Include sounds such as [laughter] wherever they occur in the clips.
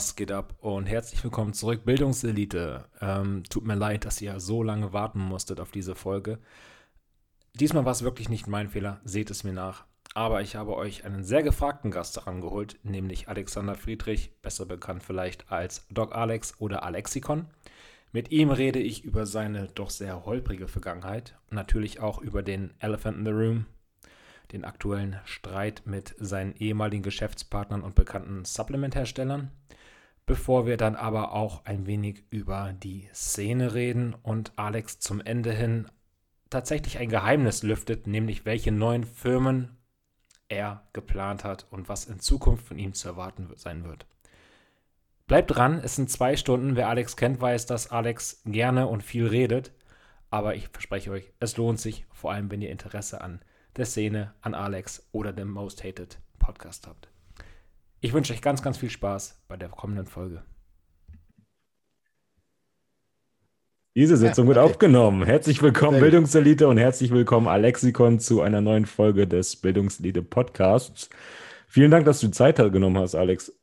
Was geht ab und herzlich willkommen zurück, Bildungselite. Ähm, tut mir leid, dass ihr so lange warten musstet auf diese Folge. Diesmal war es wirklich nicht mein Fehler, seht es mir nach. Aber ich habe euch einen sehr gefragten Gast herangeholt, nämlich Alexander Friedrich, besser bekannt vielleicht als Doc Alex oder Alexikon. Mit ihm rede ich über seine doch sehr holprige Vergangenheit, natürlich auch über den Elephant in the Room, den aktuellen Streit mit seinen ehemaligen Geschäftspartnern und bekannten Supplement-Herstellern bevor wir dann aber auch ein wenig über die Szene reden und Alex zum Ende hin tatsächlich ein Geheimnis lüftet, nämlich welche neuen Firmen er geplant hat und was in Zukunft von ihm zu erwarten sein wird. Bleibt dran, es sind zwei Stunden. Wer Alex kennt, weiß, dass Alex gerne und viel redet. Aber ich verspreche euch, es lohnt sich, vor allem wenn ihr Interesse an der Szene, an Alex oder dem Most Hated Podcast habt. Ich wünsche euch ganz, ganz viel Spaß bei der kommenden Folge. Diese Sitzung ja, [laughs] okay. wird aufgenommen. Herzlich willkommen, Sehr Bildungselite, und herzlich willkommen, Alexikon, zu einer neuen Folge des Bildungselite Podcasts. Vielen Dank, dass du Zeit genommen hast, Alex.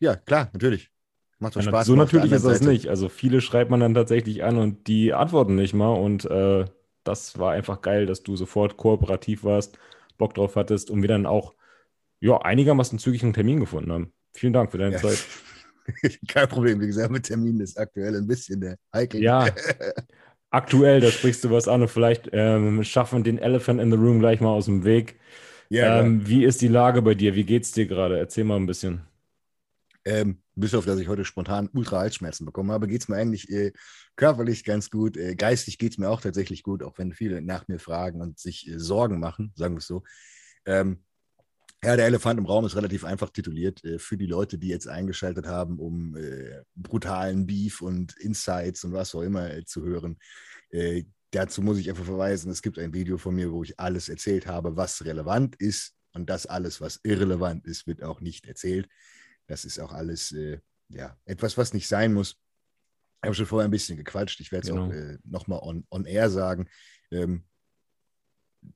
Ja, klar, natürlich. Macht doch Spaß. So natürlich ist das Seite. nicht. Also viele schreibt man dann tatsächlich an und die antworten nicht mal. Und äh, das war einfach geil, dass du sofort kooperativ warst, Bock drauf hattest und wir dann auch ja, einigermaßen zügig einen Termin gefunden haben. Vielen Dank für deine ja. Zeit. [laughs] Kein Problem, wie gesagt, mit Terminen ist aktuell ein bisschen der heikel. Ja, [laughs] aktuell, da sprichst du was an und vielleicht ähm, schaffen den Elephant in the Room gleich mal aus dem Weg. Ja, ähm, wie ist die Lage bei dir? Wie geht's dir gerade? Erzähl mal ein bisschen. Ähm, bis auf, dass ich heute spontan Ultra-Halsschmerzen bekommen habe, geht es mir eigentlich äh, körperlich ganz gut. Äh, geistig geht es mir auch tatsächlich gut, auch wenn viele nach mir fragen und sich äh, Sorgen machen, sagen wir es so. Ähm, ja, der Elefant im Raum ist relativ einfach tituliert äh, für die Leute, die jetzt eingeschaltet haben, um äh, brutalen Beef und Insights und was auch immer äh, zu hören. Äh, dazu muss ich einfach verweisen, es gibt ein Video von mir, wo ich alles erzählt habe, was relevant ist. Und das alles, was irrelevant ist, wird auch nicht erzählt. Das ist auch alles äh, ja, etwas, was nicht sein muss. Ich habe schon vorher ein bisschen gequatscht. Ich werde es genau. auch äh, nochmal on, on air sagen. Ähm,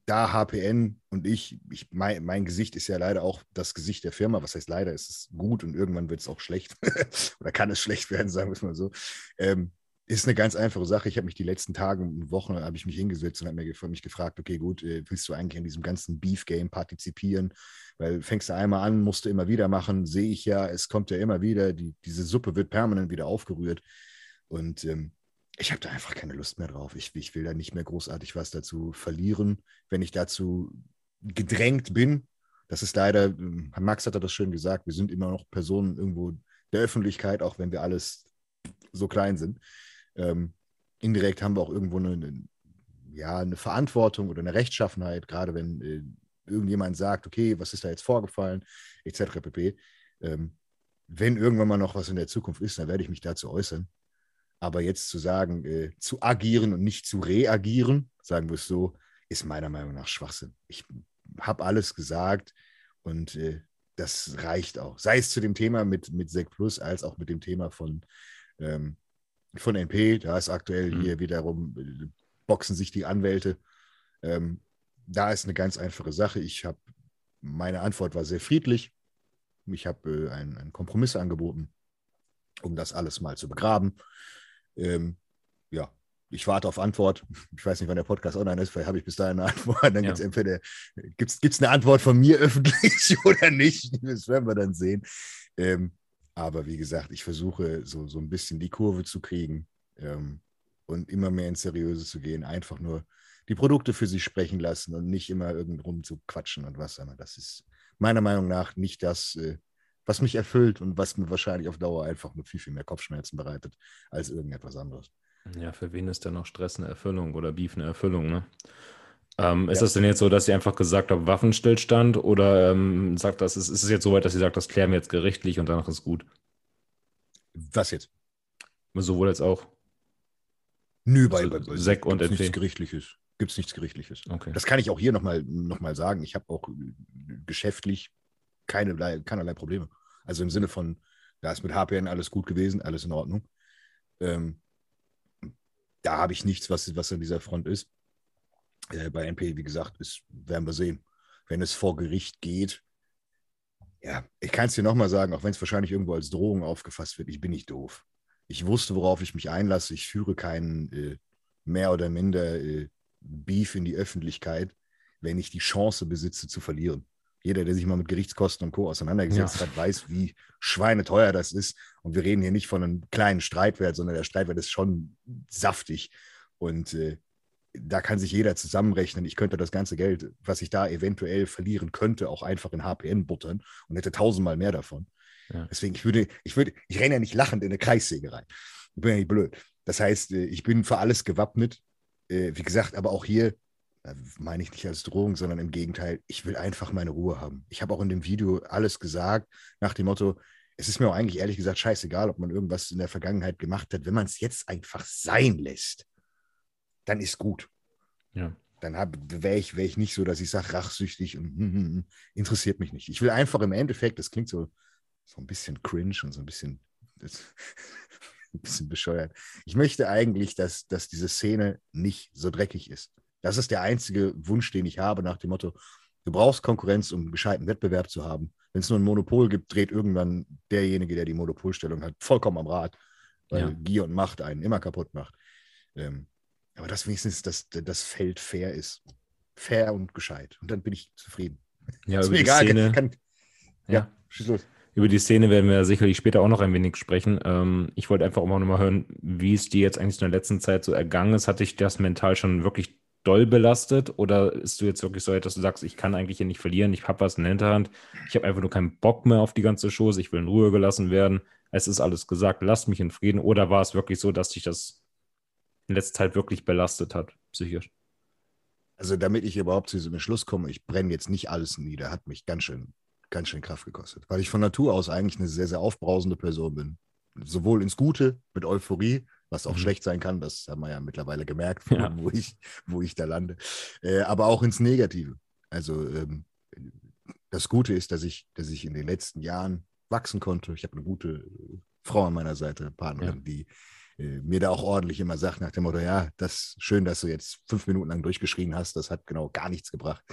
da HPN und ich, ich mein, mein, Gesicht ist ja leider auch das Gesicht der Firma. Was heißt leider? ist Es gut und irgendwann wird es auch schlecht. [laughs] Oder kann es schlecht werden, sagen wir es mal so. Ähm, ist eine ganz einfache Sache. Ich habe mich die letzten Tage und Wochen habe ich mich hingesetzt und habe mir mich gefragt, okay, gut, äh, willst du eigentlich in diesem ganzen Beef-Game partizipieren? Weil fängst du einmal an, musst du immer wieder machen, sehe ich ja, es kommt ja immer wieder, die, diese Suppe wird permanent wieder aufgerührt. Und ähm, ich habe da einfach keine Lust mehr drauf. Ich, ich, will da nicht mehr großartig was dazu verlieren, wenn ich dazu gedrängt bin. Das ist leider, ähm, Max hat das schön gesagt, wir sind immer noch Personen irgendwo der Öffentlichkeit, auch wenn wir alles so klein sind. Ähm, indirekt haben wir auch irgendwo eine, eine, ja, eine Verantwortung oder eine Rechtschaffenheit, gerade wenn äh, irgendjemand sagt, okay, was ist da jetzt vorgefallen, etc. pp. Ähm, wenn irgendwann mal noch was in der Zukunft ist, dann werde ich mich dazu äußern. Aber jetzt zu sagen, äh, zu agieren und nicht zu reagieren, sagen wir es so, ist meiner Meinung nach Schwachsinn. Ich habe alles gesagt und äh, das reicht auch. Sei es zu dem Thema mit, mit Sec Plus als auch mit dem Thema von, ähm, von NP. Da ist aktuell mhm. hier wiederum, äh, boxen sich die Anwälte. Ähm, da ist eine ganz einfache Sache. Ich habe, meine Antwort war sehr friedlich. Ich habe äh, einen, einen Kompromiss angeboten, um das alles mal zu begraben. Ähm, ja, ich warte auf Antwort. [laughs] Ich weiß nicht, wann der Podcast online ist, vielleicht habe ich bis dahin eine Antwort. [laughs] Dann ja. gibt es entweder gibt's, gibt's eine Antwort von mir [laughs] öffentlich oder nicht. Das werden wir dann sehen. Ähm, aber wie gesagt, ich versuche so, so ein bisschen die Kurve zu kriegen ähm, und immer mehr ins Seriöse zu gehen. Einfach nur die Produkte für sich sprechen lassen und nicht immer irgendwo zu quatschen und was. Aber das ist meiner Meinung nach nicht das, äh, was mich erfüllt und was mir wahrscheinlich auf Dauer einfach nur viel, viel mehr Kopfschmerzen bereitet als irgendetwas anderes. Ja, für wen ist denn noch Stress eine Erfüllung oder Beef eine Erfüllung, ne? Ähm, ist ja. das denn jetzt so, dass sie einfach gesagt haben, Waffenstillstand oder ähm, sagt das, ist, ist es jetzt so weit, dass sie sagt, das klären wir jetzt gerichtlich und danach ist gut? Was jetzt? Sowohl als auch. Nö, bei, bei, bei Sek und nichts Gerichtliches. Gibt es nichts Gerichtliches. Okay. Das kann ich auch hier nochmal noch mal sagen. Ich habe auch äh, geschäftlich keinerlei, keinerlei Probleme. Also im Sinne von, da ist mit HPN alles gut gewesen, alles in Ordnung. Ähm, da habe ich nichts, was, was an dieser Front ist. Äh, bei NP, wie gesagt, ist, werden wir sehen. Wenn es vor Gericht geht, ja, ich kann es dir nochmal sagen, auch wenn es wahrscheinlich irgendwo als Drohung aufgefasst wird, ich bin nicht doof. Ich wusste, worauf ich mich einlasse. Ich führe keinen äh, mehr oder minder äh, Beef in die Öffentlichkeit, wenn ich die Chance besitze zu verlieren. Jeder, der sich mal mit Gerichtskosten und Co. auseinandergesetzt ja. hat, weiß, wie schweineteuer das ist. Und wir reden hier nicht von einem kleinen Streitwert, sondern der Streitwert ist schon saftig. Und äh, da kann sich jeder zusammenrechnen. Ich könnte das ganze Geld, was ich da eventuell verlieren könnte, auch einfach in HPN buttern und hätte tausendmal mehr davon. Ja. Deswegen, ich würde, ich würde, ich renne ja nicht lachend in eine Kreissägerei. Ich bin ja nicht blöd. Das heißt, äh, ich bin für alles gewappnet. Äh, wie gesagt, aber auch hier meine ich nicht als Drohung, sondern im Gegenteil, ich will einfach meine Ruhe haben. Ich habe auch in dem Video alles gesagt nach dem Motto, es ist mir auch eigentlich ehrlich gesagt scheißegal, ob man irgendwas in der Vergangenheit gemacht hat. Wenn man es jetzt einfach sein lässt, dann ist gut. Ja. Dann wäre ich, wär ich nicht so, dass ich sage, rachsüchtig und hm, hm, hm, interessiert mich nicht. Ich will einfach im Endeffekt, das klingt so, so ein bisschen cringe und so ein bisschen, [laughs] ein bisschen bescheuert. Ich möchte eigentlich, dass, dass diese Szene nicht so dreckig ist. Das ist der einzige Wunsch, den ich habe, nach dem Motto, du brauchst Konkurrenz, um einen gescheiten Wettbewerb zu haben. Wenn es nur ein Monopol gibt, dreht irgendwann derjenige, der die Monopolstellung hat, vollkommen am Rad, weil ja. Gier und Macht einen immer kaputt macht. Ähm, aber dass wenigstens das, das Feld fair ist. Fair und gescheit. Und dann bin ich zufrieden. Ja, ist über mir die egal. Szene, kann, kann, ja, ja, schieß los. Über die Szene werden wir sicherlich später auch noch ein wenig sprechen. Ähm, ich wollte einfach auch mal nochmal hören, wie es dir jetzt eigentlich in der letzten Zeit so ergangen ist. Hat dich das mental schon wirklich doll belastet oder ist du jetzt wirklich so, dass du sagst, ich kann eigentlich hier nicht verlieren, ich habe was in der Hinterhand, ich habe einfach nur keinen Bock mehr auf die ganze Chose, ich will in Ruhe gelassen werden, es ist alles gesagt, lasst mich in Frieden oder war es wirklich so, dass dich das in letzter Zeit wirklich belastet hat, psychisch? Also damit ich überhaupt zu diesem Schluss komme, ich brenne jetzt nicht alles nieder, hat mich ganz schön, ganz schön Kraft gekostet, weil ich von Natur aus eigentlich eine sehr, sehr aufbrausende Person bin. Sowohl ins Gute mit Euphorie, was auch mhm. schlecht sein kann, das haben wir ja mittlerweile gemerkt, ja. [laughs] Wo, ich, wo ich da lande, äh, aber auch ins Negative. Also ähm, das Gute ist, dass ich, dass ich in den letzten Jahren wachsen konnte. Ich habe eine gute Frau an meiner Seite, Partnerin, ja. die äh, mir da auch ordentlich immer sagt nach dem Motto, ja, das schön, dass du jetzt fünf Minuten lang durchgeschrien hast, das hat genau gar nichts gebracht.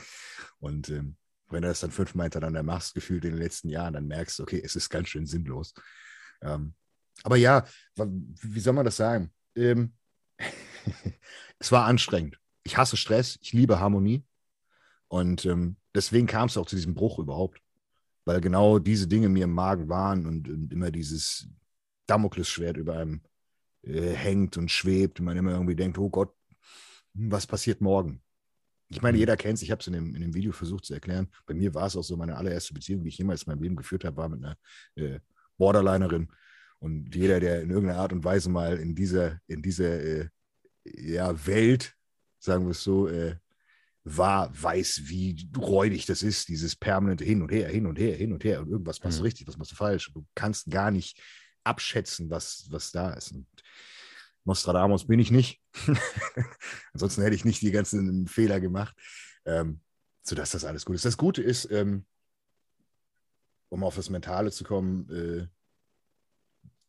Und ähm, wenn du das dann fünfmal hintereinander machst, gefühlt in den letzten Jahren, dann merkst du, okay, es ist ganz schön sinnlos. Ähm, aber ja, wie soll man das sagen? Ähm, [laughs] es war anstrengend. Ich hasse Stress, ich liebe Harmonie. Und ähm, deswegen kam es auch zu diesem Bruch überhaupt. Weil genau diese Dinge mir im Magen waren und, und immer dieses Damoklesschwert über einem äh, hängt und schwebt und man immer irgendwie denkt, oh Gott, hm, was passiert morgen? Ich meine, mhm. jeder kennt es, ich habe es in dem, in dem Video versucht zu erklären. Bei mir war es auch so, meine allererste Beziehung, die ich jemals in meinem Leben geführt habe, war mit einer äh, Borderlinerin. Und jeder, der in irgendeiner Art und Weise mal in dieser, in dieser äh, ja, Welt, sagen wir es so, äh, war, weiß, wie räudig das ist, dieses permanente Hin und Her, hin und her, hin und her. Und irgendwas machst du mhm. richtig, was machst du falsch. Du kannst gar nicht abschätzen, was, was da ist. Und Nostradamus bin ich nicht. [laughs] Ansonsten hätte ich nicht die ganzen Fehler gemacht, ähm, sodass das alles gut ist. Das Gute ist, ähm, um auf das Mentale zu kommen, äh,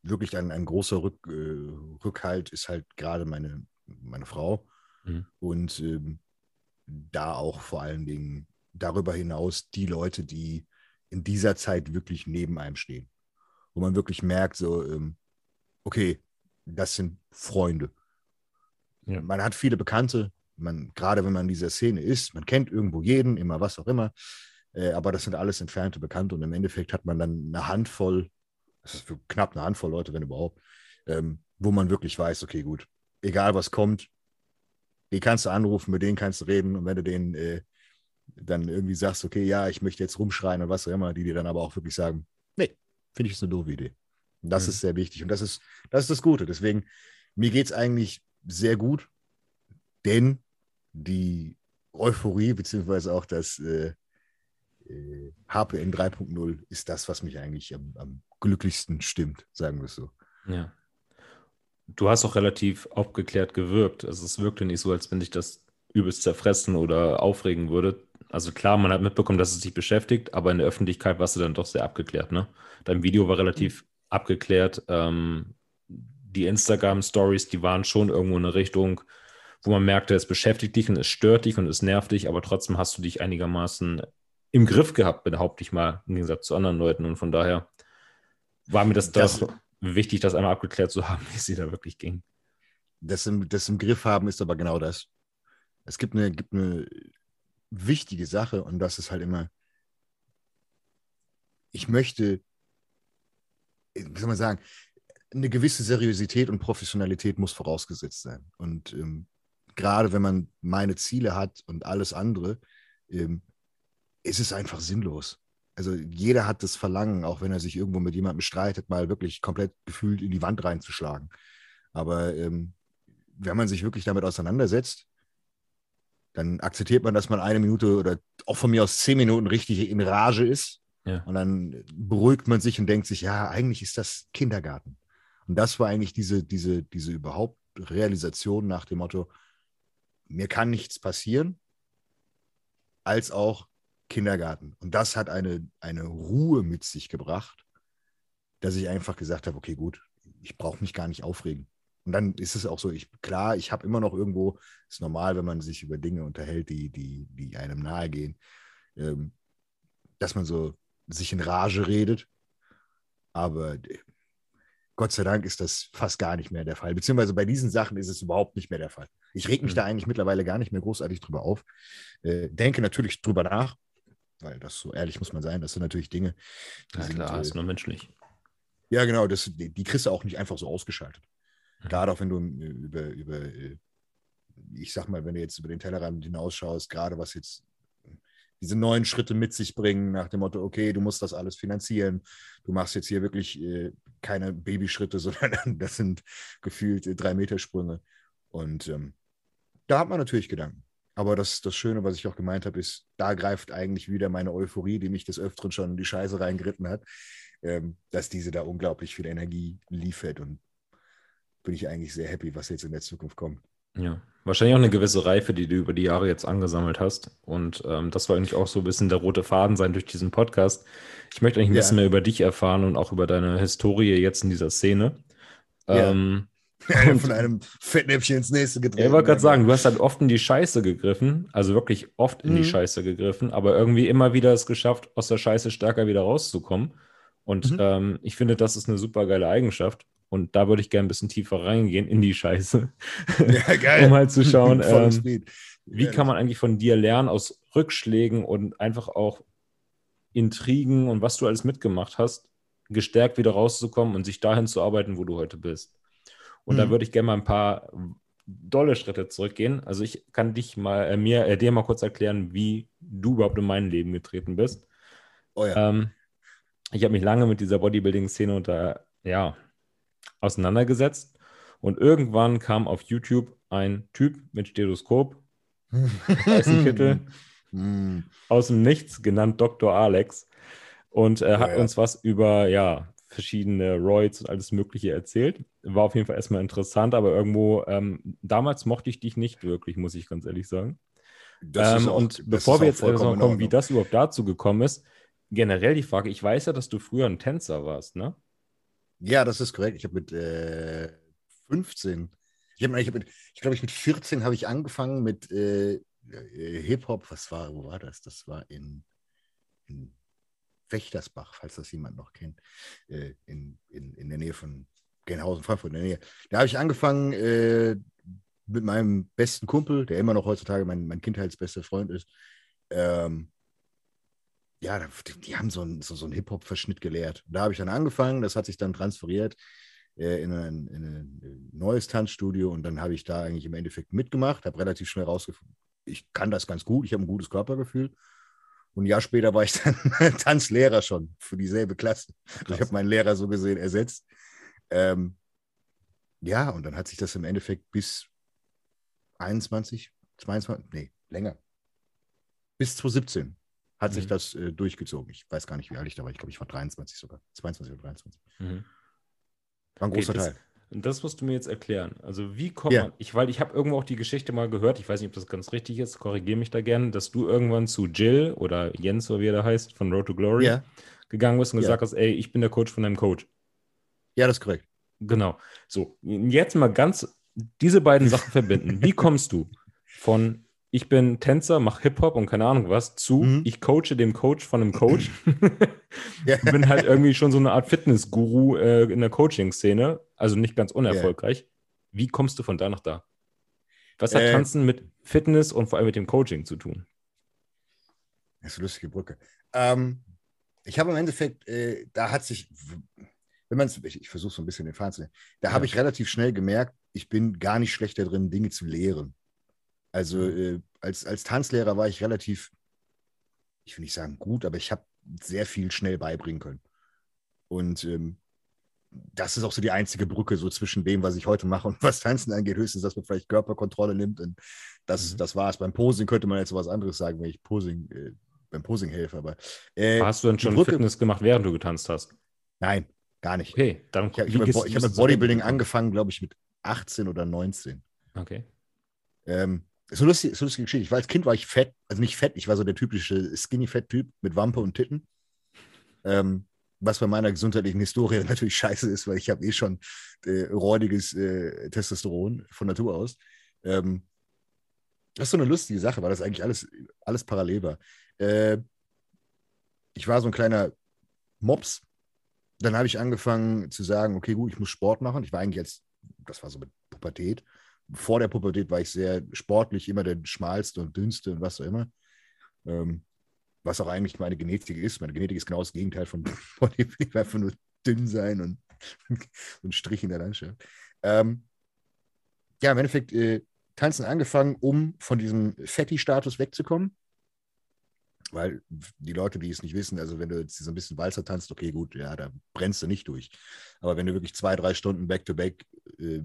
wirklich ein, ein großer Rück, äh, Rückhalt ist halt gerade meine, meine Frau. Mhm. Und ähm, da auch vor allen Dingen darüber hinaus die Leute, die in dieser Zeit wirklich neben einem stehen. Wo man wirklich merkt, so, ähm, okay, das sind Freunde. Ja. Man hat viele Bekannte, man, gerade wenn man in dieser Szene ist, man kennt irgendwo jeden, immer was auch immer, äh, aber das sind alles entfernte Bekannte und im Endeffekt hat man dann eine Handvoll das ist für knapp eine Handvoll Leute, wenn überhaupt, ähm, wo man wirklich weiß, okay, gut, egal was kommt, die kannst du anrufen, mit denen kannst du reden und wenn du denen äh, dann irgendwie sagst, okay, ja, ich möchte jetzt rumschreien und was auch immer, die dir dann aber auch wirklich sagen, nee, finde ich ist eine doofe Idee. Und das mhm. ist sehr wichtig und das ist, das ist das Gute. Deswegen, mir geht es eigentlich sehr gut, denn die Euphorie, beziehungsweise auch das äh, äh, HPN 3.0 ist das, was mich eigentlich am, am glücklichsten stimmt, sagen wir es so. Ja. Du hast auch relativ aufgeklärt gewirkt. Also es wirkte nicht so, als wenn dich das übelst zerfressen oder aufregen würde. Also klar, man hat mitbekommen, dass es dich beschäftigt, aber in der Öffentlichkeit warst du dann doch sehr abgeklärt, ne? Dein Video war relativ mhm. abgeklärt. Ähm, die Instagram-Stories, die waren schon irgendwo in eine Richtung, wo man merkte, es beschäftigt dich und es stört dich und es nervt dich, aber trotzdem hast du dich einigermaßen im Griff gehabt, behaupte ich mal, im Gegensatz zu anderen Leuten. Und von daher war mir das, das doch wichtig, das einmal abgeklärt zu [laughs] haben, wie es dir da wirklich ging. Das im, das im Griff haben ist aber genau das. Es gibt eine, gibt eine wichtige Sache und das ist halt immer, ich möchte, wie soll man sagen, eine gewisse Seriosität und Professionalität muss vorausgesetzt sein. Und ähm, gerade wenn man meine Ziele hat und alles andere, ähm, ist es einfach sinnlos. Also jeder hat das Verlangen, auch wenn er sich irgendwo mit jemandem streitet, mal wirklich komplett gefühlt in die Wand reinzuschlagen. Aber ähm, wenn man sich wirklich damit auseinandersetzt, dann akzeptiert man, dass man eine Minute oder auch von mir aus zehn Minuten richtig in Rage ist. Ja. Und dann beruhigt man sich und denkt sich, ja, eigentlich ist das Kindergarten. Und das war eigentlich diese, diese, diese überhaupt Realisation nach dem Motto, mir kann nichts passieren, als auch Kindergarten. Und das hat eine, eine Ruhe mit sich gebracht, dass ich einfach gesagt habe, okay, gut, ich brauche mich gar nicht aufregen. Und dann ist es auch so, ich, klar, ich habe immer noch irgendwo, ist normal, wenn man sich über Dinge unterhält, die, die, die einem nahe gehen, ähm, dass man so sich in Rage redet. Aber Gott sei Dank ist das fast gar nicht mehr der Fall. Beziehungsweise bei diesen Sachen ist es überhaupt nicht mehr der Fall. Ich reg mich mhm. da eigentlich mittlerweile gar nicht mehr großartig drüber auf. Äh, denke natürlich drüber nach, weil das so ehrlich muss man sein, das sind natürlich Dinge. Die ja, sind, klar, äh, ist nur menschlich. Ja, genau, das, die, die kriegst du auch nicht einfach so ausgeschaltet. Mhm. Gerade auch wenn du äh, über, über, äh, ich sag mal, wenn du jetzt über den Tellerrand hinausschaust, gerade was jetzt diese neuen Schritte mit sich bringen, nach dem Motto, okay, du musst das alles finanzieren. Du machst jetzt hier wirklich äh, keine Babyschritte, [laughs] sondern das sind gefühlt äh, drei Meter Sprünge. Und ähm, da hat man natürlich Gedanken. Aber das, das Schöne, was ich auch gemeint habe, ist, da greift eigentlich wieder meine Euphorie, die mich des Öfteren schon in die Scheiße reingeritten hat, ähm, dass diese da unglaublich viel Energie liefert. Und bin ich eigentlich sehr happy, was jetzt in der Zukunft kommt. Ja, wahrscheinlich auch eine gewisse Reife, die du über die Jahre jetzt angesammelt hast. Und ähm, das soll eigentlich auch so ein bisschen der rote Faden sein durch diesen Podcast. Ich möchte eigentlich ein ja. bisschen mehr über dich erfahren und auch über deine Historie jetzt in dieser Szene. Ja. Ähm, ja, von einem Fettnäpfchen ins nächste gedreht. Ich wollte gerade sagen, du hast halt oft in die Scheiße gegriffen, also wirklich oft in mhm. die Scheiße gegriffen, aber irgendwie immer wieder es geschafft, aus der Scheiße stärker wieder rauszukommen. Und mhm. ähm, ich finde, das ist eine super geile Eigenschaft. Und da würde ich gerne ein bisschen tiefer reingehen in die Scheiße. Ja, [laughs] geil. um halt zu schauen, [laughs] ähm, wie kann man eigentlich von dir lernen aus Rückschlägen und einfach auch Intrigen und was du alles mitgemacht hast, gestärkt wieder rauszukommen und sich dahin zu arbeiten, wo du heute bist. Und mhm. da würde ich gerne mal ein paar dolle Schritte zurückgehen. Also ich kann dich mal, äh, mir, äh, dir mal kurz erklären, wie du überhaupt in mein Leben getreten bist. Oh ja. Ähm, ich habe mich lange mit dieser Bodybuilding-Szene unter, ja, auseinandergesetzt und irgendwann kam auf YouTube ein Typ mit Stethoskop, [laughs] weißen Kittel, hm. aus dem Nichts, genannt Dr. Alex. Und er hat ja, ja. uns was über, ja, verschiedene Roids und alles Mögliche erzählt. War auf jeden Fall erstmal interessant, aber irgendwo, ähm, damals mochte ich dich nicht wirklich, muss ich ganz ehrlich sagen. Ähm, auch, und bevor wir jetzt erstmal kommen, wie das überhaupt dazu gekommen ist, generell die Frage, ich weiß ja, dass du früher ein Tänzer warst, ne? Ja, das ist korrekt. Ich habe mit äh, 15, ich, hab, ich, hab ich glaube, ich mit 14 habe ich angefangen mit äh, äh, Hip-Hop. Was war, wo war das? Das war in, in Wächtersbach, falls das jemand noch kennt, äh, in, in, in der Nähe von Genhausen, Frankfurt in der Nähe. Da habe ich angefangen äh, mit meinem besten Kumpel, der immer noch heutzutage mein, mein kindheitsbester Freund ist. Ähm, ja, die haben so einen, so, so einen Hip-Hop-Verschnitt gelehrt. Da habe ich dann angefangen, das hat sich dann transferiert äh, in, ein, in, ein, neues Tanzstudio und dann habe ich da eigentlich im Endeffekt mitgemacht, habe relativ schnell rausgefunden, ich kann das ganz gut, ich habe ein gutes Körpergefühl. Und ein Jahr später war ich dann [laughs] Tanzlehrer schon für dieselbe Klasse. Also ich habe meinen Lehrer so gesehen ersetzt. Ähm, ja, und dann hat sich das im Endeffekt bis 21, 22, nee, länger, bis 2017 hat Mhm. sich das äh, durchgezogen. Ich weiß gar nicht, wie alt ich da war. Ich glaube, ich war 23 sogar. 22 oder 23. Mhm. War ein Okay, großer das- Teil. Und das musst du mir jetzt erklären. Also wie kommt Ja. man, ich, weil ich habe irgendwo auch die Geschichte mal gehört, ich weiß nicht, ob das ganz richtig ist, korrigiere mich da gerne, dass du irgendwann zu Jill oder Jens, oder wie er da heißt, von Road to Glory Ja, gegangen bist und Ja. gesagt hast, ey, ich bin der Coach von deinem Coach. ja, das ist korrekt. Genau. So, jetzt mal ganz diese beiden Sachen verbinden. Wie [laughs] kommst du von ich bin Tänzer, mach Hip-Hop und keine Ahnung was, zu Mhm. ich coache dem Coach von einem Coach. [laughs] [laughs] Ja. bin halt irgendwie schon so eine Art Fitness-Guru äh, in der Coaching-Szene, also nicht ganz unerfolgreich. Wie kommst du von da nach da? Was hat Äh, Tanzen mit Fitness und vor allem mit dem Coaching zu tun? Das ist eine lustige Brücke. Ähm, ich habe im Endeffekt, äh, da hat sich, wenn man es, ich, ich versuche so ein bisschen den Faden zu nehmen, da Ja. habe ich relativ schnell gemerkt, ich bin gar nicht schlechter drin, Dinge zu lehren. Also äh, als, als Tanzlehrer war ich relativ, ich will nicht sagen gut, aber ich habe sehr viel schnell beibringen können. Und ähm, das ist auch so die einzige Brücke so zwischen dem, was ich heute mache und [laughs] was Tanzen angeht. Höchstens, dass man vielleicht Körperkontrolle nimmt. Und das, Mhm. das war es. Beim Posing könnte man jetzt was anderes sagen, wenn ich Posing, äh, beim Posing helfe. Aber äh, Hast du denn die schon Brücke- Fitness gemacht, während du getanzt hast? nein, gar nicht. Okay, dann Ich habe ich hab mit, gehst- Bo- ich hab mit Bodybuilding angefangen, glaube ich, mit 18 oder 19. Okay. Ähm, so lustig, so lustige Geschichte. Ich war als Kind war ich fett, also nicht fett, ich war so der typische Skinny-Fett-Typ mit Wampe und Titten. Ähm, was bei meiner gesundheitlichen Historie [laughs] natürlich scheiße ist, weil ich habe eh schon äh, räudiges äh, Testosteron von Natur aus. Ähm, das ist so eine lustige Sache, weil das eigentlich alles, alles parallel war. Äh, ich war so ein kleiner Mops. Dann habe ich angefangen zu sagen, okay, gut, ich muss Sport machen. Ich war eigentlich jetzt, das war so mit Pubertät. Vor der Pubertät war ich sehr sportlich, immer der schmalste und dünnste und was auch immer. Ähm, was auch eigentlich meine Genetik ist. Meine Genetik ist genau das Gegenteil von [laughs] Bodybuilding. Einfach nur dünn sein und [laughs] ein Strich in der Landschaft. Ähm, ja, im Endeffekt äh, tanzen angefangen, um von diesem Fetti-Status wegzukommen. Weil die Leute, die es nicht wissen, also wenn du jetzt so ein bisschen Walzer tanzt, okay, gut, ja, da brennst du nicht durch. Aber wenn du wirklich zwei, drei Stunden Back-to-Back äh,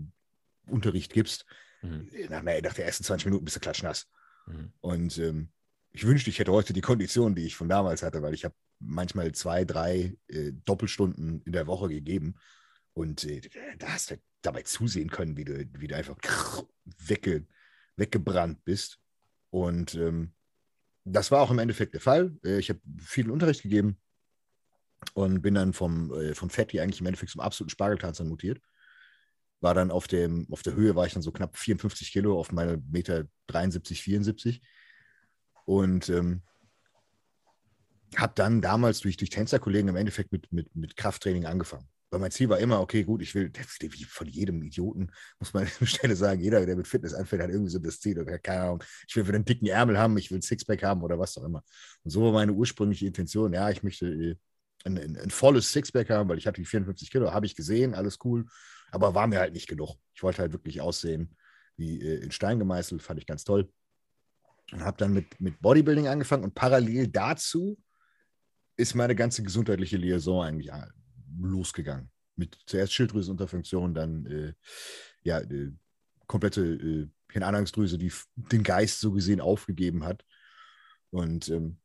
Unterricht gibst, Mhm. nach, nach der ersten 20 Minuten bist du klatschnass. Mhm. Und ähm, ich wünschte, ich hätte heute die Kondition, die ich von damals hatte, weil ich habe manchmal zwei, drei äh, Doppelstunden in der Woche gegeben. Und äh, da hast du dabei zusehen können, wie du, wie du einfach wegge, weggebrannt bist. Und ähm, das war auch im Endeffekt der Fall. Äh, ich habe viel Unterricht gegeben und bin dann vom, äh, von Fetti eigentlich im Endeffekt zum absoluten Spargeltanzer mutiert. War dann auf, dem, auf der Höhe, war ich dann so knapp 54 Kilo auf meine Meter 73, 74. Und ähm, habe dann damals durch, durch Tänzerkollegen im Endeffekt mit, mit, mit Krafttraining angefangen. Weil mein Ziel war immer, okay, gut, ich will, wie von jedem Idioten, muss man [laughs] an der Stelle sagen, jeder, der mit Fitness anfängt, hat irgendwie so das Ziel, oder keine Ahnung, ich will für einen dicken Ärmel haben, ich will Sixpack haben oder was auch immer. Und so war meine ursprüngliche Intention, ja, ich möchte äh, ein, ein, ein volles Sixpack haben, weil ich hatte die 54 Kilo, habe ich gesehen, alles cool, aber war mir halt nicht genug. Ich wollte halt wirklich aussehen wie äh, in Stein gemeißelt, fand ich ganz toll. Und habe dann mit, mit Bodybuilding angefangen und parallel dazu ist meine ganze gesundheitliche Liaison eigentlich äh, losgegangen. Mit zuerst Schilddrüsenunterfunktion, dann äh, ja, äh, komplette äh, Hirnanhangsdrüse, die den Geist so gesehen aufgegeben hat. Und ähm,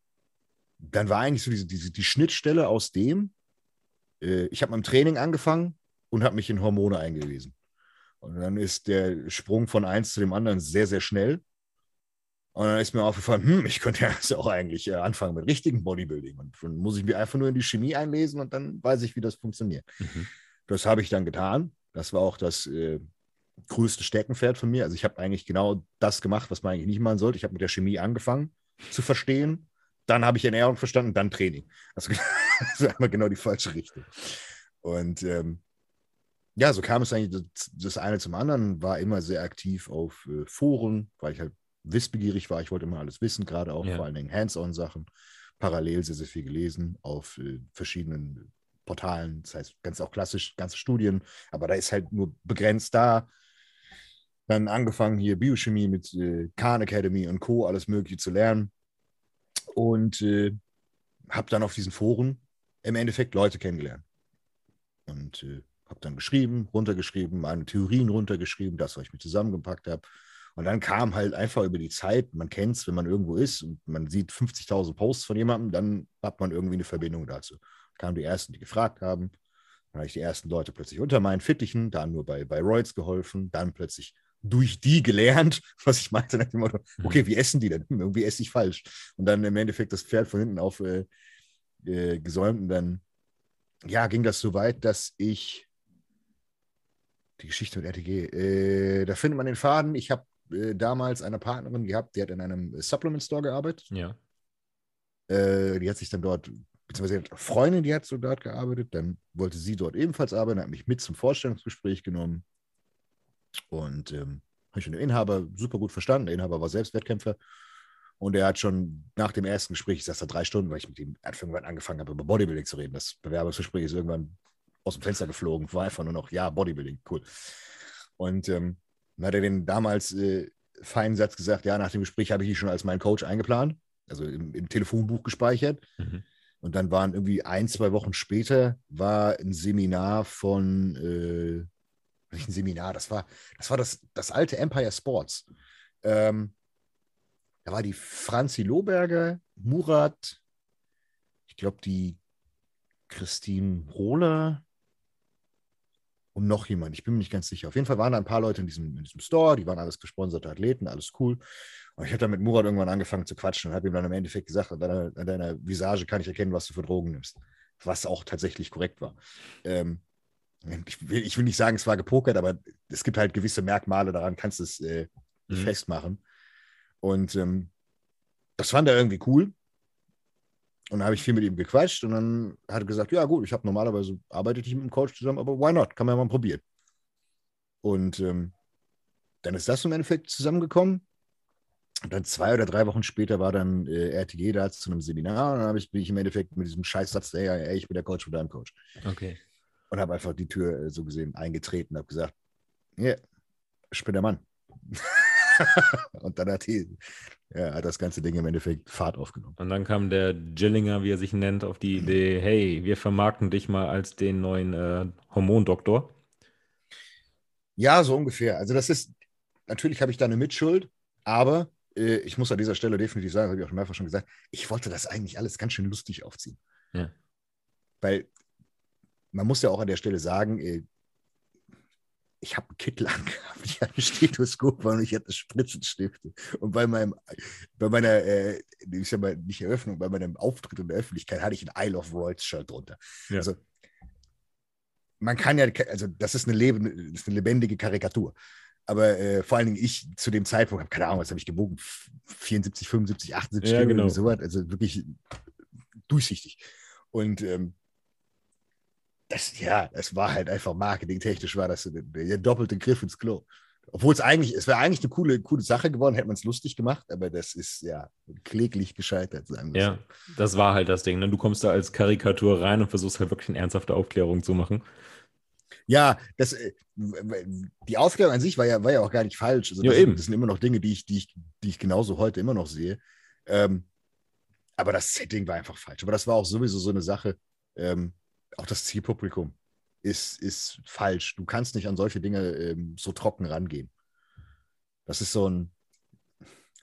dann war eigentlich so diese, diese, die Schnittstelle aus dem, äh, ich habe mit dem Training angefangen und habe mich in Hormone eingelesen. Und dann ist der Sprung von eins zu dem anderen sehr, sehr schnell. Und dann ist mir aufgefallen, hm, ich könnte ja jetzt [laughs] auch eigentlich äh, anfangen mit richtigem Bodybuilding. Und dann muss ich mir einfach nur in die Chemie einlesen und dann weiß ich, wie das funktioniert. Mhm. Das habe ich dann getan. Das war auch das äh, größte Steckenpferd von mir. Also ich habe eigentlich genau das gemacht, was man eigentlich nicht machen sollte. Ich habe mit der Chemie angefangen zu verstehen. Dann habe ich Ernährung verstanden, dann Training. Also [laughs] das ist einmal genau die falsche Richtung. Und ähm, ja, so kam es eigentlich das, das eine zum anderen. War immer sehr aktiv auf äh, Foren, weil ich halt wissbegierig war. Ich wollte immer alles wissen, gerade auch Ja. vor allen Dingen Hands-on-Sachen. Parallel sehr, sehr viel gelesen auf äh, verschiedenen Portalen. Das heißt, ganz auch klassisch, ganze Studien, aber da ist halt nur begrenzt da. Dann angefangen hier Biochemie mit äh, Khan Academy und Co. alles Mögliche zu lernen. Und äh, habe dann auf diesen Foren im Endeffekt Leute kennengelernt. Und äh, habe dann geschrieben, runtergeschrieben, meine Theorien runtergeschrieben, das, was ich mir zusammengepackt habe. Und dann kam halt einfach über die Zeit, man kennt es, wenn man irgendwo ist und man sieht 50.000 Posts von jemandem, dann hat man irgendwie eine Verbindung dazu. Kamen die Ersten, die gefragt haben. Dann habe ich die ersten Leute plötzlich unter meinen Fittichen, dann nur bei, bei Royals geholfen, dann plötzlich durch die gelernt, [laughs] was ich meinte, nach dem Motto, Mhm. okay, wie essen die denn? [laughs] Irgendwie esse ich falsch. Und dann im Endeffekt das Pferd von hinten auf äh, äh, gesäumt und dann, ja, ging das so weit, dass ich die Geschichte mit RTG, äh, da findet man den Faden. Ich habe äh, damals eine Partnerin gehabt, die hat in einem Supplement Store gearbeitet. Ja. Äh, die hat sich dann dort, beziehungsweise eine Freundin, die hat so dort gearbeitet. Dann wollte sie dort ebenfalls arbeiten, hat mich mit zum Vorstellungsgespräch genommen. Und ähm, habe ich dem Inhaber super gut verstanden. Der Inhaber war selbst Wettkämpfer. Und er hat schon nach dem ersten Gespräch, ich saß da drei Stunden, weil ich mit ihm irgendwann angefangen habe, über Bodybuilding zu reden. Das Bewerbungsgespräch ist irgendwann aus dem Fenster geflogen, war einfach nur noch, ja, Bodybuilding, cool. Und ähm, dann hat er den damals äh, feinen Satz gesagt, ja, nach dem Gespräch habe ich ihn schon als meinen Coach eingeplant, also im, im Telefonbuch gespeichert. Mhm. Und dann waren irgendwie ein, zwei Wochen später war ein Seminar von, äh, nicht ein Seminar, das war das, war das, das alte Empire Sports. Ähm, da war die Franzi Lohberger, Murat, ich glaube die Christine Rohler und noch jemand. Ich bin mir nicht ganz sicher. Auf jeden Fall waren da ein paar Leute in diesem, in diesem Store, die waren alles gesponserte Athleten, alles cool. Und ich habe dann mit Murat irgendwann angefangen zu quatschen und habe ihm dann im Endeffekt gesagt, an deiner, an deiner Visage kann ich erkennen, was du für Drogen nimmst. Was auch tatsächlich korrekt war. Ähm, ich, will, ich will nicht sagen, es war gepokert, aber es gibt halt gewisse Merkmale daran, kannst du es äh, Mhm. festmachen. Und ähm, das fand er irgendwie cool. Und dann habe ich viel mit ihm gequatscht und dann hat er gesagt, ja gut, ich habe normalerweise arbeitet ich mit dem Coach zusammen, aber why not? Kann man ja mal probieren. Und ähm, dann ist das im Endeffekt zusammengekommen. Und dann zwei oder drei Wochen später war dann äh, RTG da zu einem Seminar und dann ich, bin ich im Endeffekt mit diesem Scheißsatz, ey, ey, ich bin der Coach von deinem Coach. Okay. Und habe einfach die Tür äh, so gesehen eingetreten und habe gesagt, ja, ich bin der Mann. [laughs] [laughs] und dann hat, die, ja, hat das ganze Ding im Endeffekt Fahrt aufgenommen. Und dann kam der Gillinger, wie er sich nennt, auf die Idee, hey, wir vermarkten dich mal als den neuen äh, Hormondoktor. Ja, so ungefähr. Also das ist, natürlich habe ich da eine Mitschuld, aber äh, ich muss an dieser Stelle definitiv sagen, das habe ich auch mehrfach schon gesagt, ich wollte das eigentlich alles ganz schön lustig aufziehen. Ja. Weil man muss ja auch an der Stelle sagen, äh, ich habe einen Kittel angehabt, [laughs] ich hatte ein Stethoskop und ich hatte Spritzenstifte. Und bei meinem, bei meiner, äh, ich sag mal, nicht Eröffnung, bei meinem Auftritt in der Öffentlichkeit hatte ich ein Isle of Royals Shirt drunter. Ja. Also man kann ja, also das ist eine, lebende, ist eine lebendige Karikatur. Aber äh, vor allen Dingen ich zu dem Zeitpunkt, habe keine Ahnung, was habe ich gewogen? 74, 75, 78 Ja, Kilo, genau. irgendwie sowas. Also wirklich durchsichtig. Und ähm, das, ja, es war halt einfach marketingtechnisch, war das der, doppelte Griff ins Klo. Obwohl es eigentlich, es wäre eigentlich eine coole, coole Sache geworden, hätte man es lustig gemacht, aber das ist ja kläglich gescheitert, sagen wir Ja, das war halt das Ding. Ne? Du kommst da als Karikatur rein und versuchst halt wirklich eine ernsthafte Aufklärung zu machen. Ja, das, äh, die Aufklärung an sich war ja, war ja auch gar nicht falsch. Also Ja, das, eben. Sind, das sind immer noch Dinge, die ich, die ich, die ich genauso heute immer noch sehe. Ähm, aber das Setting war einfach falsch. Aber das war auch sowieso so eine Sache. Ähm, auch das Zielpublikum ist, ist falsch. Du kannst nicht an solche Dinge ähm, so trocken rangehen. Das ist so ein,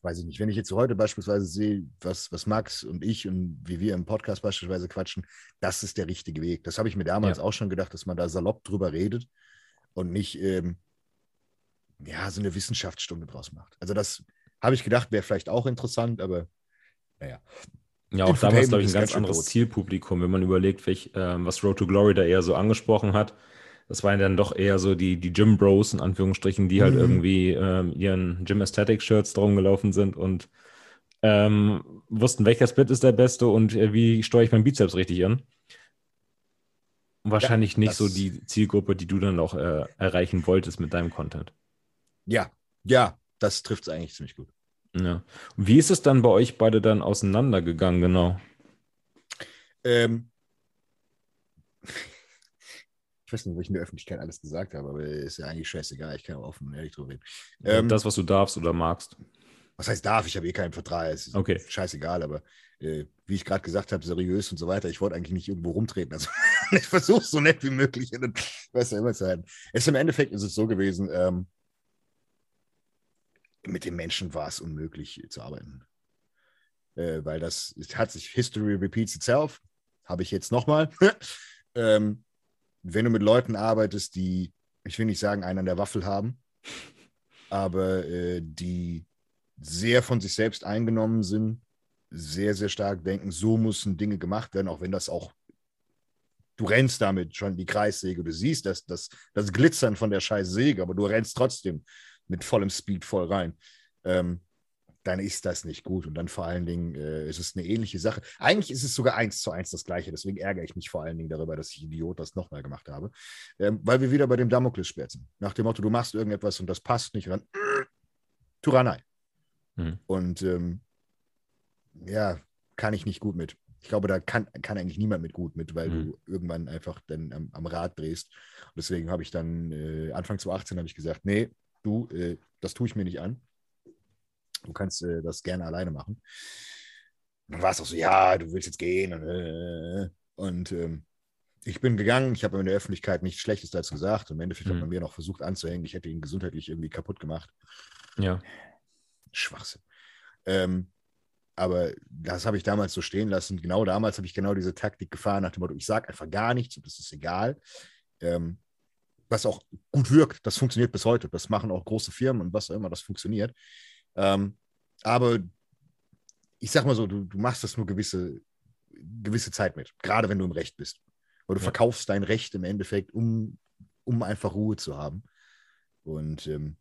weiß ich nicht, wenn ich jetzt heute beispielsweise sehe, was, was Max und ich und wie wir im Podcast beispielsweise quatschen, das ist der richtige Weg. Das habe ich mir damals Ja. auch schon gedacht, dass man da salopp drüber redet und nicht ähm, ja, so eine Wissenschaftsstunde draus macht. Also das habe ich gedacht, wäre vielleicht auch interessant, aber naja. Ja, auch damals, glaube ich, ein ganz schön anderes. Zielpublikum, wenn man überlegt, welch, ähm, was Road to Glory da eher so angesprochen hat. Das waren dann doch eher so die, die Gym Bros, in Anführungsstrichen, die halt Mhm. irgendwie ähm, ihren Gym Aesthetic Shirts drum gelaufen sind und ähm, wussten, welcher Split ist der beste und äh, wie steuere ich meinen Bizeps richtig an. Wahrscheinlich nicht so die Zielgruppe, die du dann auch äh, erreichen wolltest mit deinem Content. Ja, ja, das trifft es eigentlich ziemlich gut. Ja. Und wie ist es dann bei euch beide dann auseinandergegangen, genau? Ähm, [laughs] ich weiß nicht, wo ich in der Öffentlichkeit alles gesagt habe, aber ist ja eigentlich scheißegal. Ich kann auch offen und ehrlich drüber reden. Ähm, das, was du darfst oder magst. was heißt darf? Ich habe eh keinen Vertrag. Es ist Okay. scheißegal, aber äh, wie ich gerade gesagt habe, seriös und so weiter. Ich wollte eigentlich nicht irgendwo rumtreten. Also [laughs] ich versuche es so nett wie möglich. Weißt du, immer zu halten. Es im Endeffekt ist es so gewesen, ähm, mit den Menschen war es unmöglich zu arbeiten. Äh, weil das hat sich, History repeats itself, habe ich jetzt nochmal. [laughs] ähm, wenn du mit Leuten arbeitest, die, ich will nicht sagen, einen an der Waffel haben, aber äh, die sehr von sich selbst eingenommen sind, sehr, sehr stark denken, so müssen Dinge gemacht werden, auch wenn das auch, du rennst damit schon die Kreissäge, du siehst das, das, das Glitzern von der scheiß Säge, aber du rennst trotzdem mit vollem Speed voll rein. Ähm, dann ist das nicht gut. Und dann vor allen Dingen äh, ist es eine ähnliche Sache. Eigentlich ist es sogar eins zu eins das Gleiche. Deswegen ärgere ich mich vor allen Dingen darüber, dass ich Idiot das nochmal gemacht habe. Ähm, weil wir wieder bei dem Damoklesschwert sind. Nach dem Motto, du machst irgendetwas und das passt nicht ran. [clears throat] Tyrannei. Mhm. Und ähm, ja, kann ich nicht gut mit. Ich glaube, da kann, kann eigentlich niemand mit gut mit, weil mhm. du irgendwann einfach dann am, am Rad drehst. Und deswegen habe ich dann äh, Anfang 2018 habe ich gesagt, nee, du, äh, das tue ich mir nicht an. Du kannst äh, das gerne alleine machen. dann war es auch so, ja, du willst jetzt gehen. Und, äh, und ähm, ich bin gegangen, ich habe in der Öffentlichkeit nichts Schlechtes dazu gesagt. Und im Endeffekt mhm. hat man mir noch versucht anzuhängen, ich hätte ihn gesundheitlich irgendwie kaputt gemacht. Ja. Schwachsinn. Ähm, aber das habe ich damals so stehen lassen. Genau damals habe ich genau diese Taktik gefahren, nach dem Motto, ich sage einfach gar nichts, das ist egal. Ähm, was auch gut wirkt, das funktioniert bis heute. Das machen auch große Firmen und was auch immer, das funktioniert. Ähm, aber ich sag mal so, du, du machst das nur gewisse, gewisse Zeit mit, gerade wenn du im Recht bist. Weil du ja. verkaufst dein Recht im Endeffekt, um, um einfach Ruhe zu haben. Und ähm,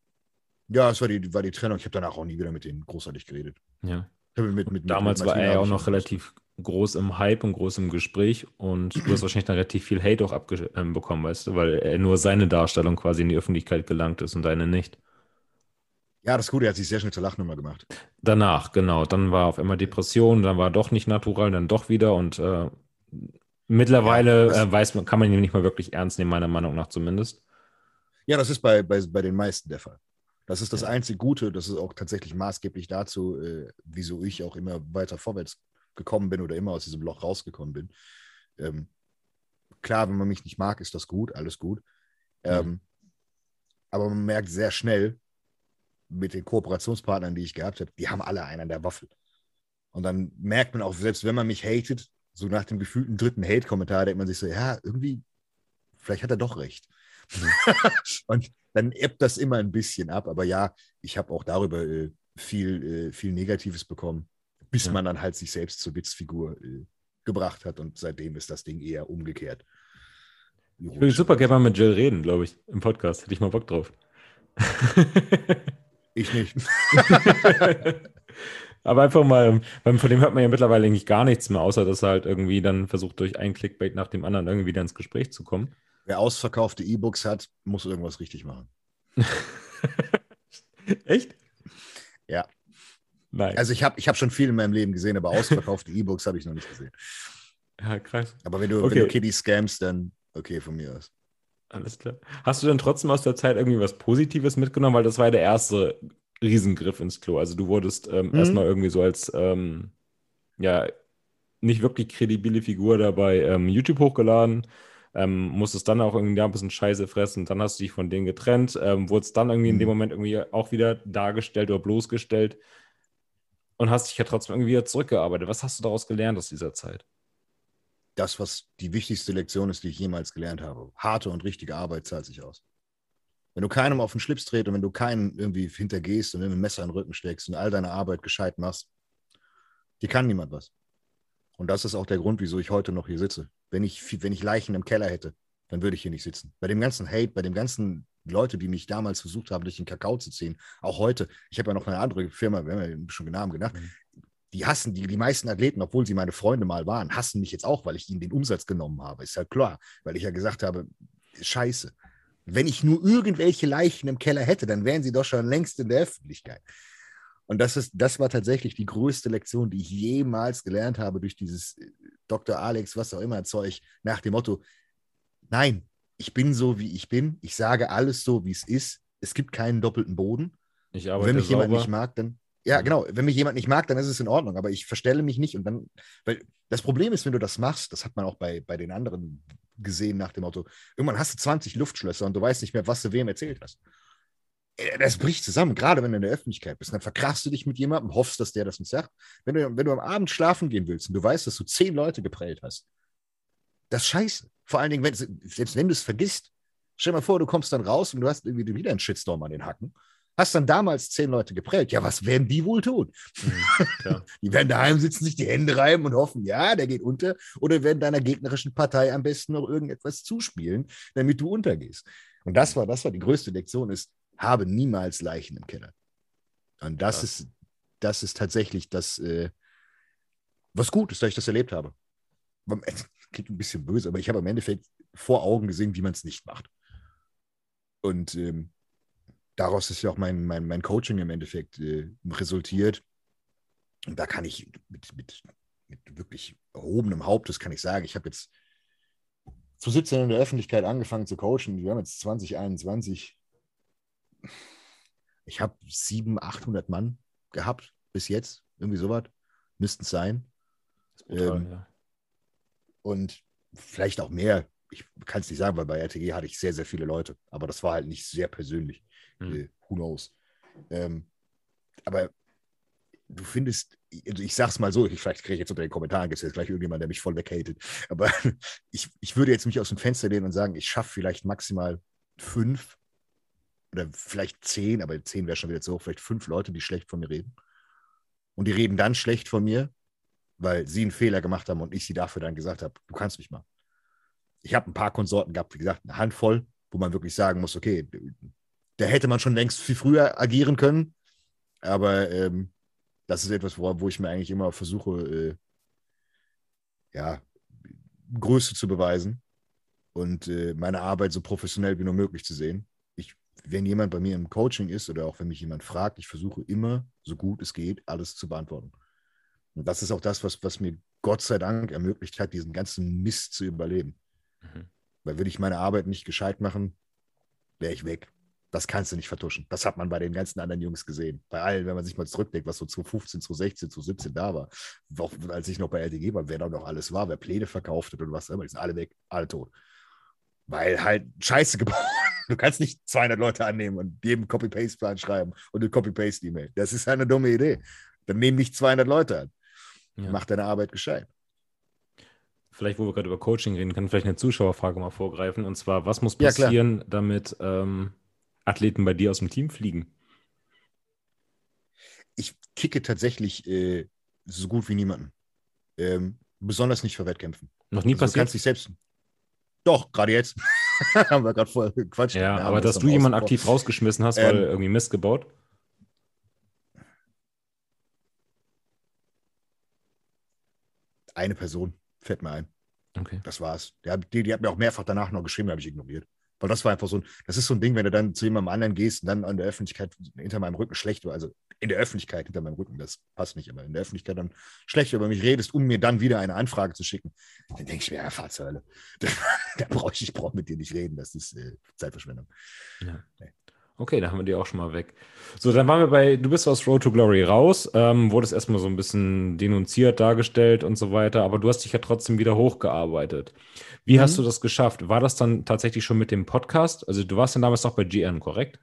ja, es war die, war die Trennung. Ich habe danach auch nie wieder mit denen großartig geredet. Ja. Mit, mit, Damals war er ja auch noch relativ groß im Hype und groß im Gespräch und du hast [clears throat] wahrscheinlich dann relativ viel Hate auch abbekommen, weißt du, weil er nur seine Darstellung quasi in die Öffentlichkeit gelangt ist und deine nicht. Ja, das Gute, er hat sich sehr schnell zur Lachnummer gemacht. Danach, genau. Dann war auf einmal Depression, dann war doch nicht natural, dann doch wieder und äh, mittlerweile ja, äh, weiß man, kann man ihn nicht mal wirklich ernst nehmen, meiner Meinung nach zumindest. Ja, das ist bei, bei, bei den meisten der Fall. Das ist das ja. einzige Gute, das ist auch tatsächlich maßgeblich dazu, äh, wieso ich auch immer weiter vorwärts gekommen bin oder immer aus diesem Loch rausgekommen bin. Ähm, klar, wenn man mich nicht mag, ist das gut, alles gut. Ähm, mhm. Aber man merkt sehr schnell mit den Kooperationspartnern, die ich gehabt habe, die haben alle einen an der Waffel. Und dann merkt man auch, selbst wenn man mich hatet, so nach dem gefühlten dritten Hate-Kommentar, denkt man sich so, ja, irgendwie, vielleicht hat er doch recht. [laughs] Und dann ebbt das immer ein bisschen ab. Aber ja, ich habe auch darüber äh, viel, äh, viel Negatives bekommen, bis ja. man dann halt sich selbst zur Witzfigur äh, gebracht hat. Und seitdem ist das Ding eher umgekehrt. Ich würde super gerne mal mit Jill reden, glaube ich, im Podcast. Hätte ich mal Bock drauf. [laughs] ich nicht. [laughs] Aber einfach mal, weil von dem hört man ja mittlerweile eigentlich gar nichts mehr, außer dass er halt irgendwie dann versucht, durch ein Clickbait nach dem anderen irgendwie wieder ins Gespräch zu kommen. Wer ausverkaufte E-Books hat, muss irgendwas richtig machen. [laughs] Echt? Ja. Nein. Also ich habe ich hab schon viel in meinem Leben gesehen, aber [laughs] ausverkaufte E-Books habe ich noch nicht gesehen. Ja, krass. Aber wenn du, okay. wenn du Kitty scamst, dann okay von mir aus. Alles klar. Hast du denn trotzdem aus der Zeit irgendwie was Positives mitgenommen? Weil das war ja der erste Riesengriff ins Klo. Also du wurdest ähm, mhm. erstmal irgendwie so als ähm, ja nicht wirklich kredibile Figur dabei ähm, YouTube hochgeladen ähm, musstest dann auch irgendwie ein bisschen Scheiße fressen, dann hast du dich von denen getrennt, ähm, wurdest dann irgendwie mhm. in dem mhm. Moment irgendwie auch wieder dargestellt oder bloßgestellt und hast dich ja trotzdem irgendwie wieder zurückgearbeitet. Was hast du daraus gelernt aus dieser Zeit? Das, was die wichtigste Lektion ist, die ich jemals gelernt habe. Harte und richtige Arbeit zahlt sich aus. Wenn du keinem auf den Schlips dreht und wenn du keinen irgendwie hintergehst und ein Messer in den Rücken steckst und all deine Arbeit gescheit machst, die kann niemand was. Und das ist auch der Grund, wieso ich heute noch hier sitze. Wenn ich, wenn ich Leichen im Keller hätte, dann würde ich hier nicht sitzen. Bei dem ganzen Hate, bei dem ganzen Leute, die mich damals versucht haben, durch den Kakao zu ziehen, auch heute, ich habe ja noch eine andere Firma, wir haben ja schon Namen genannt, mhm. die hassen, die, die meisten Athleten, obwohl sie meine Freunde mal waren, hassen mich jetzt auch, weil ich ihnen den Umsatz genommen habe. Ist ja klar, weil ich ja gesagt habe, scheiße. Wenn ich nur irgendwelche Leichen im Keller hätte, dann wären sie doch schon längst in der Öffentlichkeit. Und das, ist, das war tatsächlich die größte Lektion, die ich jemals gelernt habe durch dieses äh, Dr. Alex, was auch immer Zeug, nach dem Motto, nein, ich bin so, wie ich bin. Ich sage alles so, wie es ist. Es gibt keinen doppelten Boden. Ich arbeite wenn mich sauber. jemand nicht mag, dann, ja, genau. Wenn mich jemand nicht mag, dann ist es in Ordnung. Aber ich verstelle mich nicht und dann, weil das Problem ist, wenn du das machst, das hat man auch bei, bei den anderen gesehen nach dem Motto, irgendwann hast du 20 Luftschlösser und du weißt nicht mehr, was du wem erzählt hast. äh, das bricht zusammen, gerade wenn du in der Öffentlichkeit bist. Dann verkrachst du dich mit jemandem, hoffst, dass der das nicht sagt. Wenn du, wenn du am Abend schlafen gehen willst und du weißt, dass du zehn Leute geprellt hast, das ist scheiße. Vor allen Dingen, wenn, selbst wenn du es vergisst. Stell dir mal vor, du kommst dann raus und du hast irgendwie wieder einen Shitstorm an den Hacken. Hast dann damals zehn Leute geprellt. Ja, was werden die wohl tun? Mhm, [laughs] die werden daheim sitzen, sich die Hände reiben und hoffen, ja, der geht unter. Oder werden deiner gegnerischen Partei am besten noch irgendetwas zuspielen, damit du untergehst. Und das war, das war die größte Lektion, ist, habe niemals Leichen im Keller. Und das ja. ist, das ist tatsächlich das, äh, was gut ist, dass ich das erlebt habe. Klingt ein bisschen böse, aber ich habe im Endeffekt vor Augen gesehen, wie man es nicht macht. Und ähm, daraus ist ja auch mein, mein, mein Coaching im Endeffekt äh, resultiert. Und da kann ich mit, mit, mit wirklich erhobenem Hauptes kann ich sagen, ich habe jetzt zu 17 in der Öffentlichkeit angefangen zu coachen. Wir haben jetzt 2021. Ich habe 700, 800 Mann gehabt bis jetzt. Irgendwie sowas. Müssten es sein. Brutal, ähm, ja. Und vielleicht auch mehr. Ich kann es nicht sagen, weil bei RTG hatte ich sehr, sehr viele Leute. Aber das war halt nicht sehr persönlich. Hm. Äh, who knows? Ähm, aber du findest, also ich sag's mal so, ich, vielleicht kriege ich jetzt unter den Kommentaren gibt es jetzt gleich irgendjemand, der mich voll weghatet. Aber [laughs] ich, ich würde jetzt mich aus dem Fenster lehnen und sagen, ich schaffe vielleicht maximal fünf oder vielleicht zehn, aber zehn wäre schon wieder zu hoch, vielleicht fünf Leute, die schlecht von mir reden. Und die reden dann schlecht von mir, weil sie einen Fehler gemacht haben und ich sie dafür dann gesagt habe, du kannst mich mal. Ich habe ein paar Konsorten gehabt, wie gesagt, eine Handvoll, wo man wirklich sagen muss, okay, da hätte man schon längst viel früher agieren können. Aber ähm, das ist etwas, wo, wo, ich mir eigentlich immer versuche, äh, ja, Größe zu beweisen und äh, meine Arbeit so professionell wie nur möglich zu sehen. Ich, wenn jemand bei mir im Coaching ist oder auch wenn mich jemand fragt, ich versuche immer, so gut es geht, alles zu beantworten. Und das ist auch das, was, was mir Gott sei Dank ermöglicht hat, diesen ganzen Mist zu überleben. Mhm. Weil würde ich meine Arbeit nicht gescheit machen, wäre ich weg. Das kannst du nicht vertuschen. Das hat man bei den ganzen anderen Jungs gesehen. Bei allen, wenn man sich mal zurückdenkt, was so 2015, 2016, 2017 da war. Auch als ich noch bei LTG war, wer da noch alles war, wer Pläne verkauft hat und was immer, die sind alle weg, alle tot. Weil halt Scheiße gebaut. [laughs] Du kannst nicht 200 Leute annehmen und jedem Copy-Paste-Plan schreiben und eine Copy-Paste-E-Mail. Das ist eine dumme Idee. Dann nehmen nicht 200 Leute an. Ja. Mach deine Arbeit gescheit. Vielleicht, wo wir gerade über Coaching reden, kann vielleicht eine Zuschauerfrage mal vorgreifen. Und zwar, was muss passieren, ja, damit ähm, Athleten bei dir aus dem Team fliegen? Ich kicke tatsächlich äh, so gut wie niemanden. Ähm, besonders nicht für Wettkämpfen. Noch nie also, passiert? Du kannst dich selbst. Doch, gerade jetzt. [laughs] haben wir gerade vorher gequatscht. Ja, aber dass du jemanden aktiv rausgeschmissen hast, weil ähm, irgendwie Mist gebaut? Eine Person fällt mir ein. Okay. Das war's. Die, die hat mir auch mehrfach danach noch geschrieben, habe ich ignoriert. Weil das war einfach so ein, das ist so ein Ding, wenn du dann zu jemandem anderen gehst und dann an der Öffentlichkeit hinter meinem Rücken schlecht, also in der Öffentlichkeit hinter meinem Rücken, das passt nicht, aber in der Öffentlichkeit dann schlecht über mich redest, um mir dann wieder eine Anfrage zu schicken, dann denke ich mir, ja, fahr zur Hölle. [laughs] da brauche ich, ich brauche mit dir nicht reden, das ist äh, Zeitverschwendung. Ja. Nee. Okay, da haben wir die auch schon mal weg. So, dann waren wir bei, du bist aus Road to Glory raus, ähm, wurdest erstmal so ein bisschen denunziert dargestellt und so weiter, aber du hast dich ja trotzdem wieder hochgearbeitet. Wie mhm. hast du das geschafft? War das dann tatsächlich schon mit dem Podcast? Also du warst ja damals noch bei GN, korrekt?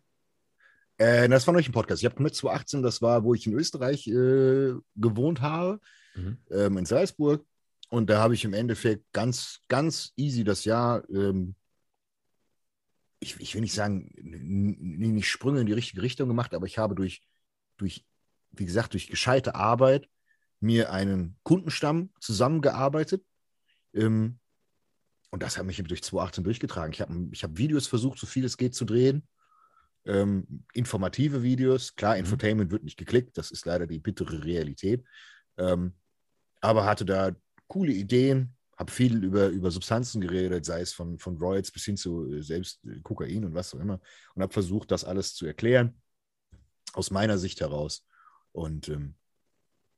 Äh, das war noch nicht ein Podcast. Ich habe mit 2018, das war, wo ich in Österreich äh, gewohnt habe, mhm. ähm, in Salzburg. Und da habe ich im Endeffekt ganz, ganz easy das Jahr ähm, ich, ich will nicht sagen, nicht Sprünge in die richtige Richtung gemacht, aber ich habe durch, durch, wie gesagt, durch gescheite Arbeit mir einen Kundenstamm zusammengearbeitet. Ähm, und das hat mich durch 2018 durchgetragen. Ich habe ich hab Videos versucht, so viel es geht zu drehen. Ähm, informative Videos. Klar, mhm. Infotainment wird nicht geklickt, das ist leider die bittere Realität. Ähm, aber hatte da coole Ideen, habe viel über, über Substanzen geredet, sei es von, von Roids bis hin zu äh, selbst äh, Kokain und was auch immer. Und habe versucht, das alles zu erklären, aus meiner Sicht heraus. Und ähm,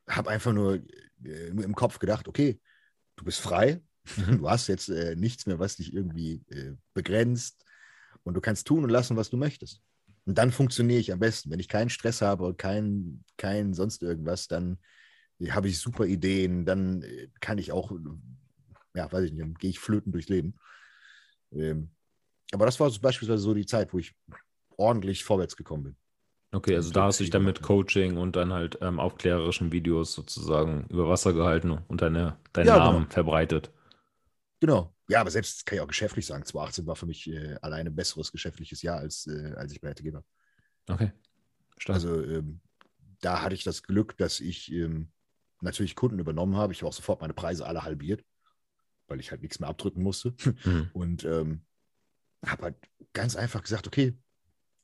habe einfach nur äh, im Kopf gedacht, okay, du bist frei, [laughs] du hast jetzt äh, nichts mehr, was dich irgendwie äh, begrenzt und du kannst tun und lassen, was du möchtest. Und dann funktioniere ich am besten. Wenn ich keinen Stress habe und keinen kein sonst irgendwas, dann habe ich super Ideen, dann kann ich auch ja, weiß ich nicht, dann gehe ich flöten durchs Leben. Ähm, aber das war so beispielsweise so die Zeit, wo ich ordentlich vorwärts gekommen bin. Okay, also da hast du dich dann mit Coaching und dann halt ähm, aufklärerischen Videos sozusagen über Wasser gehalten und deine, deinen ja, Namen genau. verbreitet. Genau. Ja, aber selbst kann ich auch geschäftlich sagen, 2018 war für mich äh, alleine ein besseres geschäftliches Jahr, als, äh, als ich bei RTG war. Okay. Stark. Also ähm, da hatte ich das Glück, dass ich ähm, natürlich Kunden übernommen habe. Ich habe auch sofort meine Preise alle halbiert, weil ich halt nichts mehr abdrücken musste. Mhm. [laughs] Und ähm, habe halt ganz einfach gesagt, okay,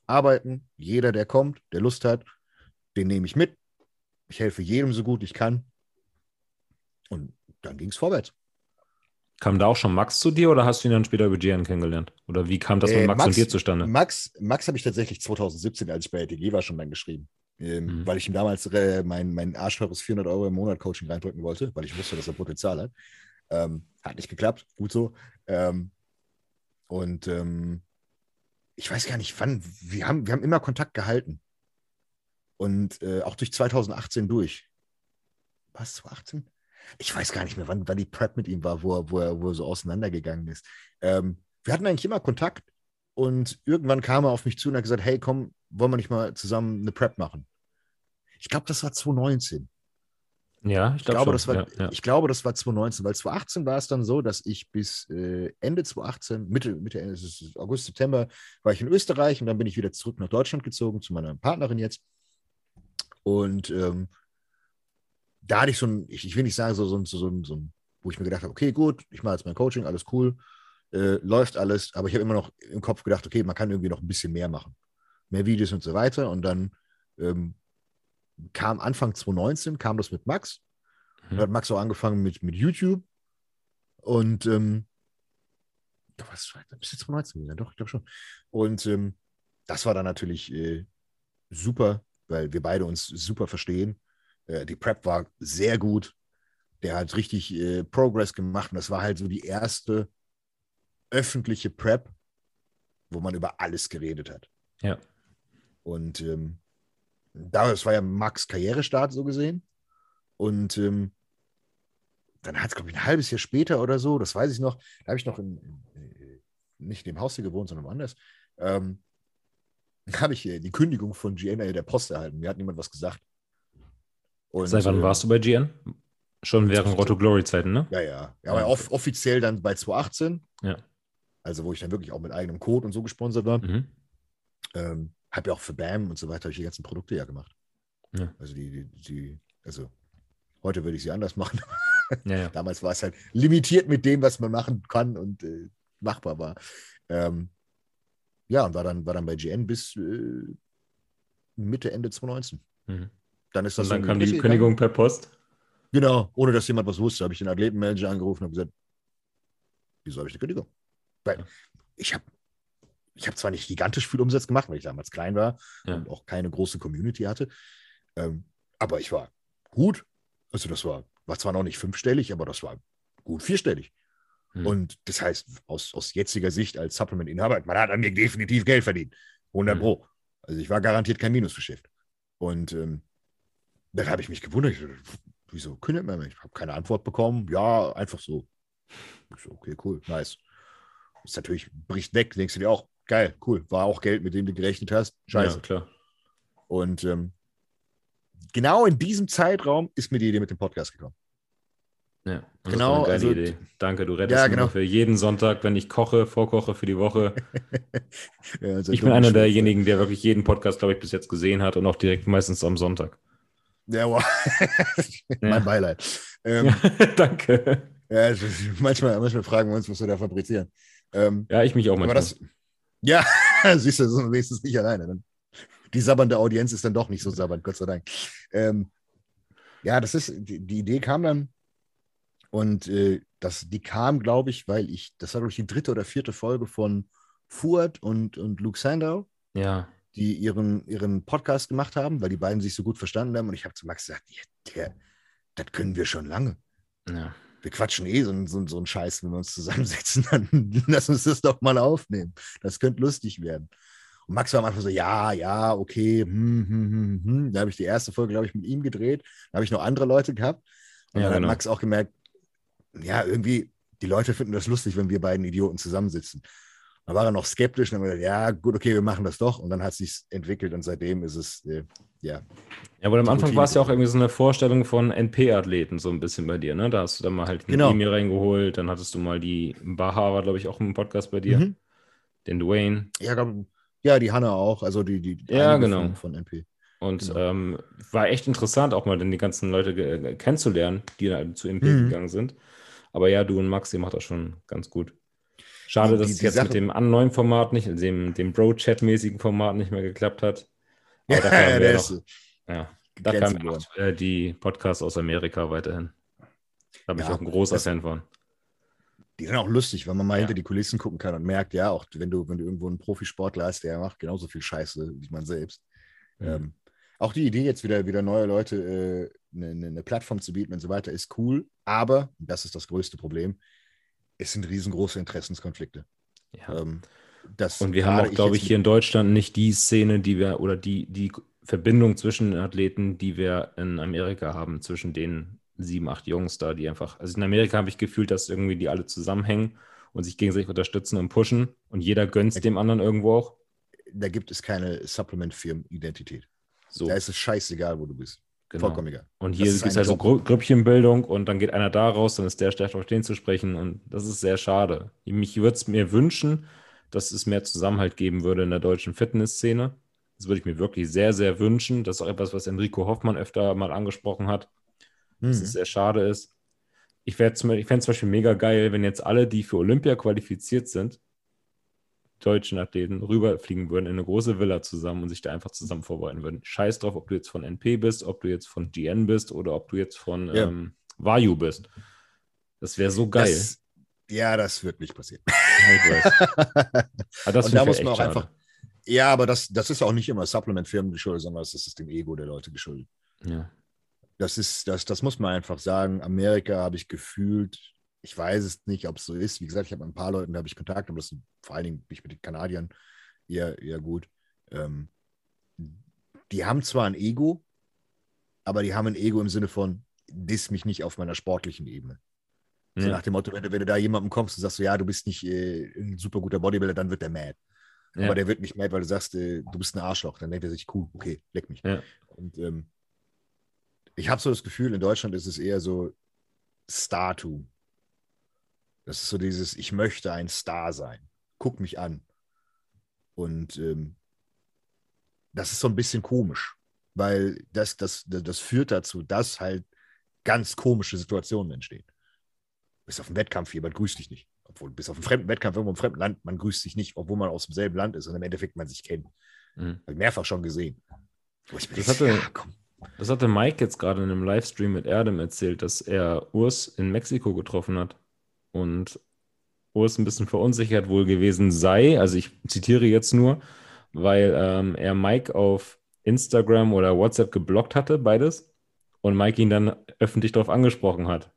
arbeiten, jeder, der kommt, der Lust hat, den nehme ich mit. Ich helfe jedem so gut ich kann. Und dann ging es vorwärts. Kam da auch schon Max zu dir oder hast du ihn dann später über GN kennengelernt? Oder wie kam das äh, mit Max, Max, und dir zustande? Max, Max habe ich tatsächlich 2017, als ich bei RTG war, schon dann geschrieben. Ähm, mhm. Weil ich ihm damals äh, mein, mein arschteures 400 Euro im Monat Coaching reindrücken wollte, weil ich wusste, dass er Potenzial hat. Ähm, hat nicht geklappt, gut so. Ähm, und ähm, ich weiß gar nicht wann, wir haben, wir haben immer Kontakt gehalten. Und äh, auch durch 2018 durch. Was, 2018? Ich weiß gar nicht mehr, wann, wann die Prep mit ihm war, wo er, wo er, wo er so auseinandergegangen ist. Ähm, wir hatten eigentlich immer Kontakt und irgendwann kam er auf mich zu und hat gesagt, hey, komm, wollen wir nicht mal zusammen eine Prep machen? Ich glaube, das war 2019. Ja, ich, glaub glaube, das war, ja, ja. ich glaube, das war 2019, weil 2018 war es dann so, dass ich bis äh, Ende 2018, Mitte, Mitte Ende, August, September, war ich in Österreich und dann bin ich wieder zurück nach Deutschland gezogen, zu meiner Partnerin jetzt. Und ähm, da hatte ich so ein, ich, ich will nicht sagen, so, so, so, so, so wo ich mir gedacht habe, okay, gut, ich mache jetzt mein Coaching, alles cool, äh, läuft alles, aber ich habe immer noch im Kopf gedacht, okay, man kann irgendwie noch ein bisschen mehr machen. Mehr Videos und so weiter. Und dann ähm, kam Anfang 2019, kam das mit Max. Mhm. Und hat Max auch angefangen mit, mit YouTube. Und ähm, was war das? Bis 2019 ja, doch, ich glaube schon. Und ähm, das war dann natürlich äh, super, weil wir beide uns super verstehen. Äh, die Prep war sehr gut. Der hat richtig äh, Progress gemacht und das war halt so die erste öffentliche Prep, wo man über alles geredet hat. Ja. Und ähm, das war ja Max Karrierestart so gesehen. Und ähm, dann hat es, glaube ich, ein halbes Jahr später oder so, das weiß ich noch, da habe ich noch in, in, nicht in dem Haus hier gewohnt, sondern woanders. Ähm, [laughs] habe ich die Kündigung von GN der Post erhalten. Mir hat niemand was gesagt. Und, Seit wann äh, warst du bei GN? Schon während Roto Glory Zeiten, ne? Ja, ja. Ja, aber off offiziell dann bei 2018. Ja. Also, wo ich dann wirklich auch mit eigenem Code und so gesponsert war. Mhm. Ähm, habe ja auch für BAM und so weiter ich die ganzen Produkte ja gemacht. Ja. Also die, die, die, also heute würde ich sie anders machen. [laughs] Ja, ja. Damals war es halt limitiert mit dem, was man machen kann und äh, machbar war. Ähm, ja, und war dann, war dann bei GN bis äh, Mitte, Ende 2019. Mhm. Dann ist das und dann so kam die Kündigung per Post. Genau, ohne dass jemand was wusste, habe ich den Athletenmanager angerufen und gesagt, wieso habe ich eine Kündigung? Weil ich habe ich habe zwar nicht gigantisch viel Umsatz gemacht, weil ich damals klein war ja. und auch keine große Community hatte, ähm, aber ich war gut. Also das war, war zwar noch nicht fünfstellig, aber das war gut vierstellig. Hm. Und das heißt, aus, aus jetziger Sicht als Supplement-Inhaber, man hat an mir definitiv Geld verdient. 100 hm. Pro. Also ich war garantiert kein Minusgeschäft. Und ähm, dann habe ich mich gewundert. Ich, wieso kündigt man mich? Ich habe keine Antwort bekommen. Ja, einfach so. So, okay, cool, nice. Ist natürlich, bricht weg, denkst du dir auch, geil, cool. War auch Geld, mit dem du gerechnet hast. Scheiße. Ja, klar. Und ähm, genau in diesem Zeitraum ist mir die Idee mit dem Podcast gekommen. Ja, genau. also, Idee. Danke, du rettest ja, genau. für jeden Sonntag, wenn ich koche, vorkoche für die Woche. [laughs] ja, also ich bin einer derjenigen, der wirklich jeden Podcast, glaube ich, bis jetzt gesehen hat und auch direkt meistens am Sonntag. Ja, wow. [laughs] mein Beileid. Ähm, [laughs] Danke. Ja, manchmal, manchmal fragen wir uns, was wir da fabrizieren. Ähm, ja, ich mich auch manchmal. Das, ja, [laughs] siehst du, so wenigstens nicht alleine. Dann. Die sabbernde Audienz ist dann doch nicht so sabbernd, Gott sei Dank. Ähm, ja, das ist, die, die, Idee kam dann und äh, das, die kam, glaube ich, weil ich, das war, glaube ich, die dritte oder vierte Folge von Fuad und, und Luke Sandow. Ja. Die ihren, ihren Podcast gemacht haben, weil die beiden sich so gut verstanden haben. Und ich habe zu Max gesagt, der, das können wir schon lange. Ja wir quatschen eh so, so, so einen Scheiß, wenn wir uns zusammensetzen, [laughs] dann lass uns das doch mal aufnehmen. Das könnte lustig werden. Und Max war am Anfang so, ja, ja, okay, hm, hm, hm, hm. Da habe ich die erste Folge, glaube ich, mit ihm gedreht. Da habe ich noch andere Leute gehabt. Und ja, dann genau. hat Max auch gemerkt, ja, irgendwie, die Leute finden das lustig, wenn wir beiden Idioten zusammensitzen. Dann war er noch skeptisch und dann gesagt, ja, gut, okay, wir machen das doch. Und dann hat es sich entwickelt und seitdem ist es, äh, ja. Ja, aber am Anfang war es ja auch irgendwie so eine Vorstellung von NP-Athleten, so ein bisschen bei dir, ne? Da hast du dann mal halt genau. Emil reingeholt, dann hattest du mal die Baha, war, glaube ich, auch im Podcast bei dir. Mhm. Den Dwayne. Ja, ja, die Hanna auch, also die, die ja, genau. von, von NP. Und genau. ähm, war echt interessant, auch mal dann die ganzen Leute kennenzulernen, die da zu MP mhm. gegangen sind. Aber ja, du und Max, ihr macht das schon ganz gut. Schade, dass die, die es jetzt Sache... mit dem neuen Format nicht, dem, dem Bro-Chat-mäßigen Format nicht mehr geklappt hat. Aber da kam [laughs] ja, noch, ja, da kamen noch, äh, die Podcasts aus Amerika weiterhin. Da bin ja, ich auch ein großer Fan von. Die sind auch lustig, wenn man mal ja. hinter die Kulissen gucken kann und merkt, ja, auch wenn du, wenn du irgendwo einen Profisportler hast, der macht genauso viel Scheiße wie man selbst. Mhm. Ähm, auch die Idee, jetzt wieder, wieder neue Leute äh, eine, eine, Plattform zu bieten und so weiter, ist cool. Aber, das ist das größte Problem, es sind riesengroße Interessenskonflikte. Ja. Ähm, und wir haben auch, glaube ich, hier in Deutschland nicht die Szene, die wir oder die, die Verbindung zwischen Athleten, die wir in Amerika haben, zwischen den sieben, acht Jungs da, die einfach, also in Amerika habe ich gefühlt, dass irgendwie die alle zusammenhängen und sich gegenseitig unterstützen und pushen und jeder gönnt dem anderen irgendwo auch. Da gibt es keine Supplement-Firmen-Identität. So. Da ist es scheißegal, wo du bist. Genau. Vollkommen egal. Und hier gibt es also Grüppchenbildung und dann geht einer da raus, dann ist der stärker auf den zu sprechen und das ist sehr schade. Mich würde es mir wünschen, dass es mehr Zusammenhalt geben würde in der deutschen Fitnessszene. Das würde ich mir wirklich sehr, sehr wünschen. Das ist auch etwas, was Enrico Hoffmann öfter mal angesprochen hat, mhm. dass es sehr schade ist. Ich, ich fände es zum Beispiel mega geil, wenn jetzt alle, die für Olympia qualifiziert sind, deutschen Athleten rüberfliegen würden in eine große Villa zusammen und sich da einfach zusammen vorbereiten würden. Scheiß drauf, ob du jetzt von NP bist, ob du jetzt von GN bist oder ob du jetzt von ja. ähm, Vayu bist. Das wäre so geil. Das, ja, das wird nicht passieren. aber [laughs] das und da muss man auch schade. einfach. Ja, aber das, das ist auch nicht immer Supplement-Firmen geschuldet, sondern das ist dem Ego der Leute geschuldet. Ja. Das ist, das, das muss man einfach sagen. Amerika habe ich gefühlt ich weiß es nicht, ob es so ist. Wie gesagt, ich habe mit ein paar Leuten, da habe ich Kontakt, aber das sind vor allen Dingen bin ich mit den Kanadiern eher, eher gut. Ähm, die haben zwar ein Ego, aber die haben ein Ego im Sinne von, diss mich nicht auf meiner sportlichen Ebene. So nach dem Motto, wenn du, wenn du da jemandem kommst und sagst, so, ja, du bist nicht äh, ein super guter Bodybuilder, dann wird der mad. Ja. Aber der wird nicht mad, weil du sagst, äh, du bist ein Arschloch. Dann denkt er sich, cool, okay, leck mich. Ja. Und ähm, ich habe so das Gefühl, in Deutschland ist es eher so Startum. Das ist so dieses, ich möchte ein Star sein. Guck mich an. Und ähm, das ist so ein bisschen komisch, weil das, das, das führt dazu, dass halt ganz komische Situationen entstehen. Bis auf einen Wettkampf, jemand grüßt dich nicht. Obwohl, bis auf einen fremden Wettkampf irgendwo im fremden Land, man grüßt sich nicht, obwohl man aus demselben Land ist und im Endeffekt man sich kennt. Mhm. Habe ich mehrfach schon gesehen. Das hatte, ja, das hatte Mike jetzt gerade in einem Livestream mit Erdem erzählt, dass er Urs in Mexiko getroffen hat und Urs ein bisschen verunsichert wohl gewesen sei, also ich zitiere jetzt nur, weil ähm, er Mike auf Instagram oder WhatsApp geblockt hatte, beides, und Mike ihn dann öffentlich darauf angesprochen hat.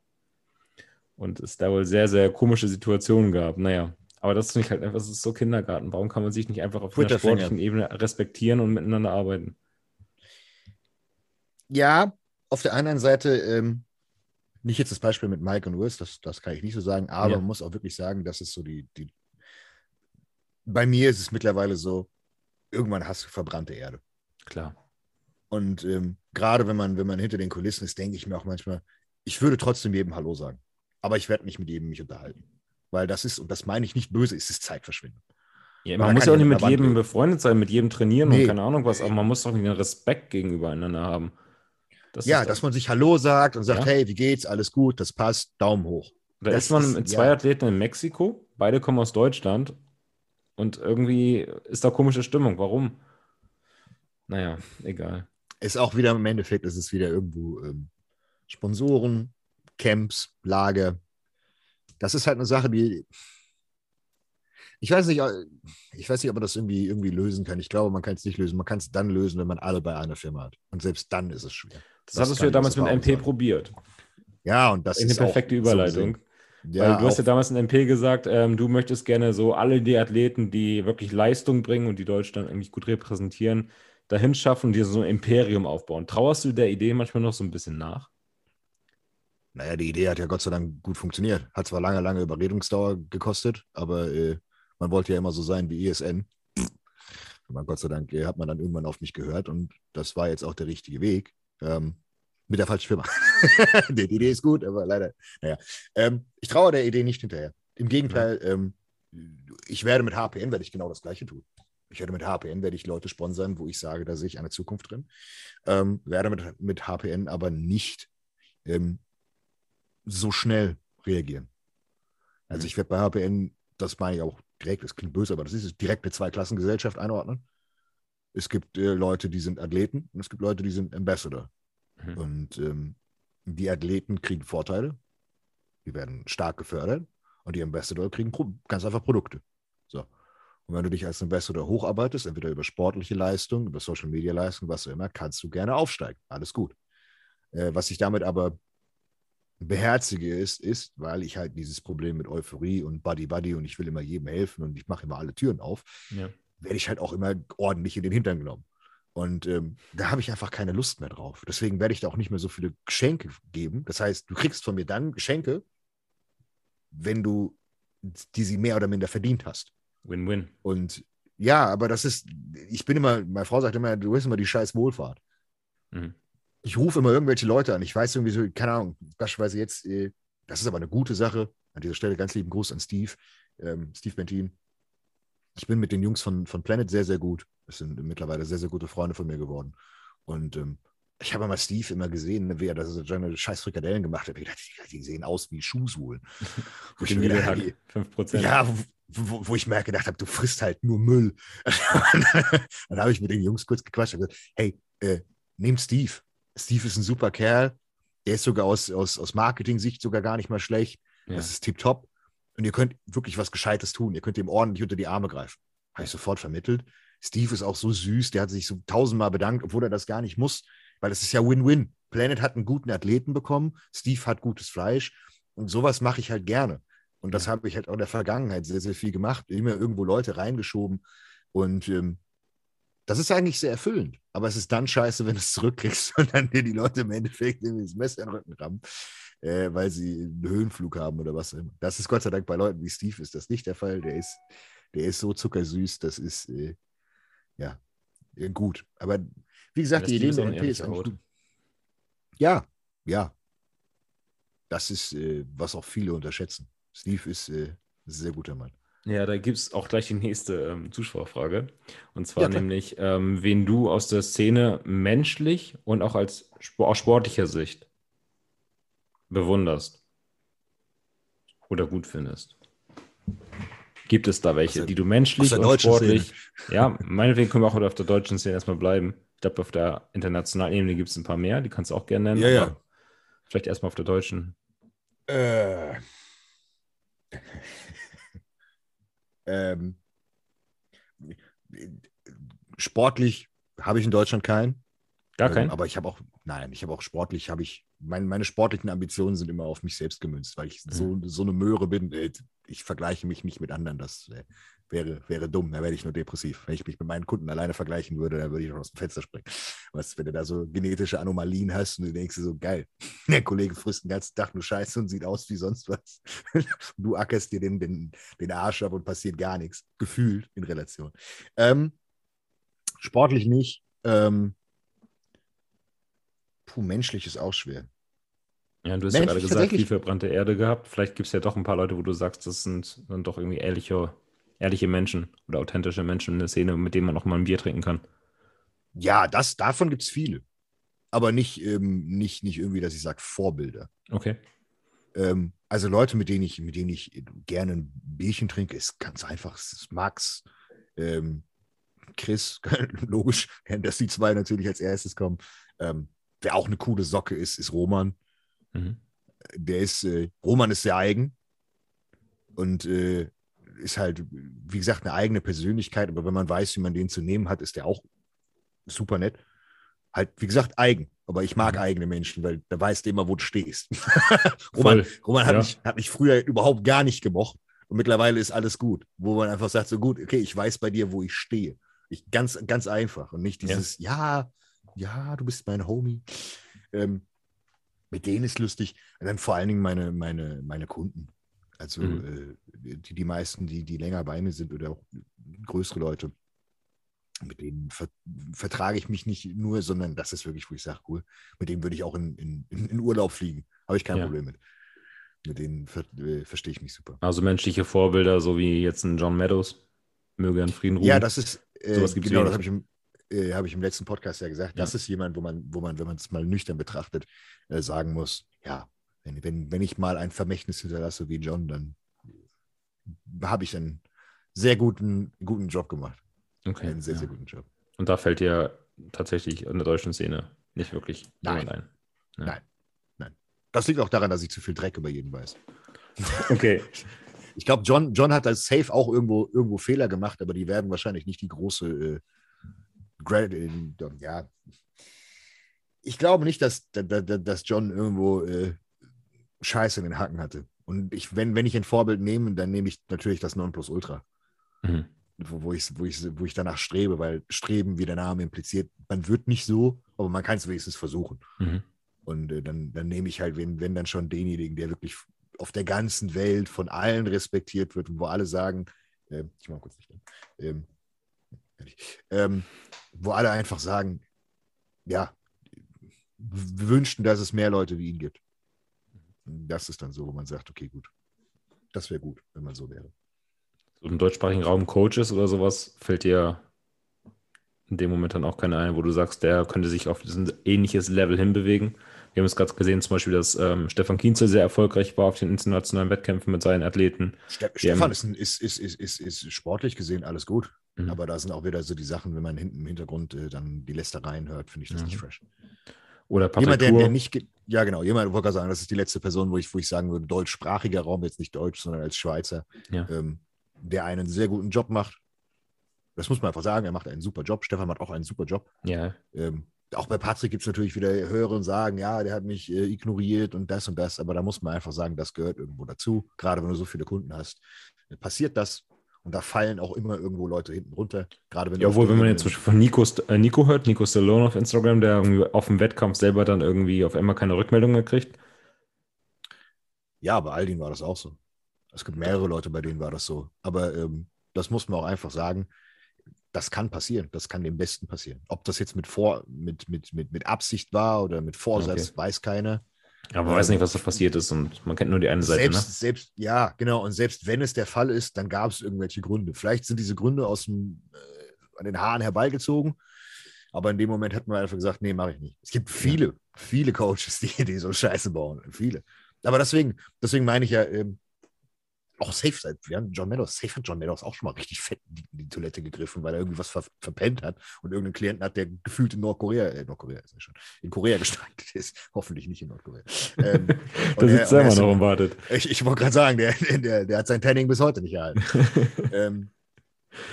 Und es da wohl sehr, sehr komische Situationen gab. Naja, aber das ist nicht halt einfach, das ist so Kindergarten. Warum kann man sich nicht einfach auf einer sportlichen Ebene respektieren und miteinander arbeiten? Ja, auf der anderen Seite ähm, nicht jetzt das Beispiel mit Mike und Urs, das, das kann ich nicht so sagen, aber ja. man muss auch wirklich sagen, das ist so die, die. Bei mir ist es mittlerweile so, irgendwann hast du verbrannte Erde. Klar. Und ähm, gerade wenn man, wenn man hinter den Kulissen ist, denke ich mir auch manchmal, ich würde trotzdem jedem Hallo sagen. Aber ich werde nicht mit jedem mich unterhalten. Weil das ist, und das meine ich nicht böse, ist es Zeitverschwendung. Ja, man, man muss ja auch nicht mit jedem befreundet sein, mit jedem trainieren nee. und keine Ahnung was, aber man muss doch einen Respekt gegenüber einander haben. Das ja, dass man sich Hallo sagt und sagt, ja. hey, wie geht's? Alles gut, das passt, Daumen hoch. Da das ist man mit zwei ja. Athleten in Mexiko, beide kommen aus Deutschland und irgendwie ist da komische Stimmung. Warum? Naja, egal. Ist auch wieder im Endeffekt, ist es wieder irgendwo ähm, Sponsoren, Camps, Lager. Das ist halt eine Sache, die ich weiß nicht, ich weiß nicht, ob man das irgendwie, irgendwie lösen kann. Ich glaube, man kann es nicht lösen. Man kann es dann lösen, wenn man alle bei einer Firma hat. Und selbst dann ist es schwer. Das, das hattest du ja damals mit MP sein. probiert. Ja, und das Eine ist eine perfekte Überleitung. So ja, Weil du hast ja damals in MP gesagt, ähm, du möchtest gerne so alle die Athleten, die wirklich Leistung bringen und die Deutschland eigentlich gut repräsentieren, dahin schaffen, dir so ein Imperium aufbauen. Trauerst du der Idee manchmal noch so ein bisschen nach? Naja, die Idee hat ja Gott sei Dank gut funktioniert. Hat zwar lange, lange Überredungsdauer gekostet, aber äh, Man wollte ja immer so sein wie ESN. Aber Gott sei Dank äh, hat man dann irgendwann auf mich gehört und das war jetzt auch der richtige Weg. Ähm, mit der falschen Firma. [laughs] die Idee ist gut, aber leider, naja. Ähm, ich traue der Idee nicht hinterher. Im Gegenteil, ähm, ich werde mit HPN werde ich genau das Gleiche tun. Ich werde mit HPN werde ich Leute sponsern, wo ich sage, da sehe ich eine Zukunft drin. Ähm, werde mit, mit HPN aber nicht ähm, so schnell reagieren. Also mhm. ich werde bei HPN, das meine ich auch direkt, das klingt böse, aber das ist direkt eine Zweiklassengesellschaft einordnen. Es gibt äh, Leute, die sind Athleten und es gibt Leute, die sind Ambassador. Mhm. Und ähm, die Athleten kriegen Vorteile, die werden stark gefördert und die Ambassador kriegen ganz einfach Produkte. So. Und wenn du dich als Ambassador hocharbeitest, entweder über sportliche Leistung, über Social Media Leistung, was auch immer, kannst du gerne aufsteigen. Alles gut. Äh, was ich damit aber beherzige ist, ist, weil ich halt dieses Problem mit Euphorie und Buddy Buddy und ich will immer jedem helfen und ich mache immer alle Türen auf, ja. werde ich halt auch immer ordentlich in den Hintern genommen. Und ähm, da habe ich einfach keine Lust mehr drauf. Deswegen werde ich da auch nicht mehr so viele Geschenke geben. Das heißt, du kriegst von mir dann Geschenke, wenn du die sie mehr oder minder verdient hast. Win-win. Und ja, aber das ist, ich bin immer, meine Frau sagt immer, du bist immer die scheiß Wohlfahrt. Mhm ich rufe immer irgendwelche Leute an. Ich weiß irgendwie so, keine Ahnung, beispielsweise jetzt, äh, das ist aber eine gute Sache. An dieser Stelle ganz lieben Gruß an Steve, ähm, Steve Bentin. Ich bin mit den Jungs von, von Planet sehr, sehr gut. Das sind mittlerweile sehr, sehr gute Freunde von mir geworden. Und ähm, ich habe mal Steve immer gesehen, wie er das seine scheiß Frikadellen gemacht hat. Ich dachte, die sehen aus wie Schuhsohlen. [laughs] wo ich mir gedacht, 5%. Ja, wo, wo, ich mir gedacht habe, du frisst halt nur Müll. [laughs] dann habe ich mit den Jungs kurz gequatscht und gesagt, hey, äh, nimm Steve. Steve ist ein super Kerl. Der ist sogar aus, aus, aus Marketing-Sicht sogar gar nicht mal schlecht. Ja. Das ist tipptopp. Und ihr könnt wirklich was Gescheites tun. Ihr könnt ihm ordentlich unter die Arme greifen. Habe ich sofort vermittelt. Steve ist auch so süß. Der hat sich so tausendmal bedankt, obwohl er das gar nicht muss, weil es ist ja Win-Win. Planet hat einen guten Athleten bekommen. Steve hat gutes Fleisch. Und sowas mache ich halt gerne. Und das habe ich halt auch in der Vergangenheit sehr, sehr viel gemacht. Immer irgendwo Leute reingeschoben. Und ähm, das ist eigentlich sehr erfüllend. Aber es ist dann scheiße, wenn du es zurückkriegst [laughs] und dann dir die Leute im Endeffekt irgendwie das Messer in den Rücken rammen, äh, weil sie einen Höhenflug haben oder was auch immer. Das ist Gott sei Dank bei Leuten wie Steve ist das nicht der Fall. Der ist, der ist so zuckersüß, das ist äh, ja gut. Aber wie gesagt, ja, die Idee mit NP ist eigentlich gut. Ja, ja. Das ist, äh, was auch viele unterschätzen. Steve ist äh, ein sehr guter Mann. Ja, da gibt es auch gleich die nächste ähm, Zuschauerfrage. Und zwar ja, nämlich, ähm, wen du aus der Szene menschlich und auch als aus sportlicher Sicht bewunderst oder gut findest. Gibt es da welche, die du menschlich und sportlich. Szene. Ja, meinetwegen können wir auch auf der deutschen Szene erstmal bleiben. Ich glaube, auf der internationalen Ebene gibt es ein paar mehr, die kannst du auch gerne nennen. Ja, ja. Vielleicht erstmal auf der deutschen. Äh. Ähm, sportlich habe ich in Deutschland keinen. Gar keinen? Ähm, aber ich habe auch, nein, ich habe auch sportlich, habe ich, mein, meine sportlichen Ambitionen sind immer auf mich selbst gemünzt, weil ich mhm. so, so eine Möhre bin. Äh, ich vergleiche mich nicht mit anderen. Das äh, wäre, wäre dumm, da werde ich nur depressiv. Wenn ich mich mit meinen Kunden alleine vergleichen würde, dann würde ich noch aus dem Fenster springen. Was, wenn du da so genetische Anomalien hast und du denkst dir so, geil, [laughs] der Kollege frisst den ganzen Tag nur Scheiße und sieht aus wie sonst was. [laughs] du ackerst dir den, den, den Arsch ab und passiert gar nichts. Gefühlt in Relation. Ähm, sportlich nicht. Ähm, puh, menschlich ist auch schwer. Ja, du hast Mensch, ja gerade gesagt, viel verbrannte Erde gehabt. Vielleicht gibt es ja doch ein paar Leute, wo du sagst, das sind dann doch irgendwie ehrliche ehrliche Menschen oder authentische Menschen in der Szene, mit denen man auch mal ein Bier trinken kann. Ja, das, davon gibt es viele. Aber nicht, ähm, nicht, nicht irgendwie, dass ich sage, Vorbilder. Okay. Ähm, also Leute, mit denen ich, mit denen ich gerne ein Bierchen trinke, ist ganz einfach. Es ist Max, ähm, Chris, [laughs] logisch, dass die zwei natürlich als erstes kommen. Ähm, wer auch eine coole Socke ist, ist Roman. Mhm. Der ist, äh, Roman ist sehr eigen und äh, ist halt, wie gesagt, eine eigene Persönlichkeit, aber wenn man weiß, wie man den zu nehmen hat, ist der auch super nett. Halt, wie gesagt, eigen. Aber ich mag mhm. eigene Menschen, weil da weißt du immer, wo du stehst. [laughs] Roman, Roman hat, ja. mich, hat mich früher überhaupt gar nicht gemocht. Und mittlerweile ist alles gut. Wo man einfach sagt, so gut, okay, ich weiß bei dir, wo ich stehe. Ich, ganz, ganz einfach. Und nicht dieses, ja, ja, ja du bist mein Homie. Ähm, mit denen ist lustig. Und dann vor allen Dingen meine, meine, meine Kunden. Also mhm. die, die meisten, die, die länger bei mir sind oder auch größere Leute, mit denen ver vertrage ich mich nicht nur, sondern das ist wirklich, wo ich sage, cool, mit denen würde ich auch in, in, in Urlaub fliegen. Habe ich kein ja. Problem mit. Mit denen ver äh, verstehe ich mich super. Also menschliche Vorbilder, so wie jetzt ein John Meadows, möge in Frieden ruhen. Ja, das ist, äh, genau, das habe ich, im, äh, hab ich im letzten Podcast ja gesagt. Ja. Das ist jemand, wo man, wo man, wenn man es mal nüchtern betrachtet, äh, sagen muss, ja, wenn, wenn, wenn ich mal ein Vermächtnis hinterlasse wie John, dann habe ich einen sehr guten, guten Job gemacht. Okay. Einen sehr, ja. sehr guten Job. Und da fällt dir tatsächlich in der deutschen Szene nicht wirklich Nein. ein. Ja. Nein. Nein. Das liegt auch daran, dass ich zu viel Dreck über jeden weiß. [laughs] Okay. Ich glaube, John, John hat als Safe auch irgendwo, irgendwo Fehler gemacht, aber die werden wahrscheinlich nicht die große äh, äh, ja. Ich glaube nicht, dass, dass John irgendwo äh, Scheiße in den Hacken hatte. Und ich, wenn, wenn ich ein Vorbild nehme, dann nehme ich natürlich das Nonplusultra. Mhm. Wo, wo, ich, wo, ich, wo ich danach strebe, weil Streben, wie der Name impliziert, man wird nicht so, aber man kann es wenigstens versuchen. Mhm. Und äh, dann, dann nehme ich halt, wenn, wenn dann schon denjenigen, der wirklich auf der ganzen Welt von allen respektiert wird und wo alle sagen, äh, ich mache kurz nicht, ähm, ähm, wo alle einfach sagen, ja, wünschten, dass es mehr Leute wie ihn gibt das ist dann so, wo man sagt, okay, gut, das wäre gut, wenn man so wäre. So im deutschsprachigen Raum Coaches oder sowas fällt dir in dem Moment dann auch keiner ein, wo du sagst, der könnte sich auf ein ähnliches Level hinbewegen. Wir haben es gerade gesehen, zum Beispiel, dass ähm, Stefan Kienzel sehr erfolgreich war auf den internationalen Wettkämpfen mit seinen Athleten. Ste Stefan ist, ist, ist, ist, ist, sportlich gesehen alles gut. Mhm. Aber da sind auch wieder so die Sachen, wenn man hinten im Hintergrund äh, dann die Lästereien hört, finde ich das mhm. nicht fresh. Oder Patrick Jemand, der, der nicht, ja genau, jemand, wollte sagen, das ist die letzte Person, wo ich, wo ich sagen würde, deutschsprachiger Raum, jetzt nicht deutsch, sondern als Schweizer, ja. ähm, der einen sehr guten Job macht. Das muss man einfach sagen, er macht einen super Job. Stefan macht auch einen super Job. Ja. Ähm, auch bei Patrick gibt es natürlich wieder Hörer und sagen, ja, der hat mich äh, ignoriert und das und das, aber da muss man einfach sagen, das gehört irgendwo dazu. Gerade wenn du so viele Kunden hast, passiert das. Und da fallen auch immer irgendwo Leute hinten runter. Gerade wenn ja, obwohl, wenn man jetzt zum Beispiel von Nico, äh, Nico hört, Nico Stallone auf Instagram, der irgendwie auf dem Wettkampf selber dann irgendwie auf einmal keine Rückmeldung mehr kriegt. Ja, bei Aldin war das auch so. Es gibt mehrere Leute, bei denen war das so. Aber ähm, das muss man auch einfach sagen. Das kann passieren. Das kann dem Besten passieren. Ob das jetzt mit, Vor mit, mit, mit, mit Absicht war oder mit Vorsatz, okay. weiß keiner. Aber man weiß nicht, was da passiert ist und man kennt nur die eine Seite. Selbst, ne? selbst, ja, genau. Und selbst wenn es der Fall ist, dann gab es irgendwelche Gründe. Vielleicht sind diese Gründe aus dem, äh, an den Haaren herbeigezogen. Aber in dem Moment hat man einfach gesagt, nee, mache ich nicht. Es gibt viele, ja. viele Coaches, die, die so Scheiße bauen. Viele. Aber deswegen, deswegen meine ich ja, ähm, auch safe sein. Wir haben John Meadows, safe hat John Meadows auch schon mal richtig fett in die, die Toilette gegriffen, weil er irgendwie was ver verpennt hat und irgendeinen Klienten hat, der gefühlt in Nordkorea, äh, Nordkorea ist ja schon, in Korea gestartet ist. [laughs] Hoffentlich nicht in Nordkorea. Ähm, [laughs] da sitzt er immer noch und wartet. Ich, ich wollte gerade sagen, der, [laughs] der, der hat sein Tanning bis heute nicht erhalten. ähm,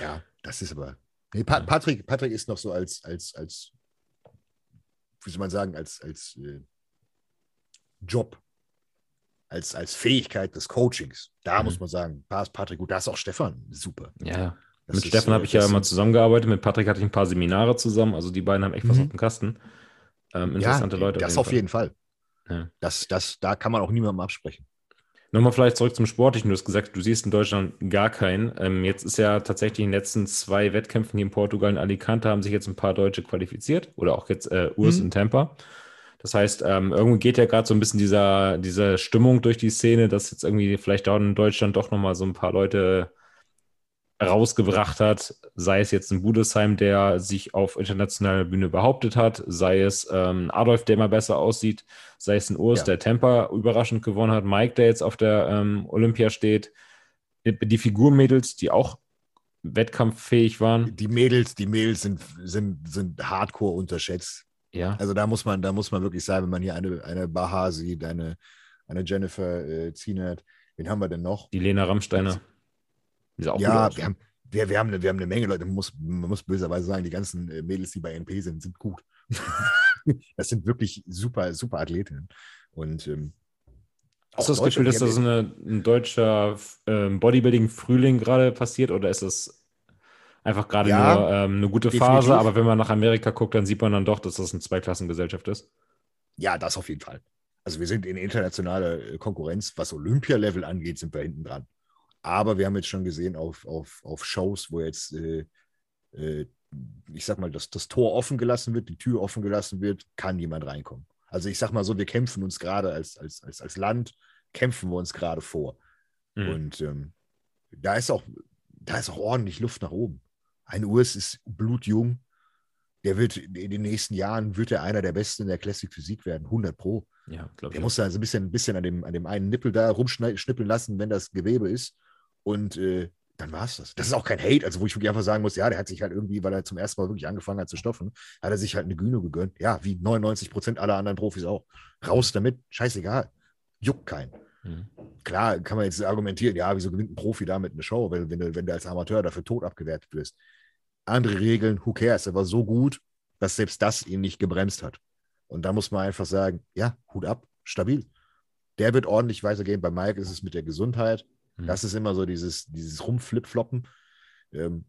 ja, das ist aber. Nee, pa Patrick, Patrick ist noch so als, als, als, wie soll man sagen, als, als äh, Job als, als Fähigkeit des Coachings. Da mhm. muss man sagen, Patrick gut. Da ist auch Stefan super. Ja. Das mit Stefan habe ich ja immer zusammengearbeitet. Mit Patrick hatte ich ein paar Seminare zusammen. Also die beiden haben echt mhm. was auf dem Kasten. Ähm, interessante ja, Leute. Das auf jeden Fall. Fall. Ja. Das, das, da kann man auch niemandem absprechen. Nochmal vielleicht zurück zum Sportlichen. Du hast gesagt, du siehst in Deutschland gar keinen. Ähm, jetzt ist ja tatsächlich in den letzten zwei Wettkämpfen hier in Portugal in Alicante haben sich jetzt ein paar Deutsche qualifiziert oder auch jetzt äh, Urs mhm. in Tampa. Das heißt, ähm, irgendwie geht ja gerade so ein bisschen dieser, diese Stimmung durch die Szene, dass jetzt irgendwie vielleicht auch in Deutschland doch nochmal so ein paar Leute rausgebracht hat, sei es jetzt ein Budesheim, der sich auf internationaler Bühne behauptet hat, sei es ähm, Adolf, der immer besser aussieht, sei es ein Urs, ja. der Temper überraschend gewonnen hat, Mike, der jetzt auf der ähm, Olympia steht, die Figurmädels, die auch wettkampffähig waren. Die Mädels, die Mädels sind, sind, sind hardcore unterschätzt. Ja. Also da muss man, da muss man wirklich sagen, wenn man hier eine, eine Baha sieht, eine, eine Jennifer äh, Zienert, wen haben wir denn noch? Die Lena Rammsteiner. ja, wir haben, wir, wir, haben eine, wir haben eine Menge Leute, man muss, man muss böserweise sagen, die ganzen äh, Mädels, die bei NP sind, sind gut. [laughs] das sind wirklich super, super Athletinnen. Und ähm, Hast du das Gefühl, dass das eine, ein deutscher ähm, Bodybuilding-Frühling gerade passiert oder ist das einfach gerade ja, nur ähm, eine gute definitiv. Phase, aber wenn man nach Amerika guckt, dann sieht man dann doch, dass das eine Zweiklassengesellschaft ist. Ja, das auf jeden Fall. Also wir sind in internationaler äh, Konkurrenz, was Olympia-Level angeht, sind wir hinten dran. aber wir haben jetzt schon gesehen auf, auf, auf Shows, wo jetzt, äh, äh, ich sag mal, das, das Tor offen gelassen wird, die Tür offen gelassen wird, kann niemand reinkommen. Also ich sag mal so, wir kämpfen uns gerade als, als, als, als Land, kämpfen wir uns gerade vor. Mhm. Und ähm, da ist auch, da ist auch ordentlich Luft nach oben. Ein Urs ist blutjung. Der wird in den nächsten Jahren wird er einer der Besten in der Classic Physik werden, 100 Pro. Ja, glaube ich. Der muss da so ein bisschen, ein bisschen an, dem, an dem einen Nippel da rumschnippeln lassen, wenn das Gewebe ist. Und äh, dann war es das. Das ist auch kein Hate, also wo ich wirklich einfach sagen muss, ja, der hat sich halt irgendwie, weil er zum ersten Mal wirklich angefangen hat zu stoffen, hat er sich halt eine Güne gegönnt. Ja, wie 99 Prozent aller anderen Profis auch. Raus damit, scheißegal. Juckt keinen. Mhm. Klar kann man jetzt argumentieren, ja, wieso gewinnt ein Profi damit eine Show, weil wenn du, wenn du als Amateur dafür tot abgewertet wirst. Andere Regeln, who cares? Er war so gut, dass selbst das ihn nicht gebremst hat. Und da muss man einfach sagen, ja, Hut ab, stabil. Der wird ordentlich weitergehen. Bei Mike ist es mit der Gesundheit Mhm. Das ist immer so dieses, dieses Rumflip-Floppen. Ähm,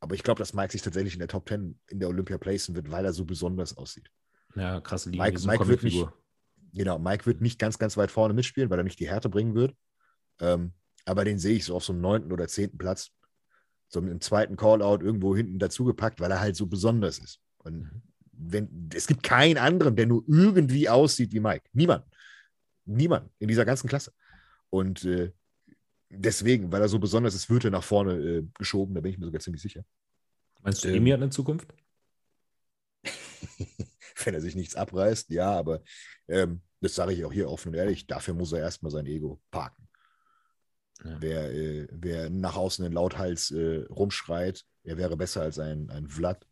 aber ich glaube, dass Mike sich tatsächlich in der Top 10 in der Olympia placen wird, weil er so besonders aussieht. Ja, krasse Linie. Mike, Mike wird nicht, genau, Mike wird nicht ganz, ganz weit vorne mitspielen, weil er nicht die Härte bringen wird. Ähm, aber den sehe ich so auf so einem neunten oder zehnten Platz. So mit einem zweiten Callout irgendwo hinten dazugepackt, weil er halt so besonders ist. Und mhm. wenn, es gibt keinen anderen, der nur irgendwie aussieht wie Mike. Niemand. Niemand in dieser ganzen Klasse. Und äh, deswegen, weil er so besonders ist, wird er nach vorne äh, geschoben, da bin ich mir sogar ziemlich sicher. Meinst du, ähm, Emi hat eine Zukunft? [laughs] Wenn er sich nichts abreißt, ja, aber ähm, das sage ich auch hier offen und ehrlich, dafür muss er erstmal sein Ego parken. Ja. Wer, äh, wer nach außen in Lauthals äh, rumschreit, er wäre besser als ein, ein Vlad.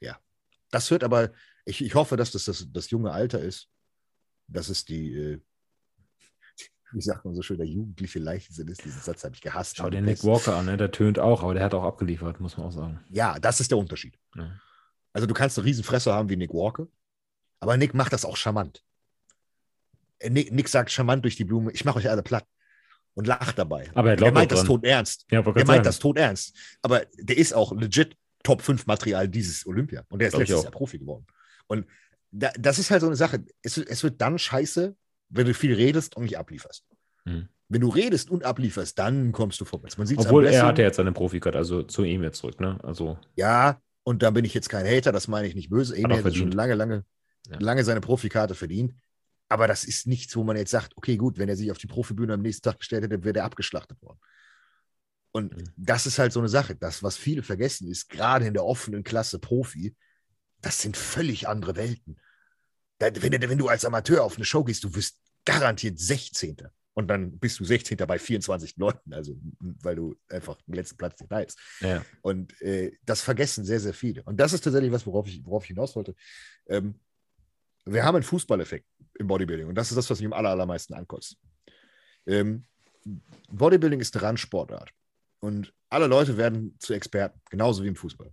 Ja. Das wird aber, ich, ich hoffe, dass das, das das junge Alter ist. Das ist die, äh, [laughs] wie sagt man so schön, der jugendliche Leichtsinn ist. Diesen Satz habe ich gehasst. Schau den Nick Walker an, ne? der tönt auch, aber der hat auch abgeliefert, muss man auch sagen. Ja, das ist der Unterschied. Ja. Also du kannst eine Riesenfresse haben wie Nick Walker, aber Nick macht das auch charmant. Äh, Nick, Nick sagt charmant durch die Blume, ich mache euch alle platt und lacht dabei. Aber er, er meint das tot ernst. Ja, er meint sagen. das tot ernst. Aber der ist auch legit Top 5 Material dieses Olympia. Und der ist letztes Jahr Profi geworden. Und da, das ist halt so eine Sache. Es, es, wird dann scheiße, wenn du viel redest und nicht ablieferst. Mhm. Wenn du redest und ablieferst, dann kommst du vorwärts. Man Obwohl er hatte jetzt seinen Profikart, also zu ihm jetzt zurück, ne? Also. Ja, und da bin ich jetzt kein Hater, das meine ich nicht böse. Emi hat schon lange, lange, ja. lange seine Profikarte verdient. Aber das ist nichts, wo man jetzt sagt, okay, gut, wenn er sich auf die Profibühne am nächsten Tag gestellt hätte, wäre er abgeschlachtet worden. Und mhm. das ist halt so eine Sache. Das, was viele vergessen, ist, gerade in der offenen Klasse Profi, das sind völlig andere Welten. wenn, wenn du als Amateur auf eine Show gehst, du wirst garantiert 16. Und dann bist du 16. bei 24 Leuten, also weil du einfach den letzten Platz nicht teilst. Ja. Und äh, das vergessen sehr, sehr viele. Und das ist tatsächlich was, worauf ich, worauf ich hinaus wollte. Ähm, wir haben einen Fußballeffekt im Bodybuilding und das ist das, was mich am aller, allermeisten ankotzt. Ähm, Bodybuilding ist eine Randsportart und alle Leute werden zu Experten, genauso wie im Fußball.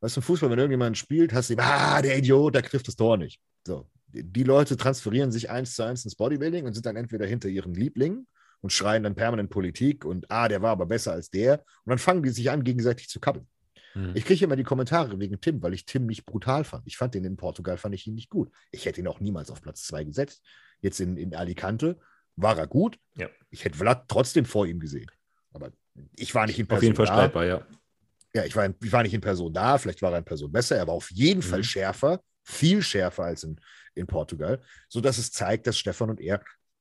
Weißt du, im Fußball, wenn irgendjemand spielt, hast du, ah, der Idiot, der trifft das Tor nicht. So, die Leute transferieren sich eins zu eins ins Bodybuilding und sind dann entweder hinter ihren Lieblingen und schreien dann permanent Politik und ah, der war aber besser als der. Und dann fangen die sich an, gegenseitig zu kappeln. Mhm. Ich kriege immer die Kommentare wegen Tim, weil ich Tim nicht brutal fand. Ich fand den in Portugal, fand ich ihn nicht gut. Ich hätte ihn auch niemals auf Platz zwei gesetzt. Jetzt in, in Alicante war er gut. Ja. Ich hätte Vlad trotzdem vor ihm gesehen. Aber ich war nicht in Person Auf jeden Fall streitbar, ja. Ja, ich war, ich war nicht in Person da, vielleicht war er in Person besser. Er war auf jeden mhm. Fall schärfer, viel schärfer als in, in Portugal, sodass es zeigt, dass Stefan und er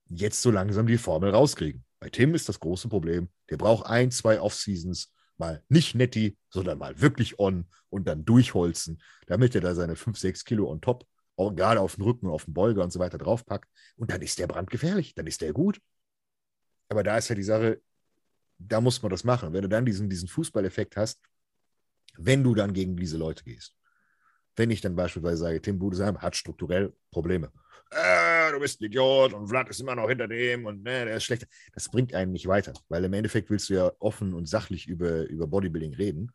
jetzt so langsam die Formel rauskriegen. Bei Tim ist das große Problem, der braucht ein, zwei Off-Seasons, mal nicht netti, sondern mal wirklich on und dann durchholzen, damit er da seine 5, 6 Kilo on top, auch gerade auf den Rücken, auf den Beuger und so weiter draufpackt. Und dann ist der brandgefährlich, dann ist der gut. Aber da ist ja die Sache, da muss man das machen. Wenn du dann diesen, diesen Fußballeffekt hast, wenn du dann gegen diese Leute gehst. Wenn ich dann beispielsweise sage, Tim Budesheim hat strukturell Probleme. Äh, du bist ein Idiot und Vlad ist immer noch hinter dem und ne, der ist schlecht. Das bringt einen nicht weiter, weil im Endeffekt willst du ja offen und sachlich über, über Bodybuilding reden.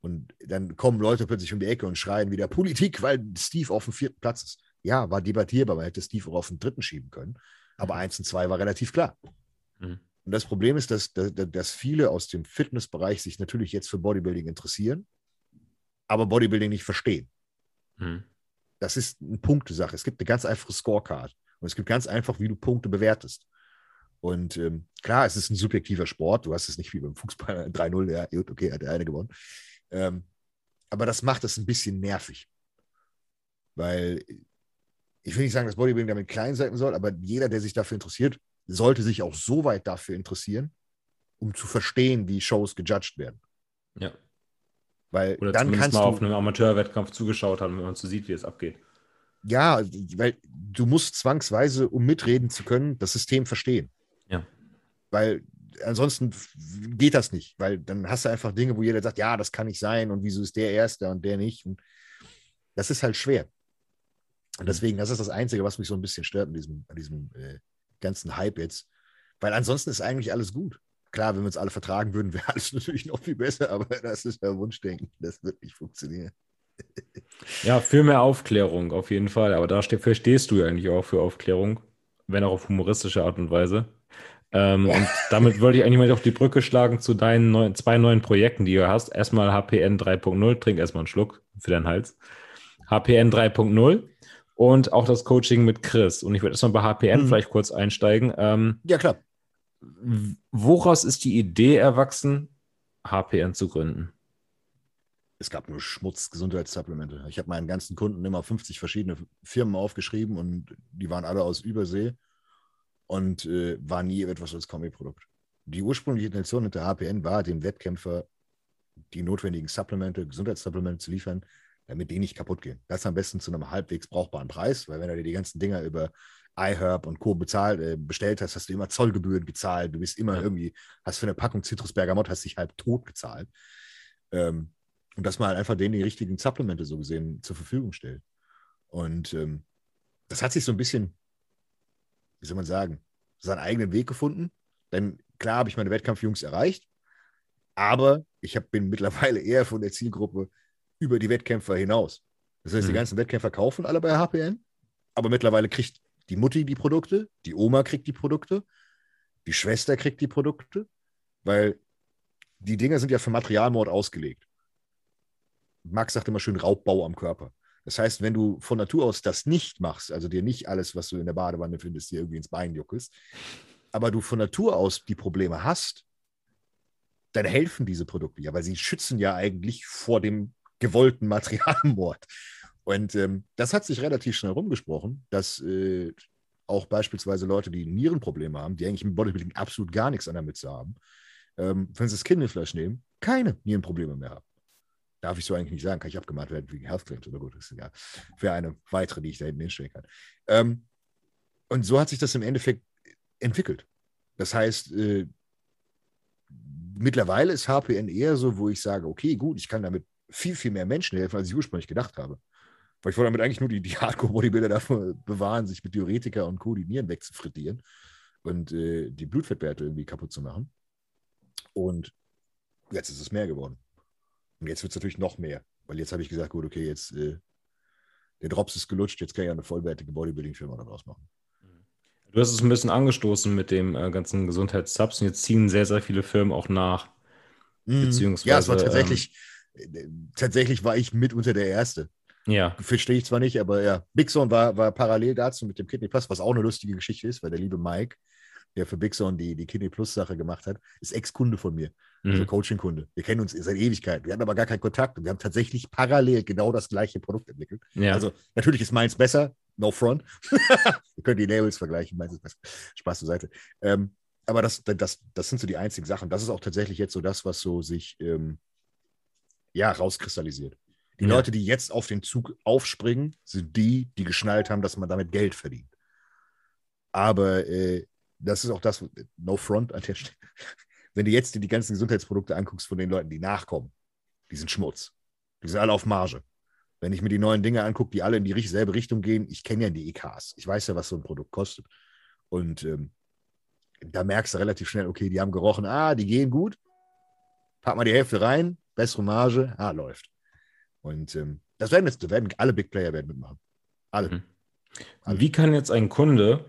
Und dann kommen Leute plötzlich um die Ecke und schreien wieder Politik, weil Steve auf dem vierten Platz ist. Ja, war debattierbar, man hätte Steve auch auf den dritten schieben können. Aber mhm. eins und zwei war relativ klar. Mhm. Und das Problem ist, dass, dass, dass viele aus dem Fitnessbereich sich natürlich jetzt für Bodybuilding interessieren, aber Bodybuilding nicht verstehen. Mhm. Das ist eine Punktesache. Es gibt eine ganz einfache Scorecard. Und es gibt ganz einfach, wie du Punkte bewertest. Und ähm, klar, es ist ein subjektiver Sport. Du hast es nicht wie beim Fußball [laughs] 3-0, ja, gut, okay, hat der eine gewonnen. Ähm, aber das macht es ein bisschen nervig. Weil ich will nicht sagen, dass Bodybuilding damit klein sein soll, aber jeder, der sich dafür interessiert, sollte sich auch so weit dafür interessieren, um zu verstehen, wie Shows gejudged werden. Ja. Weil Oder dann kannst mal du, auf einem Amateurwettkampf zugeschaut haben, wenn man so sieht, wie es abgeht. ja, weil du musst zwangsweise, um mitreden zu können, das System verstehen. Ja. Weil ansonsten geht das nicht, weil dann hast du einfach Dinge, wo jeder sagt, ja, das kann nicht sein und wieso ist der Erste und der nicht. Und das ist halt schwer. Und deswegen, das ist das Einzige, was mich so ein bisschen stört an diesem, an diesem äh, ganzen Hype jetzt. Weil ansonsten ist eigentlich alles gut. Klar, wenn wir uns alle vertragen würden, wäre [laughs] alles natürlich noch viel besser, aber das ist ja Wunschdenken. Das wird nicht funktionieren. Ja, für mehr Aufklärung auf jeden Fall. Aber da ste- stehst du ja eigentlich auch für Aufklärung, wenn auch auf humoristische Art und Weise. Ähm, Und damit wollte ich eigentlich mal auf die Brücke schlagen zu deinen neuen, zwei neuen Projekten, die du hast. Erstmal HPN 3.0, trink erstmal einen Schluck für deinen Hals. HPN 3.0 und auch das Coaching mit Chris. Und ich würde erstmal bei HPN Mhm. vielleicht kurz einsteigen. Ähm, Ja, klar. Woraus ist die Idee erwachsen, HPN zu gründen? Es gab nur Schmutz-Gesundheitssupplemente. Ich habe meinen ganzen Kunden immer 50 verschiedene Firmen aufgeschrieben und die waren alle aus Übersee und äh, war nie etwas als Kombiprodukt. Die ursprüngliche Intention hinter HPN war, dem Wettkämpfer die notwendigen Supplemente, Gesundheitssupplemente zu liefern, damit die nicht kaputt gehen. Das am besten zu einem halbwegs brauchbaren Preis, weil wenn du dir die ganzen Dinger über iHerb und Co. bezahlt, äh, bestellt hast, hast du immer Zollgebühren gezahlt. Du bist immer Ja. irgendwie, hast für eine Packung Zitrusbergamot, hast dich halb tot gezahlt. Ähm, und dass man halt einfach denen die richtigen Supplemente so gesehen zur Verfügung stellt. Und ähm, das hat sich so ein bisschen, wie soll man sagen, seinen eigenen Weg gefunden. Denn klar habe ich meine Wettkampfjungs erreicht, aber ich hab, bin mittlerweile eher von der Zielgruppe über die Wettkämpfer hinaus. Das heißt, die Mhm. ganzen Wettkämpfer kaufen alle bei HPN, aber mittlerweile kriegt die Mutti die Produkte, die Oma kriegt die Produkte, die Schwester kriegt die Produkte, weil die Dinger sind ja für Materialmord ausgelegt. Max sagt immer schön Raubbau am Körper. Das heißt, wenn du von Natur aus das nicht machst, also dir nicht alles, was du in der Badewanne findest, dir irgendwie ins Bein juckelst, aber du von Natur aus die Probleme hast, dann helfen diese Produkte ja, weil sie schützen ja eigentlich vor dem gewollten Materialmord. Und ähm, das hat sich relativ schnell rumgesprochen, dass äh, auch beispielsweise Leute, die Nierenprobleme haben, die eigentlich im Bodybuilding absolut gar nichts an der Mütze haben, ähm, wenn sie das Kinderfleisch nehmen, keine Nierenprobleme mehr haben. Darf ich so eigentlich nicht sagen, kann ich abgemahnt werden wegen Health Claims, aber gut, ist egal. Für eine weitere, die ich da hinten hinstellen kann. Ähm, und so hat sich das im Endeffekt entwickelt. Das heißt, äh, mittlerweile ist HPN eher so, wo ich sage, okay, gut, ich kann damit viel, viel mehr Menschen helfen, als ich ursprünglich gedacht habe. Weil ich wollte damit eigentlich nur die, die Hardcore-Bodybuilder davor bewahren, sich mit Diuretika und Koordinieren wegzufrittieren und äh, die Blutfettwerte irgendwie kaputt zu machen. Und jetzt ist es mehr geworden. Und jetzt wird es natürlich noch mehr, weil jetzt habe ich gesagt, gut, okay, jetzt äh, der Drops ist gelutscht, jetzt kann ich ja eine vollwertige Bodybuilding-Firma daraus machen. Du hast es ein bisschen angestoßen mit dem äh, ganzen Gesundheitssubs und jetzt ziehen sehr, sehr viele Firmen auch nach. Beziehungsweise, ja, es war tatsächlich, äh, tatsächlich war ich mitunter der Erste. Ja, Verstehe ich zwar nicht, aber ja, Big Zone war, war parallel dazu mit dem Kidney Plus, was auch eine lustige Geschichte ist, weil der liebe Mike, der für Big Zone die, die Kidney Plus Sache gemacht hat, ist Ex-Kunde von mir, also mhm. Coaching-Kunde. Wir kennen uns seit Ewigkeit. Wir hatten aber gar keinen Kontakt und wir haben tatsächlich parallel genau das gleiche Produkt entwickelt. ja. Also natürlich ist meins besser, no front. [laughs] Wir können die Labels vergleichen, meins ist besser. Spaß zur Seite. Ähm, aber das, das, das sind so die einzigen Sachen. Das ist auch tatsächlich jetzt so das, was so sich ähm, ja, rauskristallisiert. Die Ja. Leute, die jetzt auf den Zug aufspringen, sind die, die geschnallt haben, dass man damit Geld verdient. Aber äh, das ist auch das, no front an der Stelle. [laughs] Wenn du jetzt dir die ganzen Gesundheitsprodukte anguckst von den Leuten, die nachkommen, die sind Schmutz. Die sind alle auf Marge. Wenn ich mir die neuen Dinge angucke, die alle in die richt- selbe Richtung gehen, ich kenne ja die EKs. Ich weiß ja, was so ein Produkt kostet. Und ähm, da merkst du relativ schnell, okay, die haben gerochen, ah, die gehen gut. Pack mal die Hälfte rein, bessere Marge, ah, läuft. Und ähm, das werden jetzt, werden alle Big Player werden mitmachen. Alle. Mhm. Wie kann jetzt ein Kunde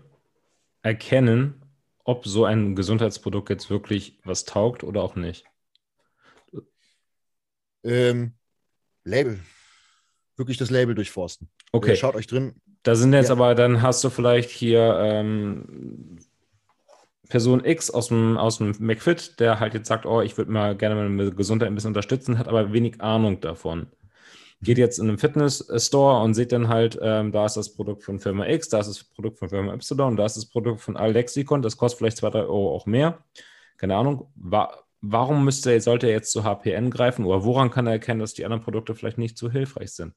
erkennen, ob so ein Gesundheitsprodukt jetzt wirklich was taugt oder auch nicht? Ähm, Label. Wirklich das Label durchforsten. Okay, Äh, Schaut euch drin. da sind jetzt Ja. aber, dann hast du vielleicht hier, ähm, Person X aus dem, aus dem McFit, der halt jetzt sagt, oh, ich würde mal gerne meine Gesundheit ein bisschen unterstützen, hat aber wenig Ahnung davon. Geht jetzt in einen Fitness-Store und sieht dann halt, ähm, da ist das Produkt von Firma X, da ist das Produkt von Firma Y, da ist das Produkt von Alexicon, das kostet vielleicht zwei, drei Euro auch mehr. Keine Ahnung. Wa warum müsste, sollte er jetzt zu HPN greifen oder woran kann er erkennen, dass die anderen Produkte vielleicht nicht so hilfreich sind?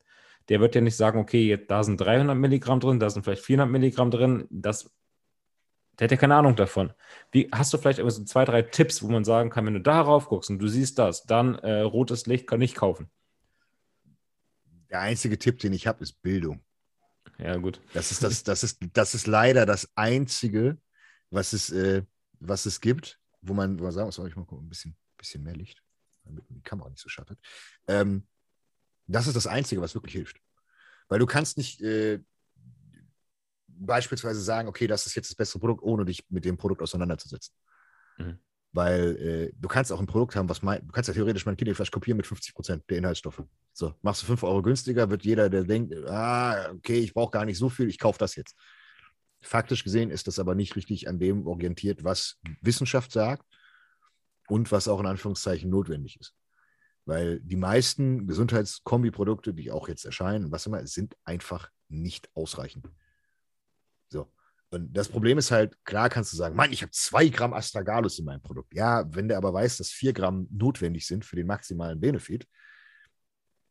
Der wird ja nicht sagen, okay, da sind 300 Milligramm drin, da sind vielleicht 400 Milligramm drin. Das der hat ja keine Ahnung davon. Wie, hast du vielleicht so zwei, drei Tipps, wo man sagen kann, wenn du darauf guckst und du siehst das, dann äh, rotes Licht kann ich kaufen? Der einzige Tipp, den ich habe, ist Bildung. Ja, gut. Das ist, das, das ist, das ist leider das Einzige, was es, äh, was es gibt, wo man, wo man sagen muss, ich mal gucken, ein bisschen, bisschen mehr Licht, damit die Kamera nicht so schattet. Ähm, das ist das Einzige, was wirklich hilft. Weil du kannst nicht, äh, beispielsweise sagen, okay, das ist jetzt das bessere Produkt, ohne dich mit dem Produkt auseinanderzusetzen. Mhm. Weil äh, du kannst auch ein Produkt haben, was mein, du kannst ja theoretisch mein Kinderfleisch kopieren mit 50 Prozent der Inhaltsstoffe. So, machst du 5 Euro günstiger, wird jeder, der denkt, ah, okay, ich brauche gar nicht so viel, ich kaufe das jetzt. Faktisch gesehen ist das aber nicht richtig an dem orientiert, was Wissenschaft sagt und was auch in Anführungszeichen notwendig ist. Weil die meisten Gesundheitskombiprodukte, die auch jetzt erscheinen, was immer, sind einfach nicht ausreichend. So. Und das Problem ist halt, klar kannst du sagen, Mann, ich habe zwei Gramm Astragalus in meinem Produkt. Ja, wenn der aber weiß, dass vier Gramm notwendig sind für den maximalen Benefit,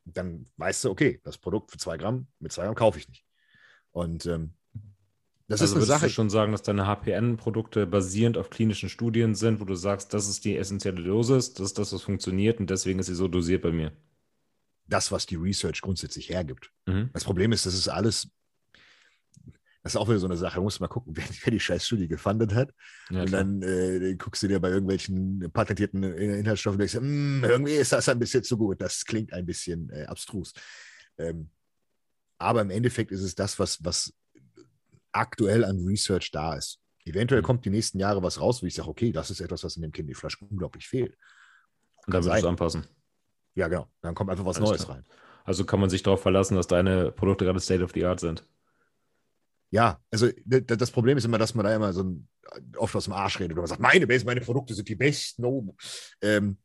dann weißt du, okay, das Produkt für zwei Gramm, mit zwei Gramm kaufe ich nicht. Und ähm, das also ist eine Sache. Du schon sagen, dass deine HPN-Produkte basierend auf klinischen Studien sind, wo du sagst, das ist die essentielle Dosis, das ist das, was funktioniert und deswegen ist sie so dosiert bei mir. Das, was die Research grundsätzlich hergibt. Mhm. Das Problem ist, das ist alles das ist auch wieder so eine Sache. Da musst du mal gucken, [laughs] wer, wer die scheiß Studie gefundet hat. Ja, und dann äh, guckst du dir bei irgendwelchen patentierten Inhaltsstoffen und denkst, hm, irgendwie ist das ein bisschen zu gut. Das klingt ein bisschen äh, abstrus. Ähm, aber im Endeffekt ist es das, was, was aktuell an Research da ist. Eventuell mhm. kommt die nächsten Jahre was raus, wo ich sage, okay, das ist etwas, was in dem Candy Flash unglaublich fehlt. Und dann wird es anpassen. Ja, genau. Dann kommt einfach was Alles Neues klar. rein. Also kann man sich darauf verlassen, dass deine Produkte gerade State of the Art sind ja, also das Problem ist immer, dass man da immer so ein, oft aus dem Arsch redet und man sagt, meine Base, meine Produkte sind die besten. Oh. Ähm,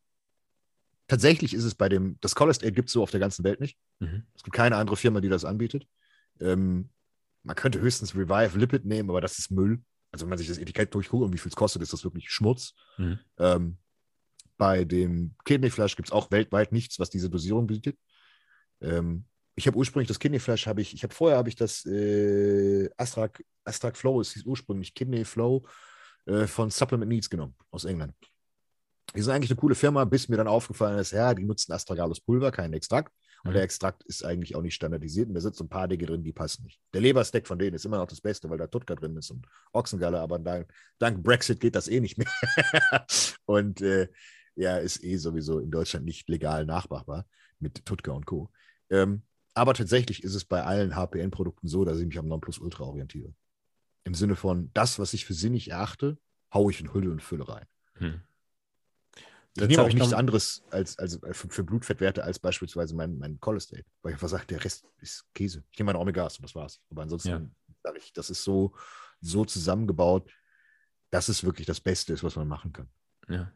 tatsächlich ist es bei dem, das Color State gibt es so auf der ganzen Welt nicht. Mhm. Es gibt keine andere Firma, die das anbietet. Ähm, man könnte höchstens Revive Lipid nehmen, aber das ist Müll. Also wenn man sich das Etikett durchguckt und wie viel es kostet, ist das wirklich Schmutz. Mhm. Ähm, bei dem Kidney Flash gibt es auch weltweit nichts, was diese Dosierung bietet. Ähm, ich habe ursprünglich das Kidney Flash, habe ich, ich habe vorher habe ich das äh, Astrak, Astrak Flow, es hieß ursprünglich Kidney Flow äh, von Supplement Needs genommen aus England. Die sind eigentlich eine coole Firma, bis mir dann aufgefallen ist, ja, die nutzen Astragalus Pulver, keinen Extrakt. Und mhm. der Extrakt ist eigentlich auch nicht standardisiert und da sitzen ein paar Dinge drin, die passen nicht. Der Leberstack von denen ist immer noch das Beste, weil da Tutka drin ist und Ochsengalle, aber dank, dank Brexit geht das eh nicht mehr. [laughs] und äh, ja, ist eh sowieso in Deutschland nicht legal nachmachbar mit Tutka und Co. Ähm, aber tatsächlich ist es bei allen HPN-Produkten so, dass ich mich am Nonplusultra orientiere. Im Sinne von, das, was ich für sinnig erachte, haue ich in Hülle und Fülle rein. Hm. Ich nehme auch nichts anderes als, als für, für, Blutfettwerte als beispielsweise mein, mein Cholesterol. Weil ich einfach sage, der Rest ist Käse. Ich nehme meine Omegas und das war's. Aber ansonsten ja. sage ich, das ist so, so zusammengebaut, dass es wirklich das Beste ist, was man machen kann. Ja.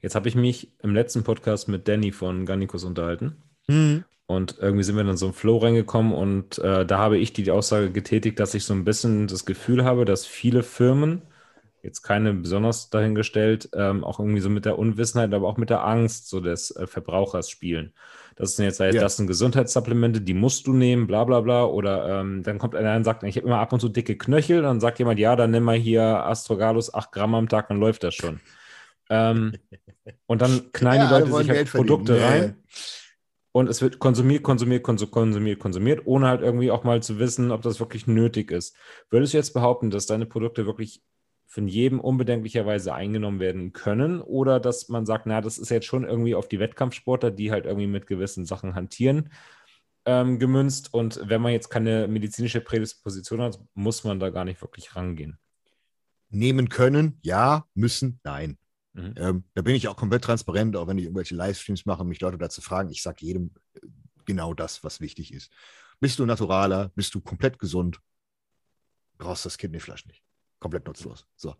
Jetzt habe ich mich im letzten Podcast mit Danny von Garnicus unterhalten. Mhm. Und irgendwie sind wir dann so im Flow reingekommen und äh, da habe ich die, Aussage getätigt, dass ich so ein bisschen das Gefühl habe, dass viele Firmen, jetzt keine besonders dahingestellt, ähm, auch irgendwie so mit der Unwissenheit, aber auch mit der Angst so des äh, Verbrauchers spielen. Das sind jetzt, ja. das sind Gesundheitssupplemente, die musst du nehmen, bla bla bla. Oder ähm, dann kommt einer und sagt, ich habe immer ab und zu dicke Knöchel. Dann sagt jemand, ja, dann nimm mal hier Astrogalus 8 Gramm am Tag, dann läuft das schon. ähm, und dann knallen ja, die Leute sich halt Produkte rein. Und es wird konsumiert, konsumiert, konsumiert, konsumiert, ohne halt irgendwie auch mal zu wissen, ob das wirklich nötig ist. Würdest du jetzt behaupten, dass deine Produkte wirklich von jedem unbedenklicherweise eingenommen werden können oder dass man sagt, na, das ist jetzt schon irgendwie auf die Wettkampfsportler, die halt irgendwie mit gewissen Sachen hantieren, ähm, gemünzt und wenn man jetzt keine medizinische Prädisposition hat, muss man da gar nicht wirklich rangehen. Nehmen können, ja, müssen, nein. Mhm. Ähm, da bin ich auch komplett transparent, auch wenn ich irgendwelche Livestreams mache und mich Leute dazu fragen. Ich sage jedem äh, genau das, was wichtig ist. Bist du naturaler, bist du komplett gesund, brauchst das Kidneyfleisch nicht. Komplett nutzlos. So.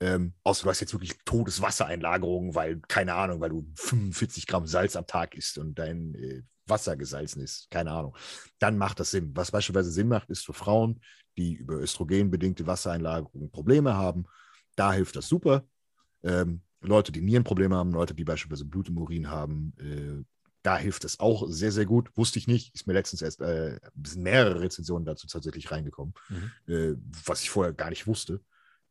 Ähm, außer du hast jetzt wirklich Todeswassereinlagerungen, weil, keine Ahnung, weil du 45 Gramm Salz am Tag isst und dein äh, Wasser gesalzen ist, keine Ahnung. Dann macht das Sinn. Was beispielsweise Sinn macht, ist für Frauen, die über östrogenbedingte Wassereinlagerungen Probleme haben. Da hilft das super. Ähm, Leute, die Nierenprobleme haben, Leute, die beispielsweise Blut im Urin haben, äh, da hilft es auch sehr, sehr gut. Wusste ich nicht. Ist mir letztens erst äh, mehrere Rezensionen dazu tatsächlich reingekommen, mhm. äh, was ich vorher gar nicht wusste.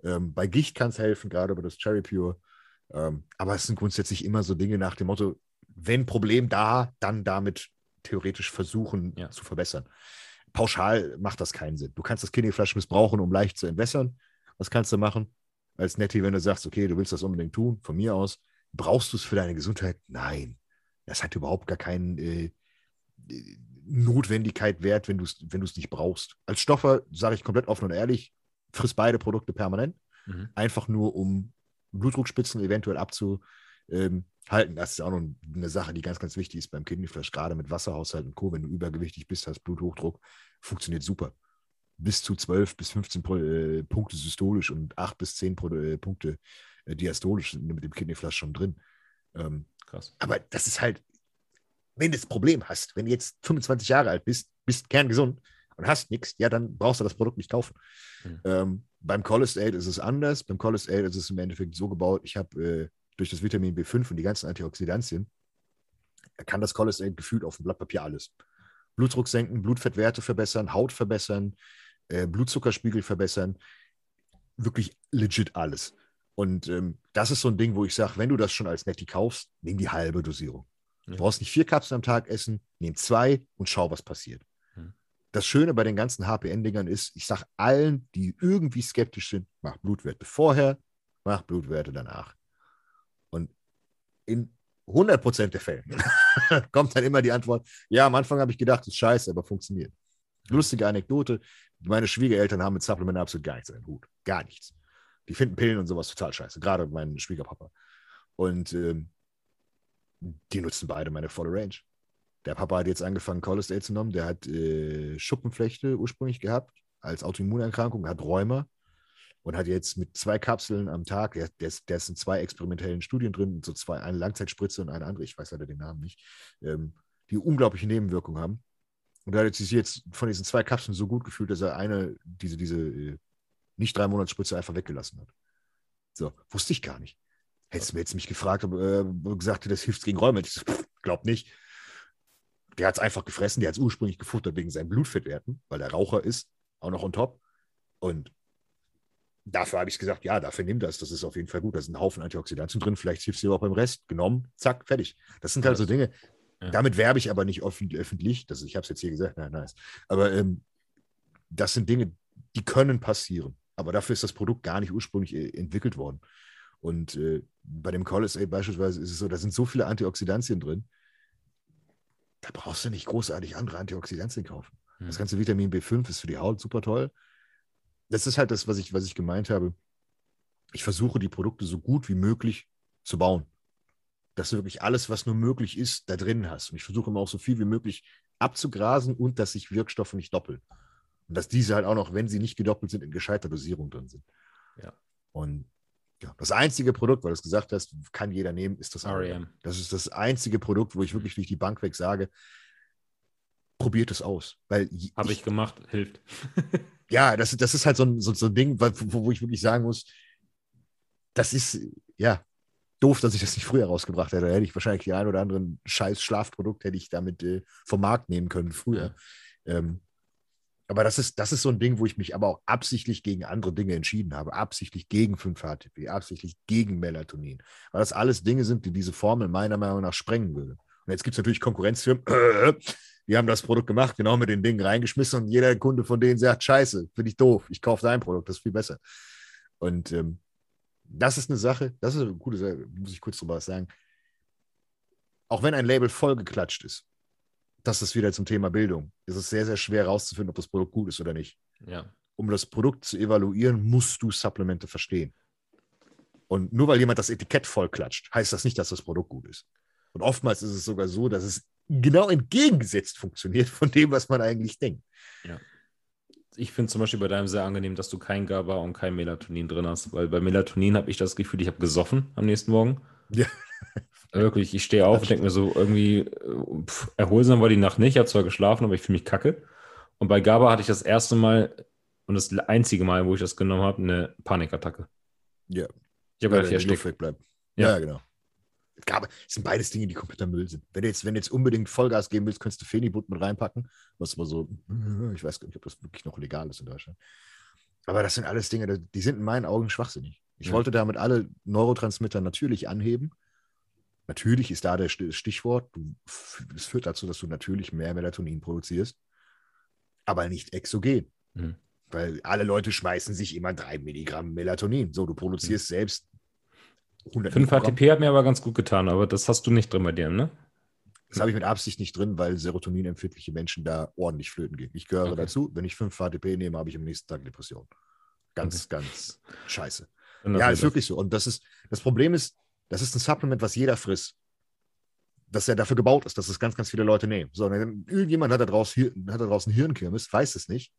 Ähm, bei Gicht kann es helfen, gerade über das Cherry Pure. Ähm, aber es sind grundsätzlich immer so Dinge nach dem Motto, wenn Problem da, dann damit theoretisch versuchen ja. zu verbessern. Pauschal macht das keinen Sinn. Du kannst das Kidneyflash missbrauchen, um leicht zu entwässern. Was kannst du machen? Als Nettie, wenn du sagst, okay, du willst das unbedingt tun, von mir aus, brauchst du es für deine Gesundheit? Nein. Das hat überhaupt gar keine äh, Notwendigkeit wert, wenn du es wenn nicht brauchst. Als Stoffer sage ich komplett offen und ehrlich, friss beide Produkte permanent. Mhm. Einfach nur, um Blutdruckspitzen eventuell abzuhalten. Ähm, das ist auch noch eine Sache, die ganz, ganz wichtig ist beim Kidneyflash, gerade mit Wasserhaushalt und Co. Wenn du übergewichtig bist, hast Bluthochdruck, funktioniert super. Bis zu 12 bis 15 äh, Punkte systolisch und 8 bis 10 Pro, äh, Punkte äh, diastolisch sind mit dem Kidneyflash schon drin. Ähm, Krass. Aber das ist halt, wenn du das Problem hast, wenn du jetzt 25 Jahre alt bist, bist kerngesund und hast nichts, ja, dann brauchst du das Produkt nicht kaufen. Mhm. Ähm, beim Cholesterol ist es anders. Beim Cholesterol ist es im Endeffekt so gebaut, ich habe äh, durch das Vitamin B5 und die ganzen Antioxidantien, kann das Cholesterol gefühlt auf dem Blatt Papier alles. Blutdruck senken, Blutfettwerte verbessern, Haut verbessern, äh, Blutzuckerspiegel verbessern. Wirklich legit alles. Und ähm, das ist so ein Ding, wo ich sage, wenn du das schon als Netty kaufst, nimm die halbe Dosierung. Ja. Du brauchst nicht vier Kapseln am Tag essen, nimm zwei und schau, was passiert. Hm. Das Schöne bei den ganzen HPN-Dingern ist, ich sage allen, die irgendwie skeptisch sind, mach Blutwerte vorher, mach Blutwerte danach. Und in 100% der Fälle [laughs] kommt dann immer die Antwort, ja, am Anfang habe ich gedacht, das ist scheiße, aber funktioniert. Lustige Anekdote, meine Schwiegereltern haben mit Supplement absolut gar nichts in den Hut. Gar nichts. Die finden Pillen und sowas total scheiße, gerade mein Schwiegerpapa. Und ähm, die nutzen beide meine volle Range. Der Papa hat jetzt angefangen, Cholesterol zu nehmen. Der hat äh, Schuppenflechte ursprünglich gehabt als Autoimmunerkrankung, hat Rheuma und hat jetzt mit zwei Kapseln am Tag, der, der, der ist in zwei experimentellen Studien drin, so zwei, eine Langzeitspritze und eine andere, ich weiß leider den Namen nicht, ähm, die unglaubliche Nebenwirkungen haben. Und er hat sich jetzt von diesen zwei Kapseln so gut gefühlt, dass er eine, diese, diese äh, nicht drei Monatsspritze einfach weggelassen hat. So, wusste ich gar nicht. Hättest du mir jetzt mich gefragt, ob, äh, gesagt, das hilft gegen Räume. Ich so, glaub nicht. Der hat es einfach gefressen, der hat es ursprünglich gefuttert wegen seinen Blutfettwerten, weil er Raucher ist, auch noch on top. Und dafür habe ich gesagt, ja, dafür nimm das, das ist auf jeden Fall gut. Da sind ein Haufen Antioxidantien drin, vielleicht hilft es dir auch beim Rest. Genommen, zack, fertig. Das sind halt so Dinge. Ja. Damit werbe ich aber nicht öffentlich. Das, ich habe es jetzt hier gesagt, nein, nice. Aber ähm, das sind Dinge, die können passieren. Aber dafür ist das Produkt gar nicht ursprünglich äh, entwickelt worden. Und äh, bei dem Cholesterol beispielsweise ist es so, da sind so viele Antioxidantien drin, da brauchst du nicht großartig andere Antioxidantien kaufen. Hm. Das ganze Vitamin B5 ist für die Haut super toll. Das ist halt das, was ich, was ich gemeint habe. Ich versuche, die Produkte so gut wie möglich zu bauen. Dass du wirklich alles, was nur möglich ist, da drin hast. Und ich versuche immer auch so viel wie möglich abzugrasen und dass sich Wirkstoffe nicht doppeln. Und dass diese halt auch noch, wenn sie nicht gedoppelt sind, in gescheiter Dosierung drin sind. Ja. Und ja, das einzige Produkt, weil du es gesagt hast, kann jeder nehmen, ist das REM. Das ist das einzige Produkt, wo ich wirklich durch die Bank weg sage, probiert es aus. Habe ich, ich, gemacht, hilft. [laughs] ja, das, das ist halt so ein, so, so ein Ding, wo, wo ich wirklich sagen muss, das ist, ja, doof, dass ich das nicht früher rausgebracht hätte. Da hätte ich wahrscheinlich die ein oder anderen scheiß Schlafprodukt hätte ich damit äh, vom Markt nehmen können früher. Ähm, aber das ist, das ist so ein Ding, wo ich mich aber auch absichtlich gegen andere Dinge entschieden habe. Absichtlich gegen 5-HTP, absichtlich gegen Melatonin. Weil das alles Dinge sind, die diese Formel meiner Meinung nach sprengen würden. Und jetzt gibt es natürlich Konkurrenzfirmen, [clears throat] die haben das Produkt gemacht, genau mit den Dingen reingeschmissen und jeder Kunde von denen sagt, scheiße, finde ich doof, ich kaufe dein Produkt, das ist viel besser. Und ähm, das ist eine Sache, das ist eine gute Sache, muss ich kurz drüber was sagen. Auch wenn ein Label vollgeklatscht ist, das ist wieder zum Thema Bildung. Es ist sehr, sehr schwer herauszufinden, ob das Produkt gut ist oder nicht. Ja. Um das Produkt zu evaluieren, musst du Supplemente verstehen. Und nur weil jemand das Etikett vollklatscht, heißt das nicht, dass das Produkt gut ist. Und oftmals ist es sogar so, dass es genau entgegengesetzt funktioniert von dem, was man eigentlich denkt. Ja. Ich finde zum Beispiel bei deinem sehr angenehm, dass du kein GABA und kein Melatonin drin hast, weil bei Melatonin habe ich das Gefühl, ich habe gesoffen am nächsten Morgen. Ja. [laughs] Wirklich, ich stehe auf und denke mir so, irgendwie äh, pff, erholsam war die Nacht nicht. Ich habe zwar geschlafen, aber ich fühle mich kacke. Und bei GABA hatte ich das erste Mal und das einzige Mal, wo ich das genommen habe, eine Panikattacke. Ja. Ich habe gedacht, ich ersticke. Ja. Ja, genau. GABA, es sind beides Dinge, die kompletter Müll sind. Wenn du jetzt, wenn du jetzt unbedingt Vollgas geben willst, könntest du Fenibut mit reinpacken. Was aber so, [laughs] ich weiß gar nicht, ob das wirklich noch legal ist in Deutschland. Aber das sind alles Dinge, die sind in meinen Augen schwachsinnig. Ich Ja. wollte damit alle Neurotransmitter natürlich anheben. Natürlich ist da das Stichwort. Es führt dazu, dass du natürlich mehr Melatonin produzierst, aber nicht exogen. Mhm. Weil alle Leute schmeißen sich immer drei Milligramm Melatonin. So, du produzierst selbst 100 5 Mikrogramm. HTP hat mir aber ganz gut getan, aber das hast du nicht drin bei dir, ne? Das habe ich mit Absicht nicht drin, weil serotoninempfindliche Menschen da ordentlich flöten gehen. Ich gehöre Okay. dazu. Wenn ich 5 HTP nehme, habe ich am nächsten Tag Depression. Ganz, ganz scheiße. Ja, ist wirklich so. Und das ist, das Problem ist, das ist ein Supplement, was jeder frisst. Dass er dafür gebaut ist, dass es ganz, ganz viele Leute nehmen. So, irgendjemand hat da draußen, hat da draußen Hirnkirmes, weiß es nicht,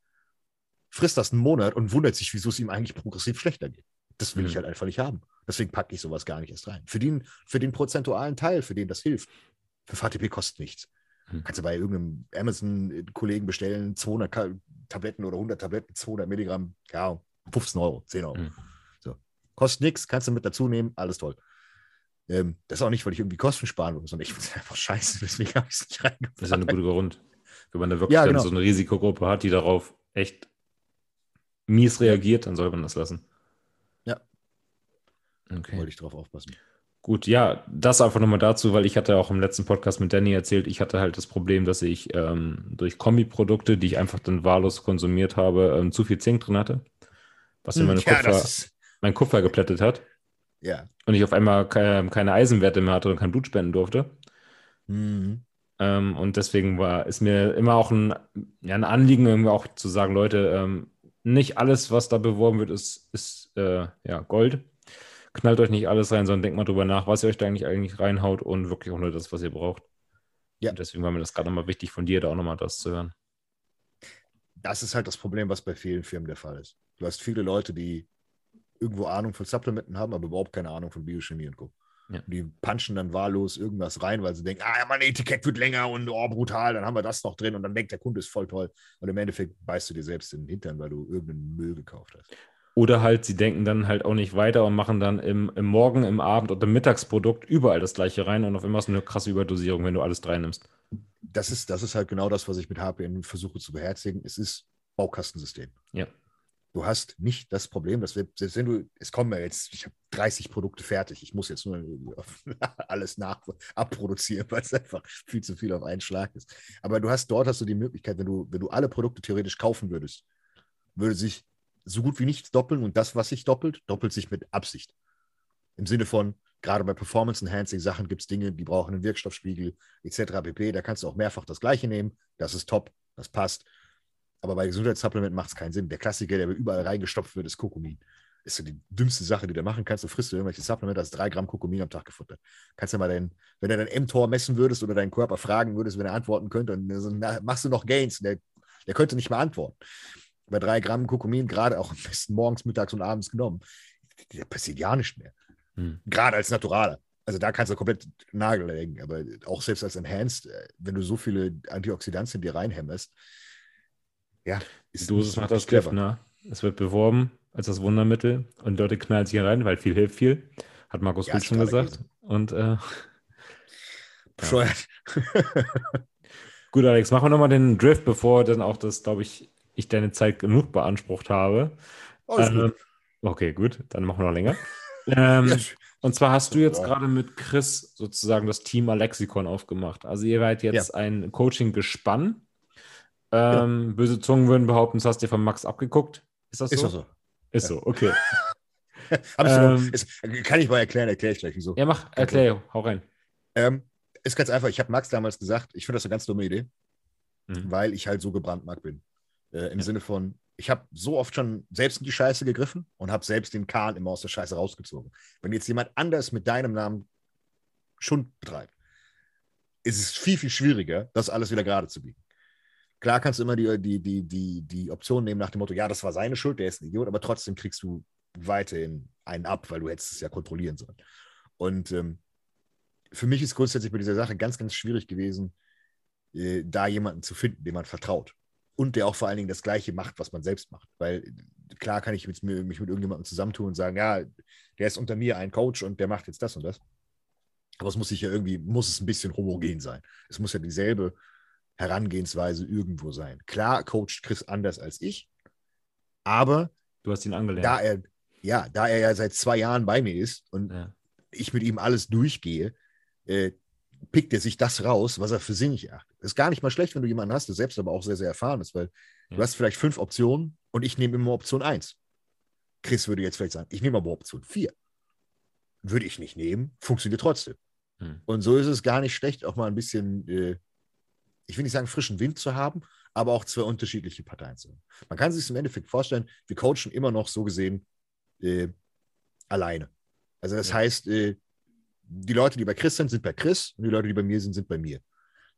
frisst das einen Monat und wundert sich, wieso es ihm eigentlich progressiv schlechter geht. Das will Mhm. ich halt einfach nicht haben. Deswegen packe ich sowas gar nicht erst rein. Für den, für den prozentualen Teil, für den das hilft, für VTP kostet nichts. Mhm. Kannst du bei irgendeinem Amazon-Kollegen bestellen, 200 Ka Tabletten oder 100 Tabletten, 200 Milligramm, ja, 15 Euro, 10 Euro. Mhm. So. Kostet nichts, kannst du mit dazu nehmen, alles toll. Ähm, das ist auch nicht, weil ich irgendwie Kosten sparen will, sondern ich finde es einfach scheiße, deswegen habe ich es nicht Das ist ja ein reingepackt. guter Grund. Wenn man da wirklich Ja, genau. so eine Risikogruppe hat, die darauf echt mies reagiert, dann soll man das lassen. Okay. Wollte ich drauf aufpassen. Gut, ja, das einfach nochmal dazu, weil ich hatte auch im letzten Podcast mit Danny erzählt, ich hatte halt das Problem, dass ich ähm, durch Kombiprodukte, die ich einfach dann wahllos konsumiert habe, ähm, zu viel Zink drin hatte, was in meine Hm, ja, Kupfer, ist, mein Kupfer geplättet hat ja. und ich auf einmal ke keine Eisenwerte mehr hatte und kein Blut spenden durfte. Mhm. Ähm, und deswegen war ist mir immer auch ein, ja, ein Anliegen, irgendwie auch zu sagen, Leute, ähm, nicht alles, was da beworben wird, ist, ist äh, ja, Gold. Knallt euch nicht alles rein, sondern denkt mal drüber nach, was ihr euch da eigentlich, eigentlich reinhaut und wirklich auch nur das, was ihr braucht. Ja. Und deswegen war mir das gerade nochmal wichtig, von dir da auch nochmal das zu hören. Das ist halt das Problem, was bei vielen Firmen der Fall ist. Du hast viele Leute, die irgendwo Ahnung von Supplementen haben, aber überhaupt keine Ahnung von Biochemie und Co. Ja. Die punchen dann wahllos irgendwas rein, weil sie denken, ah, ja, mein Etikett wird länger und oh, brutal, dann haben wir das noch drin und dann denkt der Kunde ist voll toll. Und im Endeffekt beißt du dir selbst in den Hintern, weil du irgendeinen Müll gekauft hast. Oder halt, sie denken dann halt auch nicht weiter und machen dann im, im Morgen, im Abend und im Mittagsprodukt überall das gleiche rein und auf einmal hast du eine krasse Überdosierung, wenn du alles drei nimmst. Das ist, das ist halt genau das, was ich mit HPN versuche zu beherzigen. Es ist Baukastensystem. Ja. Du hast nicht das Problem, dass wir, selbst wenn du, es kommen ja jetzt, ich habe 30 Produkte fertig, ich muss jetzt nur [laughs] alles nach abproduzieren, weil es einfach viel zu viel auf einen Schlag ist. Aber du hast dort hast du die Möglichkeit, wenn du, wenn du alle Produkte theoretisch kaufen würdest, würde sich so gut wie nichts doppeln und das, was sich doppelt, doppelt sich mit Absicht. Im Sinne von, gerade bei Performance-Enhancing-Sachen gibt es Dinge, die brauchen einen Wirkstoffspiegel etc. pp. Da kannst du auch mehrfach das Gleiche nehmen. Das ist top, das passt. Aber bei Gesundheitssupplement macht es keinen Sinn. Der Klassiker, der überall reingestopft wird, ist Kokumin. Ist so die dümmste Sache, die du machen kannst. Du frisst du irgendwelche Supplemente, hast drei Gramm Kokumin am Tag gefuttert. Kannst du mal dein, wenn du dein mTOR messen würdest oder deinen Körper fragen würdest, wenn er antworten könnte, dann machst du noch Gains. Der, der könnte nicht mehr antworten. Bei drei Gramm Kokumin, gerade auch am besten morgens, mittags und abends genommen, da passiert ja nicht mehr. Hm. Gerade als Naturaler. Also da kannst du komplett Nagel legen, aber auch selbst als Enhanced, äh, wenn du so viele Antioxidantien dir reinhämmerst, ja, ist Dosis nicht macht das Gift, ne? Es wird beworben als das Wundermittel und Leute knallen sich rein, weil viel hilft viel. Hat Markus Ja, schon gesagt. Und äh, [laughs] Bescheuert. gut, Alex, machen wir nochmal den Drift, bevor dann auch das, glaube ich, ich deine Zeit genug beansprucht habe. Alles Ähm, gut. okay, gut, dann machen wir noch länger. [laughs] ähm, Ja, Und zwar hast du jetzt Ja. gerade mit Chris sozusagen das Team Alexikon aufgemacht. Also ihr seid jetzt ein Coaching-Gespann. Ähm, Böse Zungen würden behaupten, das hast du dir von Max abgeguckt. Ist das so? ist doch so. Ist so, okay. [laughs] Ähm, so ist, kann ich mal erklären, erkläre ich gleich wieso. Ja, mach, erklär, hau rein. Ähm, ist ganz einfach. Ich habe Max damals gesagt, ich finde das eine ganz dumme Idee, Mhm. weil ich halt so gebrandmarkt bin. Äh, Im Ja. Sinne von, ich habe so oft schon selbst in die Scheiße gegriffen und habe selbst den Kahn immer aus der Scheiße rausgezogen. Wenn jetzt jemand anders mit deinem Namen Schund betreibt, ist es viel, viel schwieriger, das alles wieder gerade zu biegen. Klar kannst du immer die, die, die, die, die Option nehmen nach dem Motto, ja, das war seine Schuld, der ist ein Idiot, aber trotzdem kriegst du weiterhin einen ab, weil du hättest es ja kontrollieren sollen. Und ähm, für mich ist grundsätzlich bei dieser Sache ganz, ganz schwierig gewesen, äh, da jemanden zu finden, dem man vertraut. Und der auch vor allen Dingen das Gleiche macht, was man selbst macht. Weil klar kann ich mit, mich mit irgendjemandem zusammentun und sagen, ja, der ist unter mir ein Coach und der macht jetzt das und das. Aber es muss sich ja irgendwie, muss es ein bisschen homogen sein. Es muss ja dieselbe Herangehensweise irgendwo sein. Klar coacht Chris anders als ich, aber du hast ihn angelernt. Da er, ja, da er ja seit zwei Jahren bei mir ist und ja. ich mit ihm alles durchgehe, äh, pickt er sich das raus, was er für sinnig erachtet. Ist gar nicht mal schlecht, wenn du jemanden hast, der selbst aber auch sehr, sehr erfahren ist, weil ja. du hast vielleicht fünf Optionen und ich nehme immer Option eins. Chris würde jetzt vielleicht sagen, ich nehme aber Option vier. Würde ich nicht nehmen, funktioniert trotzdem. Hm. Und so ist es gar nicht schlecht, auch mal ein bisschen äh, ich will nicht sagen, frischen Wind zu haben, aber auch zwei unterschiedliche Parteien zu haben. Man kann sich im Endeffekt vorstellen, wir coachen immer noch so gesehen äh, alleine. Also das heißt, äh, die Leute, die bei Chris sind, sind bei Chris und die Leute, die bei mir sind, sind bei mir.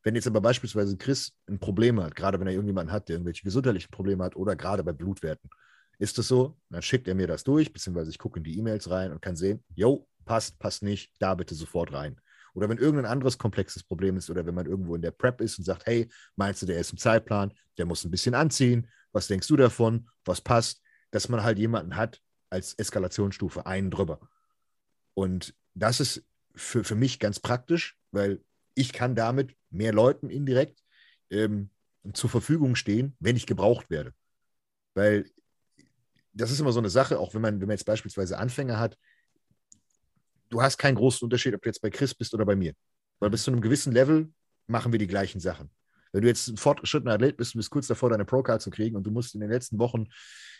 Wenn jetzt aber beispielsweise Chris ein Problem hat, gerade wenn er irgendjemanden hat, der irgendwelche gesundheitlichen Probleme hat oder gerade bei Blutwerten, ist das so, dann schickt er mir das durch, beziehungsweise ich gucke in die E-Mails rein und kann sehen, jo, passt, passt nicht, da bitte sofort rein. Oder wenn irgendein anderes komplexes Problem ist oder wenn man irgendwo in der Prep ist und sagt, hey, meinst du, der ist im Zeitplan, der muss ein bisschen anziehen, was denkst du davon, was passt, dass man halt jemanden hat als Eskalationsstufe einen drüber. Und das ist für, für mich ganz praktisch, weil ich kann damit mehr Leuten indirekt ähm, zur Verfügung stehen, wenn ich gebraucht werde. Weil das ist immer so eine Sache, auch wenn man, wenn man jetzt beispielsweise Anfänger hat, du hast keinen großen Unterschied, ob du jetzt bei Chris bist oder bei mir. Weil bis zu einem gewissen Level machen wir die gleichen Sachen. Wenn du jetzt ein fortgeschrittener Athlet bist, und bist kurz davor, deine Pro-Card zu kriegen und du musst in den letzten Wochen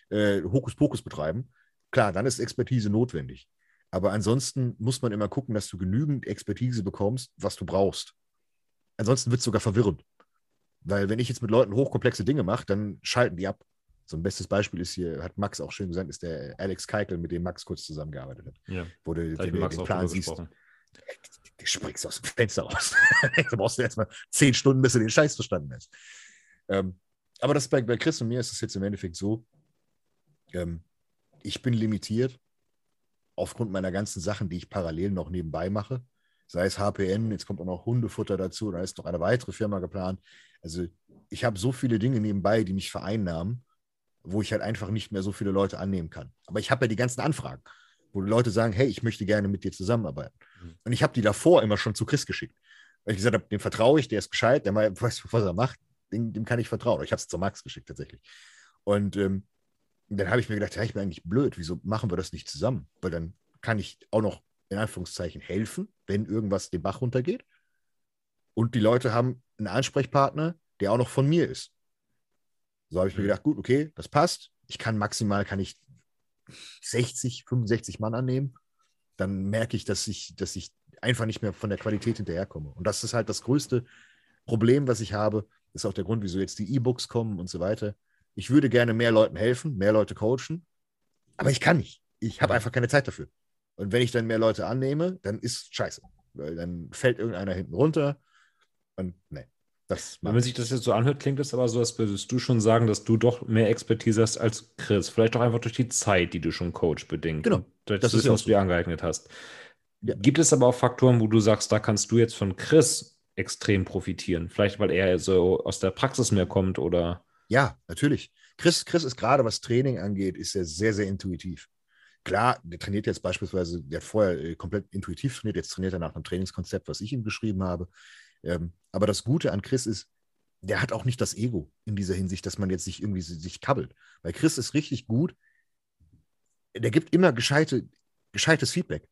äh, Hokuspokus betreiben, klar, dann ist Expertise notwendig. Aber ansonsten muss man immer gucken, dass du genügend Expertise bekommst, was du brauchst. Ansonsten wird es sogar verwirrend. Weil wenn ich jetzt mit Leuten hochkomplexe Dinge mache, dann schalten die ab. So ein bestes Beispiel ist hier, hat Max auch schön gesagt, ist der Alex Keikel, mit dem Max kurz zusammengearbeitet hat. Ja. Wo du den, den, den Plan siehst. Du springst aus dem Fenster raus. [laughs] da brauchst du erstmal zehn Stunden, bis du den Scheiß verstanden hast. Ähm, aber das bei, bei Chris und mir ist es jetzt im Endeffekt so, ähm, ich bin limitiert aufgrund meiner ganzen Sachen, die ich parallel noch nebenbei mache. Sei es HPN, jetzt kommt auch noch Hundefutter dazu, da ist noch eine weitere Firma geplant. Also ich habe so viele Dinge nebenbei, die mich vereinnahmen, wo ich halt einfach nicht mehr so viele Leute annehmen kann. Aber ich habe ja die ganzen Anfragen, wo Leute sagen, hey, ich möchte gerne mit dir zusammenarbeiten. Mhm. Und ich habe die davor immer schon zu Chris geschickt. Weil ich gesagt habe, dem vertraue ich, der ist gescheit, der weiß, was er macht, dem, dem kann ich vertrauen. Ich habe es zu Max geschickt tatsächlich. Und ähm, dann habe ich mir gedacht, ja, ich bin eigentlich blöd, wieso machen wir das nicht zusammen? Weil dann kann ich auch noch in Anführungszeichen helfen, wenn irgendwas den Bach runtergeht. Und die Leute haben einen Ansprechpartner, der auch noch von mir ist. So habe ich mir mhm. gedacht, gut, okay, das passt. Ich kann maximal, kann ich 60, 65 Mann annehmen. Dann merke ich, dass ich, dass ich einfach nicht mehr von der Qualität hinterherkomme. Und das ist halt das größte Problem, was ich habe. Das ist auch der Grund, wieso jetzt die E-Books kommen und so weiter. Ich würde gerne mehr Leuten helfen, mehr Leute coachen, aber ich kann nicht. Ich habe einfach keine Zeit dafür. Und wenn ich dann mehr Leute annehme, dann ist scheiße. Weil dann fällt irgendeiner hinten runter. Und nee. Das Wenn man sich das jetzt so anhört, klingt es aber so, als würdest du schon sagen, dass du doch mehr Expertise hast als Chris. Vielleicht auch einfach durch die Zeit, die du schon Coach bedingt. Genau. Das, das ist ja, was du dir angeeignet hast. Ja. Gibt es aber auch Faktoren, wo du sagst, da kannst du jetzt von Chris extrem profitieren? Vielleicht, weil er so aus der Praxis mehr kommt oder. Ja, natürlich. Chris, Chris ist gerade, was Training angeht, ist er sehr, sehr intuitiv. Klar, der trainiert jetzt beispielsweise, der hat vorher äh, komplett intuitiv trainiert, jetzt trainiert er nach einem Trainingskonzept, was ich ihm geschrieben habe. Ähm, aber das Gute an Chris ist, der hat auch nicht das Ego in dieser Hinsicht, dass man jetzt sich irgendwie sich kabbelt. Weil Chris ist richtig gut. Der gibt immer gescheite, gescheites Feedback.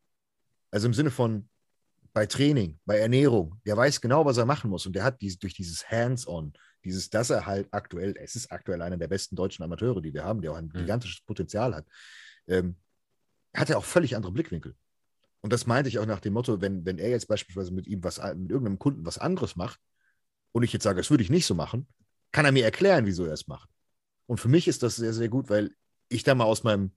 Also im Sinne von bei Training, bei Ernährung, der weiß genau, was er machen muss. Und der hat dies, durch dieses Hands-on, dieses, dass er halt aktuell, es ist aktuell einer der besten deutschen Amateure, die wir haben, der auch ein mhm. gigantisches Potenzial hat, ähm, hat er auch völlig andere Blickwinkel. Und das meinte ich auch nach dem Motto, wenn, wenn er jetzt beispielsweise mit ihm was, mit irgendeinem Kunden was anderes macht und ich jetzt sage, das würde ich nicht so machen, kann er mir erklären, wieso er es macht. Und für mich ist das sehr, sehr gut, weil ich da mal aus meinem,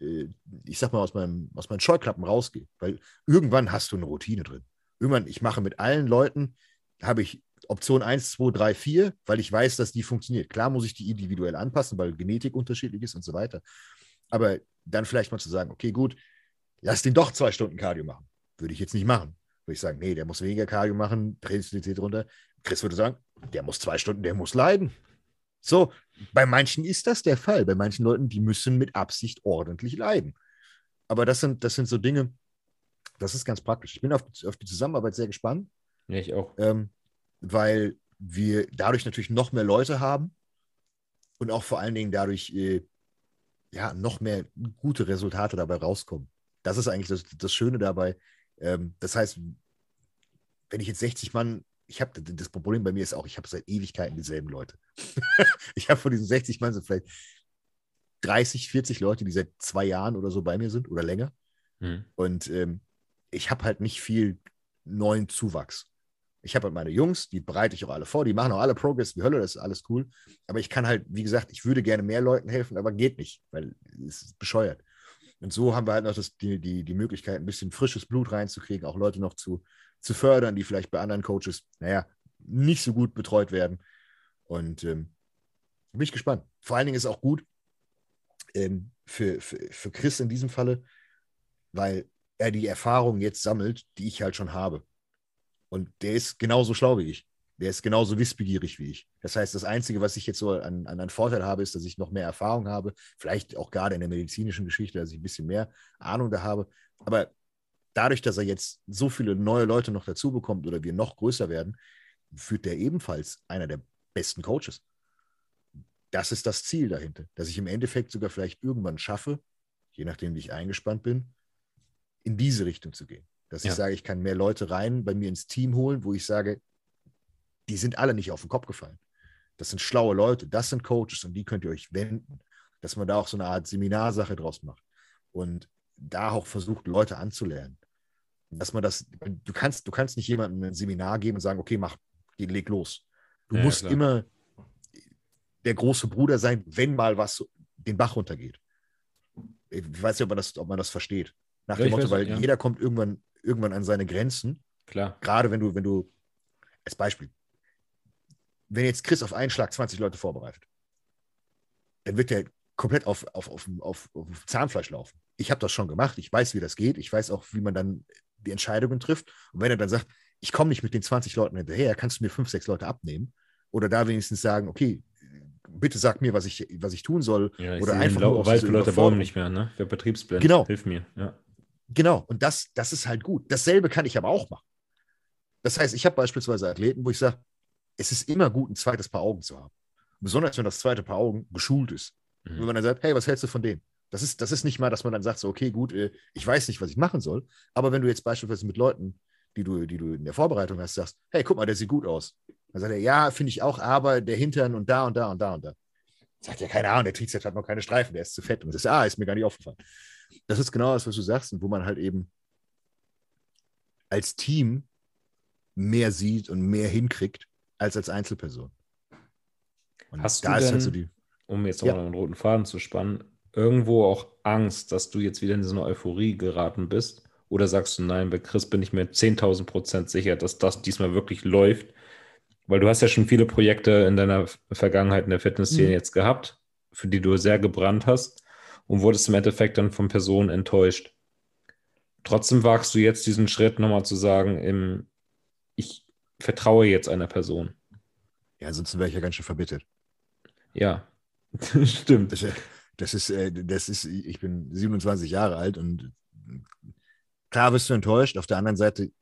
äh, ich sag mal, aus, meinem, aus meinen Scheuklappen rausgehe. Weil irgendwann hast du eine Routine drin. Irgendwann, ich mache mit allen Leuten, habe ich Option 1, 2, 3, 4, weil ich weiß, dass die funktioniert. Klar muss ich die individuell anpassen, weil Genetik unterschiedlich ist und so weiter. Aber dann vielleicht mal zu sagen, okay, gut, lass den doch zwei Stunden Cardio machen. Würde ich jetzt nicht machen. Würde ich sagen, nee, der muss weniger Cardio machen, Trainingsintensität runter. Chris würde sagen, der muss zwei Stunden, der muss leiden. So, bei manchen ist das der Fall. Bei manchen Leuten, die müssen mit Absicht ordentlich leiden. Aber das sind, das sind so Dinge, das ist ganz praktisch. Ich bin auf, auf die Zusammenarbeit sehr gespannt. Ja, ich auch. Ähm, weil wir dadurch natürlich noch mehr Leute haben und auch vor allen Dingen dadurch äh, ja, noch mehr gute Resultate dabei rauskommen. Das ist eigentlich das, das Schöne dabei. Ähm, das heißt, wenn ich jetzt 60 Mann, ich habe das Problem bei mir ist auch, ich habe seit Ewigkeiten dieselben Leute. [laughs] ich habe von diesen 60 Mann so vielleicht 30, 40 Leute, die seit zwei Jahren oder so bei mir sind oder länger. Mhm. Und ähm, ich habe halt nicht viel neuen Zuwachs. Ich habe halt meine Jungs, die bereite ich auch alle vor, die machen auch alle Progress wie Hölle, das ist alles cool. Aber ich kann halt, wie gesagt, ich würde gerne mehr Leuten helfen, aber geht nicht, weil es ist bescheuert. Und so haben wir halt noch das, die, die, die Möglichkeit, ein bisschen frisches Blut reinzukriegen, auch Leute noch zu, zu fördern, die vielleicht bei anderen Coaches, naja, nicht so gut betreut werden. Und ähm, bin ich gespannt. Vor allen Dingen ist es auch gut ähm, für, für, für Chris in diesem Falle, weil er die Erfahrung jetzt sammelt, die ich halt schon habe. Und der ist genauso schlau wie ich. Der ist genauso wissbegierig wie ich. Das heißt, das Einzige, was ich jetzt so an, an einen Vorteil habe, ist, dass ich noch mehr Erfahrung habe. Vielleicht auch gerade in der medizinischen Geschichte, dass ich ein bisschen mehr Ahnung da habe. Aber dadurch, dass er jetzt so viele neue Leute noch dazu bekommt oder wir noch größer werden, führt der ebenfalls einer der besten Coaches. Das ist das Ziel dahinter, dass ich im Endeffekt sogar vielleicht irgendwann schaffe, je nachdem, wie ich eingespannt bin, in diese Richtung zu gehen. Dass ja. ich sage, ich kann mehr Leute rein bei mir ins Team holen, wo ich sage, die sind alle nicht auf den Kopf gefallen. Das sind schlaue Leute, das sind Coaches und die könnt ihr euch wenden. Dass man da auch so eine Art Seminarsache draus macht und da auch versucht, Leute anzulernen. Dass man das, du kannst, du kannst nicht jemandem ein Seminar geben und sagen, okay, mach, leg los. Du ja, musst klar. immer der große Bruder sein, wenn mal was den Bach runtergeht. Ich weiß nicht, ob man das, ob man das versteht. Nach ja, dem Motto, weiß, weil ja. jeder kommt irgendwann, irgendwann an seine Grenzen. Klar. Gerade wenn du, wenn du, als Beispiel, wenn jetzt Chris auf einen Schlag 20 Leute vorbereitet, dann wird der komplett auf, auf, auf, auf, auf Zahnfleisch laufen. Ich habe das schon gemacht, ich weiß, wie das geht, ich weiß auch, wie man dann die Entscheidungen trifft. Und wenn er dann sagt, ich komme nicht mit den 20 Leuten hinterher, kannst du mir fünf, sechs Leute abnehmen? Oder da wenigstens sagen, okay, bitte sag mir, was ich, was ich tun soll. Ja, ich oder einfach nur Wald für Leute bauen nicht mehr, ne? Für Betriebsblende. Genau. Hilf mir, ja. Genau, und das, das ist halt gut. Dasselbe kann ich aber auch machen. Das heißt, ich habe beispielsweise Athleten, wo ich sage, es ist immer gut, ein zweites Paar Augen zu haben. Besonders wenn das zweite Paar Augen geschult ist. Mhm. Wenn man dann sagt, hey, was hältst du von dem? Das ist, das ist nicht mal, dass man dann sagt, so, okay, gut, äh, ich weiß nicht, was ich machen soll. Aber wenn du jetzt beispielsweise mit Leuten, die du, die du in der Vorbereitung hast, sagst, hey, guck mal, der sieht gut aus. Dann sagt er, ja, finde ich auch, aber der Hintern und da und da und da und da. Sagt ja, keine Ahnung, der Trizeps hat noch keine Streifen, der ist zu fett. Und das ist, ah, ist mir gar nicht aufgefallen. Das ist genau das, was du sagst, und wo man halt eben als Team mehr sieht und mehr hinkriegt als als Einzelperson. Und Hast du denn, halt so die, um jetzt auch ja. einen roten Faden zu spannen, irgendwo auch Angst, dass du jetzt wieder in so eine Euphorie geraten bist? Oder sagst du, nein, bei Chris bin ich mir 10.000 Prozent sicher, dass das diesmal wirklich läuft? Weil du hast ja schon viele Projekte in deiner Vergangenheit in der Fitnessszene mhm. jetzt gehabt, für die du sehr gebrannt hast und wurdest im Endeffekt dann von Personen enttäuscht. Trotzdem wagst du jetzt diesen Schritt nochmal zu sagen, im, ich vertraue jetzt einer Person. Ja, ansonsten wäre ich ja ganz schön verbittet. Ja, [laughs] stimmt. Das, das, ist, äh, das ist, ich bin 27 Jahre alt und klar wirst du enttäuscht. Auf der anderen Seite,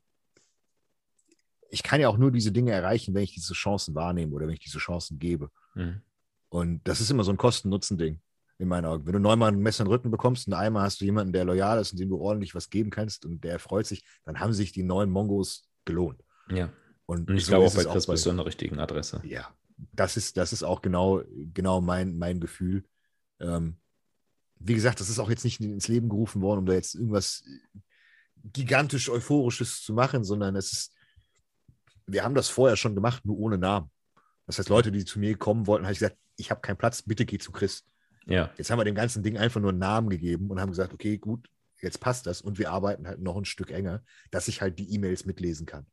ich kann ja auch nur diese Dinge erreichen, wenn ich diese Chancen wahrnehme oder wenn ich diese Chancen gebe. Mhm. Und das ist immer so ein Kosten-Nutzen-Ding in meinen Augen. Wenn du neunmal ein Messer in den Rücken bekommst und einmal hast du jemanden, der loyal ist und dem du ordentlich was geben kannst und der freut sich, dann haben sich die neun Mongos gelohnt. Ja. Und, und ich so glaube auch bei Chris bist du an der richtigen Adresse. Ja, das ist, das ist auch genau, genau mein, mein Gefühl. Ähm, wie gesagt, das ist auch jetzt nicht ins Leben gerufen worden, um da jetzt irgendwas gigantisch Euphorisches zu machen, sondern es ist, wir haben das vorher schon gemacht, nur ohne Namen. Das heißt, Leute, die zu mir kommen wollten, habe ich gesagt, ich habe keinen Platz, bitte geh zu Chris. Ja. Jetzt haben wir dem ganzen Ding einfach nur einen Namen gegeben und haben gesagt, okay, gut, jetzt passt das und wir arbeiten halt noch ein Stück enger, dass ich halt die E-Mails mitlesen kann.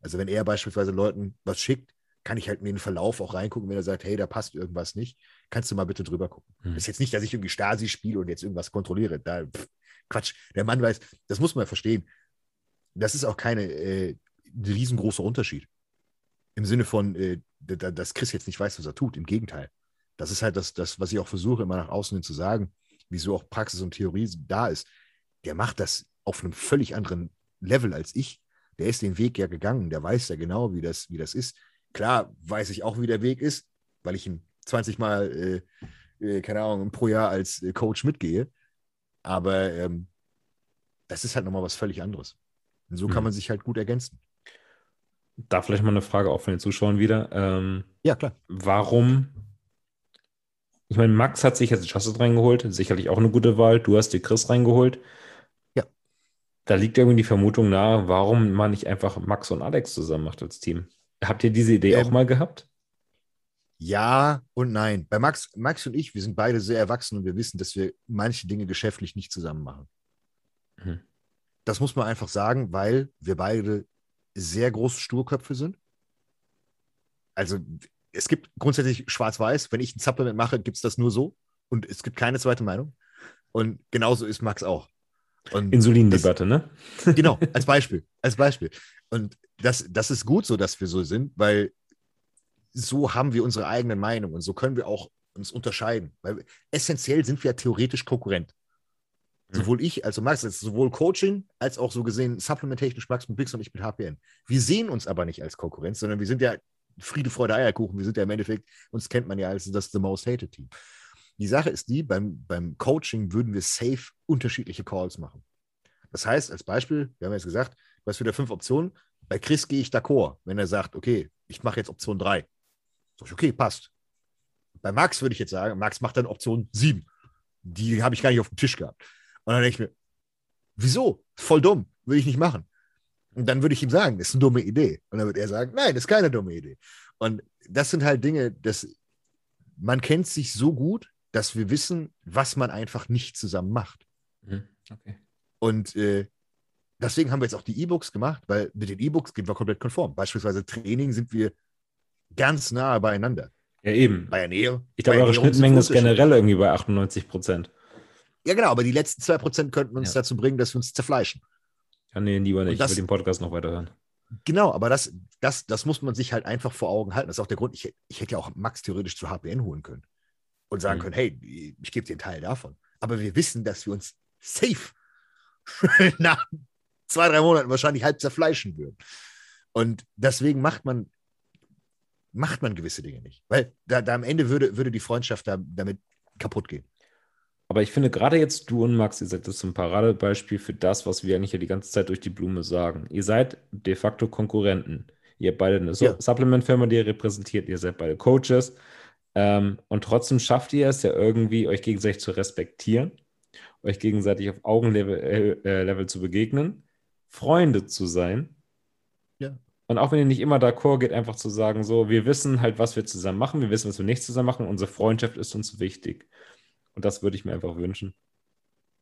Also wenn er beispielsweise Leuten was schickt, kann ich halt in den Verlauf auch reingucken, wenn er sagt, hey, da passt irgendwas nicht, kannst du mal bitte drüber gucken. Hm. Das ist jetzt nicht, dass ich irgendwie Stasi spiele und jetzt irgendwas kontrolliere. Da, pff, Quatsch. Der Mann weiß, das muss man verstehen. Das ist auch keine äh, riesengroßer Unterschied. Im Sinne von, äh, dass Chris jetzt nicht weiß, was er tut. Im Gegenteil. Das ist halt das, das, was ich auch versuche, immer nach außen hin zu sagen, wieso auch Praxis und Theorie da ist. Der macht das auf einem völlig anderen Level als ich. Der ist den Weg ja gegangen, der weiß ja genau, wie das, wie das ist. Klar weiß ich auch, wie der Weg ist, weil ich ihn 20 Mal, äh, äh, keine Ahnung, pro Jahr als äh, Coach mitgehe. Aber ähm, das ist halt nochmal was völlig anderes. Und so mhm. kann man sich halt gut ergänzen. Da vielleicht mal eine Frage auch von den Zuschauern wieder. Ähm, ja, klar. Warum? Ich meine, Max hat sich jetzt Justin reingeholt, sicherlich auch eine gute Wahl. Du hast dir Chris reingeholt. Ja. Da liegt irgendwie die Vermutung nahe, warum man nicht einfach Max und Alex zusammen macht als Team. Habt ihr diese Idee ähm, auch mal gehabt? Ja und nein. Bei Max, Max und ich, wir sind beide sehr erwachsen und wir wissen, dass wir manche Dinge geschäftlich nicht zusammen machen. Mhm. Das muss man einfach sagen, weil wir beide sehr große Sturköpfe sind. Also es gibt grundsätzlich schwarz-weiß. Wenn ich ein Supplement mache, gibt es das nur so und es gibt keine zweite Meinung. Und genauso ist Max auch. Insulindebatte, ne? Genau, [laughs] als Beispiel. Als Beispiel. Und das, das ist gut so, dass wir so sind, weil so haben wir unsere eigenen Meinungen und so können wir auch uns unterscheiden. Weil essentiell sind wir ja theoretisch Konkurrent. Mhm. Sowohl ich, also Max, als sowohl Coaching als auch so gesehen supplementechnisch Max mit Bix und ich mit HPN. Wir sehen uns aber nicht als Konkurrenz, sondern wir sind ja Friede, Freude, Eierkuchen. Wir sind ja im Endeffekt, uns kennt man ja als das The Most Hated Team. Die Sache ist die, beim, beim Coaching würden wir safe unterschiedliche Calls machen. Das heißt, als Beispiel, wir haben jetzt gesagt, du hast wieder fünf Optionen. Bei Chris gehe ich d'accord, wenn er sagt, okay, ich mache jetzt Option 3. Sag ich, okay, passt. Bei Max würde ich jetzt sagen, Max macht dann Option 7. Die habe ich gar nicht auf dem Tisch gehabt. Und dann denke ich mir, wieso? Voll dumm, würde ich nicht machen. Und dann würde ich ihm sagen, das ist eine dumme Idee. Und dann würde er sagen, nein, das ist keine dumme Idee. Und das sind halt Dinge, dass man kennt sich so gut, dass wir wissen, was man einfach nicht zusammen macht. Mhm, okay. Und äh, deswegen haben wir jetzt auch die E-Books gemacht, weil mit den E-Books gehen wir komplett konform. Beispielsweise Training sind wir ganz nahe beieinander. Ja, eben. Bei Ernährung. Ich glaube, eure Schnittmenge ist generell irgendwie bei 98 Prozent. Ja, genau, aber die letzten 2 Prozent könnten uns ja. dazu bringen, dass wir uns zerfleischen. Ja, nee, lieber nicht. Das, ich will den Podcast noch weiterhören. Genau, aber das, das, das muss man sich halt einfach vor Augen halten. Das ist auch der Grund, ich, ich hätte ja auch Max theoretisch zu HPN holen können und sagen mhm. können, hey, ich gebe dir einen Teil davon. Aber wir wissen, dass wir uns safe [laughs] nach zwei, drei Monaten wahrscheinlich halb zerfleischen würden. Und deswegen macht man macht man gewisse Dinge nicht. Weil da, da am Ende würde, würde die Freundschaft da, damit kaputt gehen. Aber ich finde gerade jetzt du und Max, ihr seid das ein Paradebeispiel für das, was wir eigentlich ja die ganze Zeit durch die Blume sagen. Ihr seid de facto Konkurrenten. Ihr habt beide eine ja. Supplement-Firma, die ihr repräsentiert, ihr seid beide Coaches. Ähm, und trotzdem schafft ihr es ja irgendwie, euch gegenseitig zu respektieren, euch gegenseitig auf Augenlevel äh, äh Level zu begegnen, Freunde zu sein und auch wenn ihr nicht immer d'accord geht, einfach zu sagen, so, wir wissen halt, was wir zusammen machen, wir wissen, was wir nicht zusammen machen, unsere Freundschaft ist uns wichtig. Und das würde ich mir einfach wünschen.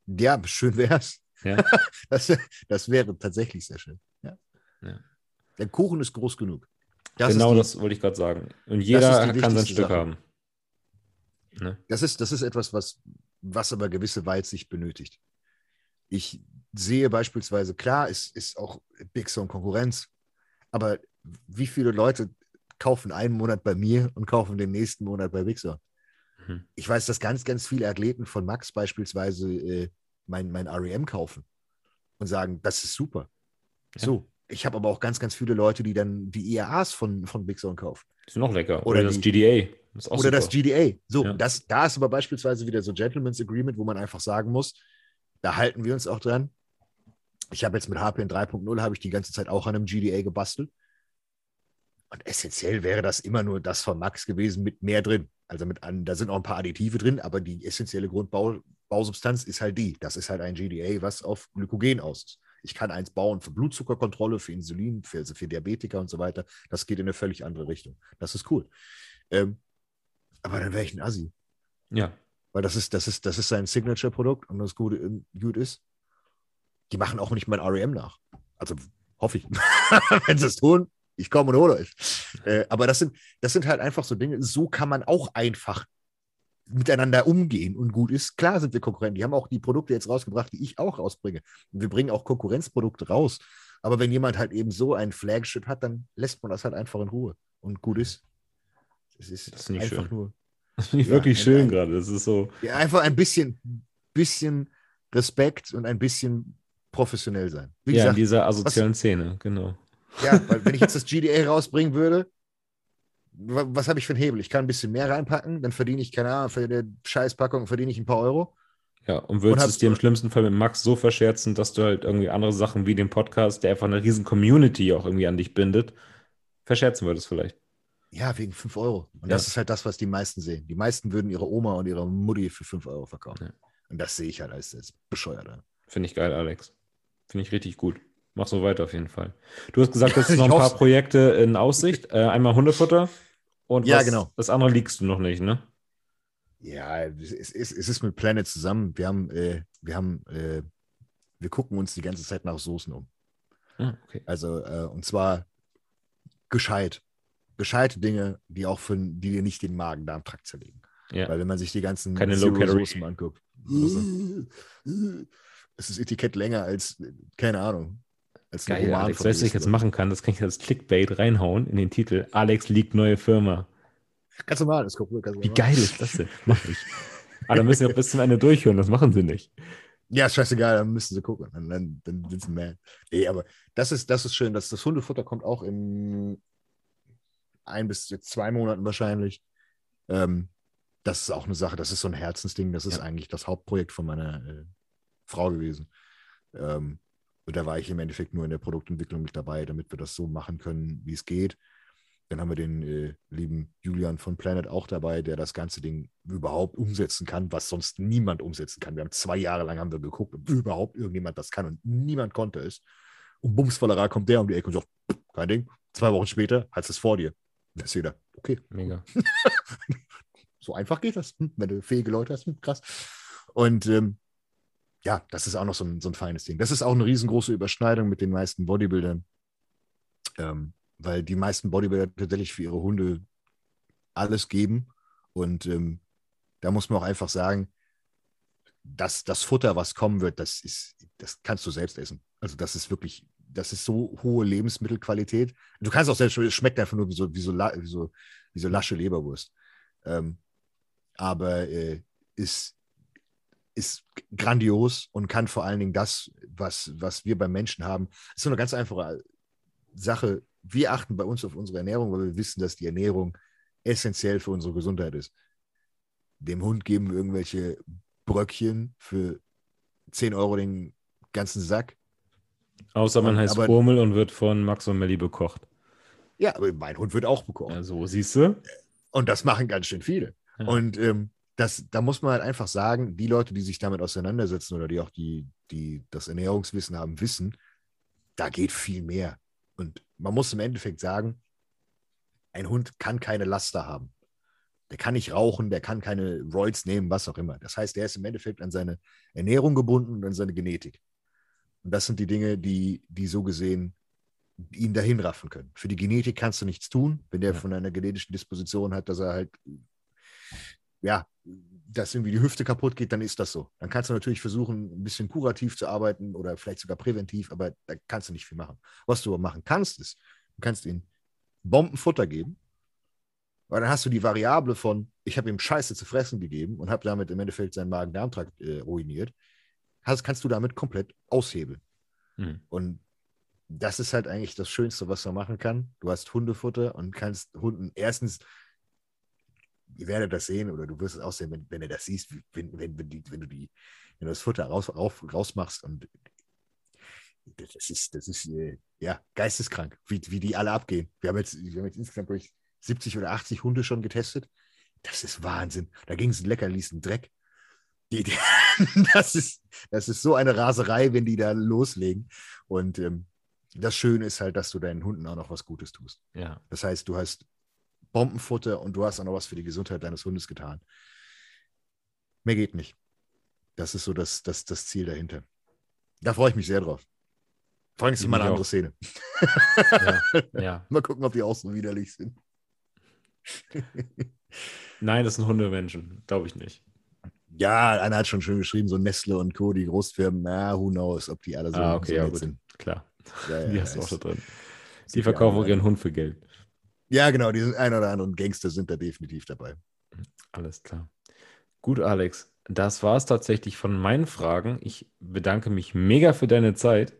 Ja, schön wäre es. Ja. [laughs] das, das, wäre tatsächlich sehr schön. Ja. ja. Der Kuchen ist groß genug. Das genau die, das wollte ich gerade sagen. Und jeder kann sein Stück Sache. haben. Ne? Das, ist, das ist etwas, was, was aber gewisse Weitsicht benötigt. Ich sehe beispielsweise, klar, es ist auch Big Song Konkurrenz, aber wie viele Leute kaufen einen Monat bei mir und kaufen den nächsten Monat bei Wixer? Mhm. Ich weiß, dass ganz, ganz viele Athleten von Max beispielsweise äh, mein, mein REM kaufen und sagen, das ist super. Ja. So, ich habe aber auch ganz, ganz viele Leute, die dann die IAAs von, von Big Zone kaufen. Sind noch lecker. Oder, oder das die, GDA. Das oder super. das GDA. So, ja. das, da ist aber beispielsweise wieder so Gentleman's Agreement, wo man einfach sagen muss, da halten wir uns auch dran. Ich habe jetzt mit HPN 3.0 habe ich die ganze Zeit auch an einem GDA gebastelt. Und essentiell wäre das immer nur das von Max gewesen mit mehr drin. Also mit an, da sind auch ein paar Additive drin, aber die essentielle Grundbausubstanz ist halt die. Das ist halt ein GDA, was auf Glykogen aus ist. Ich kann eins bauen für Blutzuckerkontrolle, für Insulin, für, also für Diabetiker und so weiter. Das geht in eine völlig andere Richtung. Das ist cool. Ähm, aber dann wäre ich ein Assi. Ja. Weil das ist, das ist, das ist sein Signature-Produkt und das Gute gut ist die machen auch nicht mein REM nach. Also Hoffe ich. [laughs] Wenn sie es tun, ich komme und hole euch. Äh, aber das sind, das sind halt einfach so Dinge, so kann man auch einfach miteinander umgehen und gut ist. Klar sind wir Konkurrenten. Die haben auch die Produkte jetzt rausgebracht, die ich auch rausbringe. Und wir bringen auch Konkurrenzprodukte raus. Aber wenn jemand halt eben so ein Flagship hat, dann lässt man das halt einfach in Ruhe und gut ist. Es ist, das ist einfach schön. nur. [laughs] Das finde ich ja, wirklich schön gerade. Das ist so. Ja, einfach ein bisschen, bisschen Respekt und ein bisschen professionell sein. Wie ja, gesagt, in dieser asozialen was, Szene, genau. Ja, weil wenn ich jetzt das GDA rausbringen würde, was habe ich für einen Hebel? Ich kann ein bisschen mehr reinpacken, dann verdiene ich, keine Ahnung, für eine Scheißpackung verdiene ich ein paar Euro. Ja, und würdest und es dir im schlimmsten Fall mit Max so verscherzen, dass du halt irgendwie andere Sachen wie den Podcast, der einfach eine riesen Community auch irgendwie an dich bindet, verscherzen würdest vielleicht. Ja, wegen 5 Euro. Und ja. das ist halt das, was die meisten sehen. Die meisten würden ihre Oma und ihre Mutti für 5 Euro verkaufen. Ja. Und das sehe ich halt als, als bescheuert. Finde ich geil, Alex. Finde ich richtig gut. Mach so weiter auf jeden Fall. Du hast gesagt, du hast [laughs] noch ein paar Projekte in Aussicht. Äh, einmal Hundefutter und ja, was, genau. das andere liegst du noch nicht, ne? Ja, es ist, es ist mit Planet zusammen. Wir haben, äh, wir haben, äh, wir gucken uns die ganze Zeit nach Soßen um. Ah, okay. Also, äh, und zwar gescheit. Gescheite Dinge, die auch für, die dir nicht den Magen-Darm-Trakt zerlegen. Ja. Weil wenn man sich die ganzen Keine Soßen anguckt, ist das Etikett länger als, keine Ahnung, als Geil, Roman Alex, weißt du, was ich jetzt machen kann? Das kann ich als Clickbait reinhauen in den Titel. Alex liegt neue Firma. Ganz normal, das kommt ganz Wie geil ist das denn? Mach ich. Aber dann müssen sie auch bis zum Ende durchhören, das machen sie nicht. Ja, scheißegal, dann müssen sie gucken. Dann, dann, dann sind sie mad. Nee, aber das ist, das ist schön. dass das Hundefutter kommt auch in ein bis zwei Monaten wahrscheinlich. Ähm, das ist auch eine Sache, das ist so ein Herzensding. Das ist ja. eigentlich das Hauptprojekt von meiner äh, Frau gewesen. Ähm, da war ich im Endeffekt nur in der Produktentwicklung mit dabei, damit wir das so machen können, wie es geht. Dann haben wir den äh, lieben Julian von Planet auch dabei, der das ganze Ding überhaupt umsetzen kann, was sonst niemand umsetzen kann. Wir haben zwei Jahre lang haben wir geguckt, ob überhaupt irgendjemand das kann und niemand konnte es. Und bumsvollerer kommt der um die Ecke und sagt, kein Ding. Zwei Wochen später hat es vor dir. Da ist jeder, okay. Mega. [laughs] so einfach geht das, wenn du fähige Leute hast. Hm, krass. Und ähm, ja, das ist auch noch so ein, so ein feines Ding. Das ist auch eine riesengroße Überschneidung mit den meisten Bodybuildern, ähm, weil die meisten Bodybuilder tatsächlich für ihre Hunde alles geben. Und ähm, da muss man auch einfach sagen, dass das Futter, was kommen wird, das ist, das kannst du selbst essen. Also das ist wirklich, das ist so hohe Lebensmittelqualität. Du kannst auch selbst, es schmeckt einfach nur wie so, wie so, wie so, wie so lasche Leberwurst. Ähm, aber äh, ist ist grandios und kann vor allen Dingen das, was, was wir beim Menschen haben, ist so eine ganz einfache Sache. Wir achten bei uns auf unsere Ernährung, weil wir wissen, dass die Ernährung essentiell für unsere Gesundheit ist. Dem Hund geben wir irgendwelche Bröckchen für 10 Euro den ganzen Sack. Außer man und, heißt aber, Urmel und wird von Max und Melli bekocht. Ja, aber mein Hund wird auch bekocht. Ja, so siehst du. Und das machen ganz schön viele. Ja. Und ähm, das, da muss man halt einfach sagen, die Leute, die sich damit auseinandersetzen oder die auch die, die das Ernährungswissen haben, wissen, da geht viel mehr. Und man muss im Endeffekt sagen, ein Hund kann keine Laster haben. Der kann nicht rauchen, der kann keine Roids nehmen, was auch immer. Das heißt, der ist im Endeffekt an seine Ernährung gebunden und an seine Genetik. Und das sind die Dinge, die, die so gesehen ihn dahin raffen können. Für die Genetik kannst du nichts tun, wenn der von einer genetischen Disposition hat, dass er halt ja, dass irgendwie die Hüfte kaputt geht, dann ist das so. Dann kannst du natürlich versuchen, ein bisschen kurativ zu arbeiten oder vielleicht sogar präventiv, aber da kannst du nicht viel machen. Was du aber machen kannst, ist, du kannst ihm Bombenfutter geben, weil dann hast du die Variable von, ich habe ihm Scheiße zu fressen gegeben und habe damit im Endeffekt seinen Magen-Darm-Trakt äh, ruiniert. Das kannst du damit komplett aushebeln. Hm. Und das ist halt eigentlich das Schönste, was man machen kann. Du hast Hundefutter und kannst Hunden erstens ihr werdet das sehen oder du wirst es auch sehen, wenn, wenn du das siehst, wenn, wenn, wenn, die, wenn du die, wenn du das Futter raus, rauf, rausmachst und das ist, das ist äh, ja geisteskrank, wie, wie die alle abgehen. Wir haben jetzt, wir haben jetzt insgesamt durch 70 oder 80 Hunde schon getestet. Das ist Wahnsinn. Da ging es lecker, ließ ein Dreck. Die, die, [laughs] das, ist, das ist so eine Raserei, wenn die da loslegen. Und ähm, das Schöne ist halt, dass du deinen Hunden auch noch was Gutes tust. Ja. Das heißt, du hast Bombenfutter und du hast auch noch was für die Gesundheit deines Hundes getan. Mehr geht nicht. Das ist so das, das, das Ziel dahinter. Da freue ich mich sehr drauf. Vor allem ist mal eine andere auch. Szene. Ja, ja. [laughs] Mal gucken, ob die auch so widerlich sind. [laughs] Nein, das sind Hundemenschen. Glaube ich nicht. Ja, einer hat schon schön geschrieben, so Nestle und Co., die Großfirmen, na, who knows, ob die alle so, ah, okay, so ja, gut. sind. Klar. Ja, ja, die hast du auch da drin. Die verkaufen ihren Hund für Geld. Ja, genau, die sind ein oder anderen Gangster sind da definitiv dabei. Alles klar. Gut, Alex. Das war es tatsächlich von meinen Fragen. Ich bedanke mich mega für deine Zeit.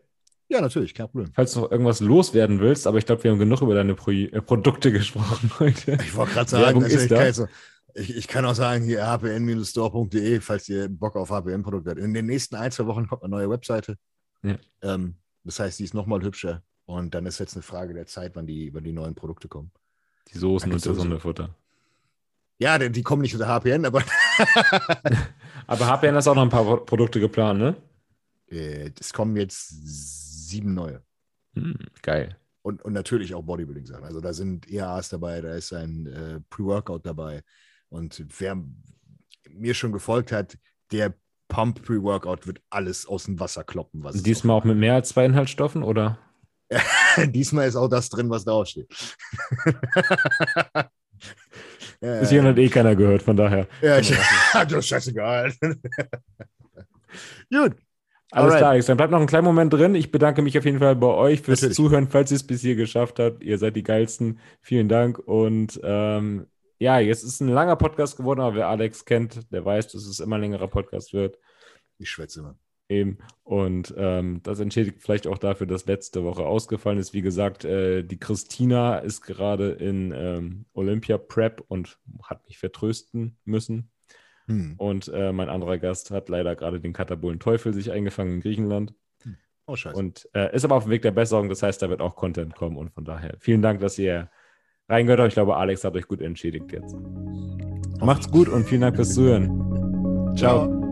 Ja, natürlich, kein Problem. Falls du noch irgendwas loswerden willst, aber ich glaube, wir haben genug über deine Pro äh, Produkte [laughs] gesprochen heute. Ich wollte gerade sagen, also ist ich, kann jetzt, ich, ich kann auch sagen, hier hpn-store.de, falls ihr Bock auf HPN-Produkte habt. In den nächsten ein, zwei Wochen kommt eine neue Webseite. Ja. Ähm, das heißt, die ist nochmal hübscher. Und dann ist jetzt eine Frage der Zeit, wann die, wann die neuen Produkte kommen. Die Soßen und das Sonderfutter. Ja, die, die kommen nicht unter HPN, aber [laughs] Aber HPN hast auch noch ein paar Pro- Produkte geplant, ne? äh, es kommen jetzt sieben neue. Hm, geil. Und, und natürlich auch Bodybuilding-Sachen. Also da sind EAAs dabei, da ist ein äh, Pre-Workout dabei. Und wer mir schon gefolgt hat, der Pump Pre-Workout wird alles aus dem Wasser kloppen. Was es Diesmal auch mit mehr als zwei Inhaltsstoffen, oder? [laughs] [laughs] Diesmal ist auch das drin, was draufsteht. [laughs] ja, Bis hierhin hat eh keiner gehört, von daher. ja, ich, ist [laughs] scheißegal. Gut. Alles Alright. klar, Alex. Dann bleibt noch ein kleiner Moment drin. Ich bedanke mich auf jeden Fall bei euch fürs Natürlich. Zuhören, falls ihr es bis hier geschafft habt. Ihr seid die geilsten. Vielen Dank. Und ähm, ja, jetzt ist ein langer Podcast geworden, aber wer Alex kennt, der weiß, dass es immer ein längerer Podcast wird. Ich schwätze immer. Eben. Und ähm, das entschädigt vielleicht auch dafür, dass letzte Woche ausgefallen ist. Wie gesagt, äh, die Christina ist gerade in ähm, Olympia Prep und hat mich vertrösten müssen. Hm. Und äh, mein anderer Gast hat leider gerade den Katabolen Teufel sich eingefangen in Griechenland Oh, scheiße. und äh, ist aber auf dem Weg der Besserung. Das heißt, da wird auch Content kommen. Und von daher vielen Dank, dass ihr reingehört habt. Ich glaube, Alex hat euch gut entschädigt jetzt. Macht's gut und vielen Dank fürs Zuhören. Ciao. Ciao.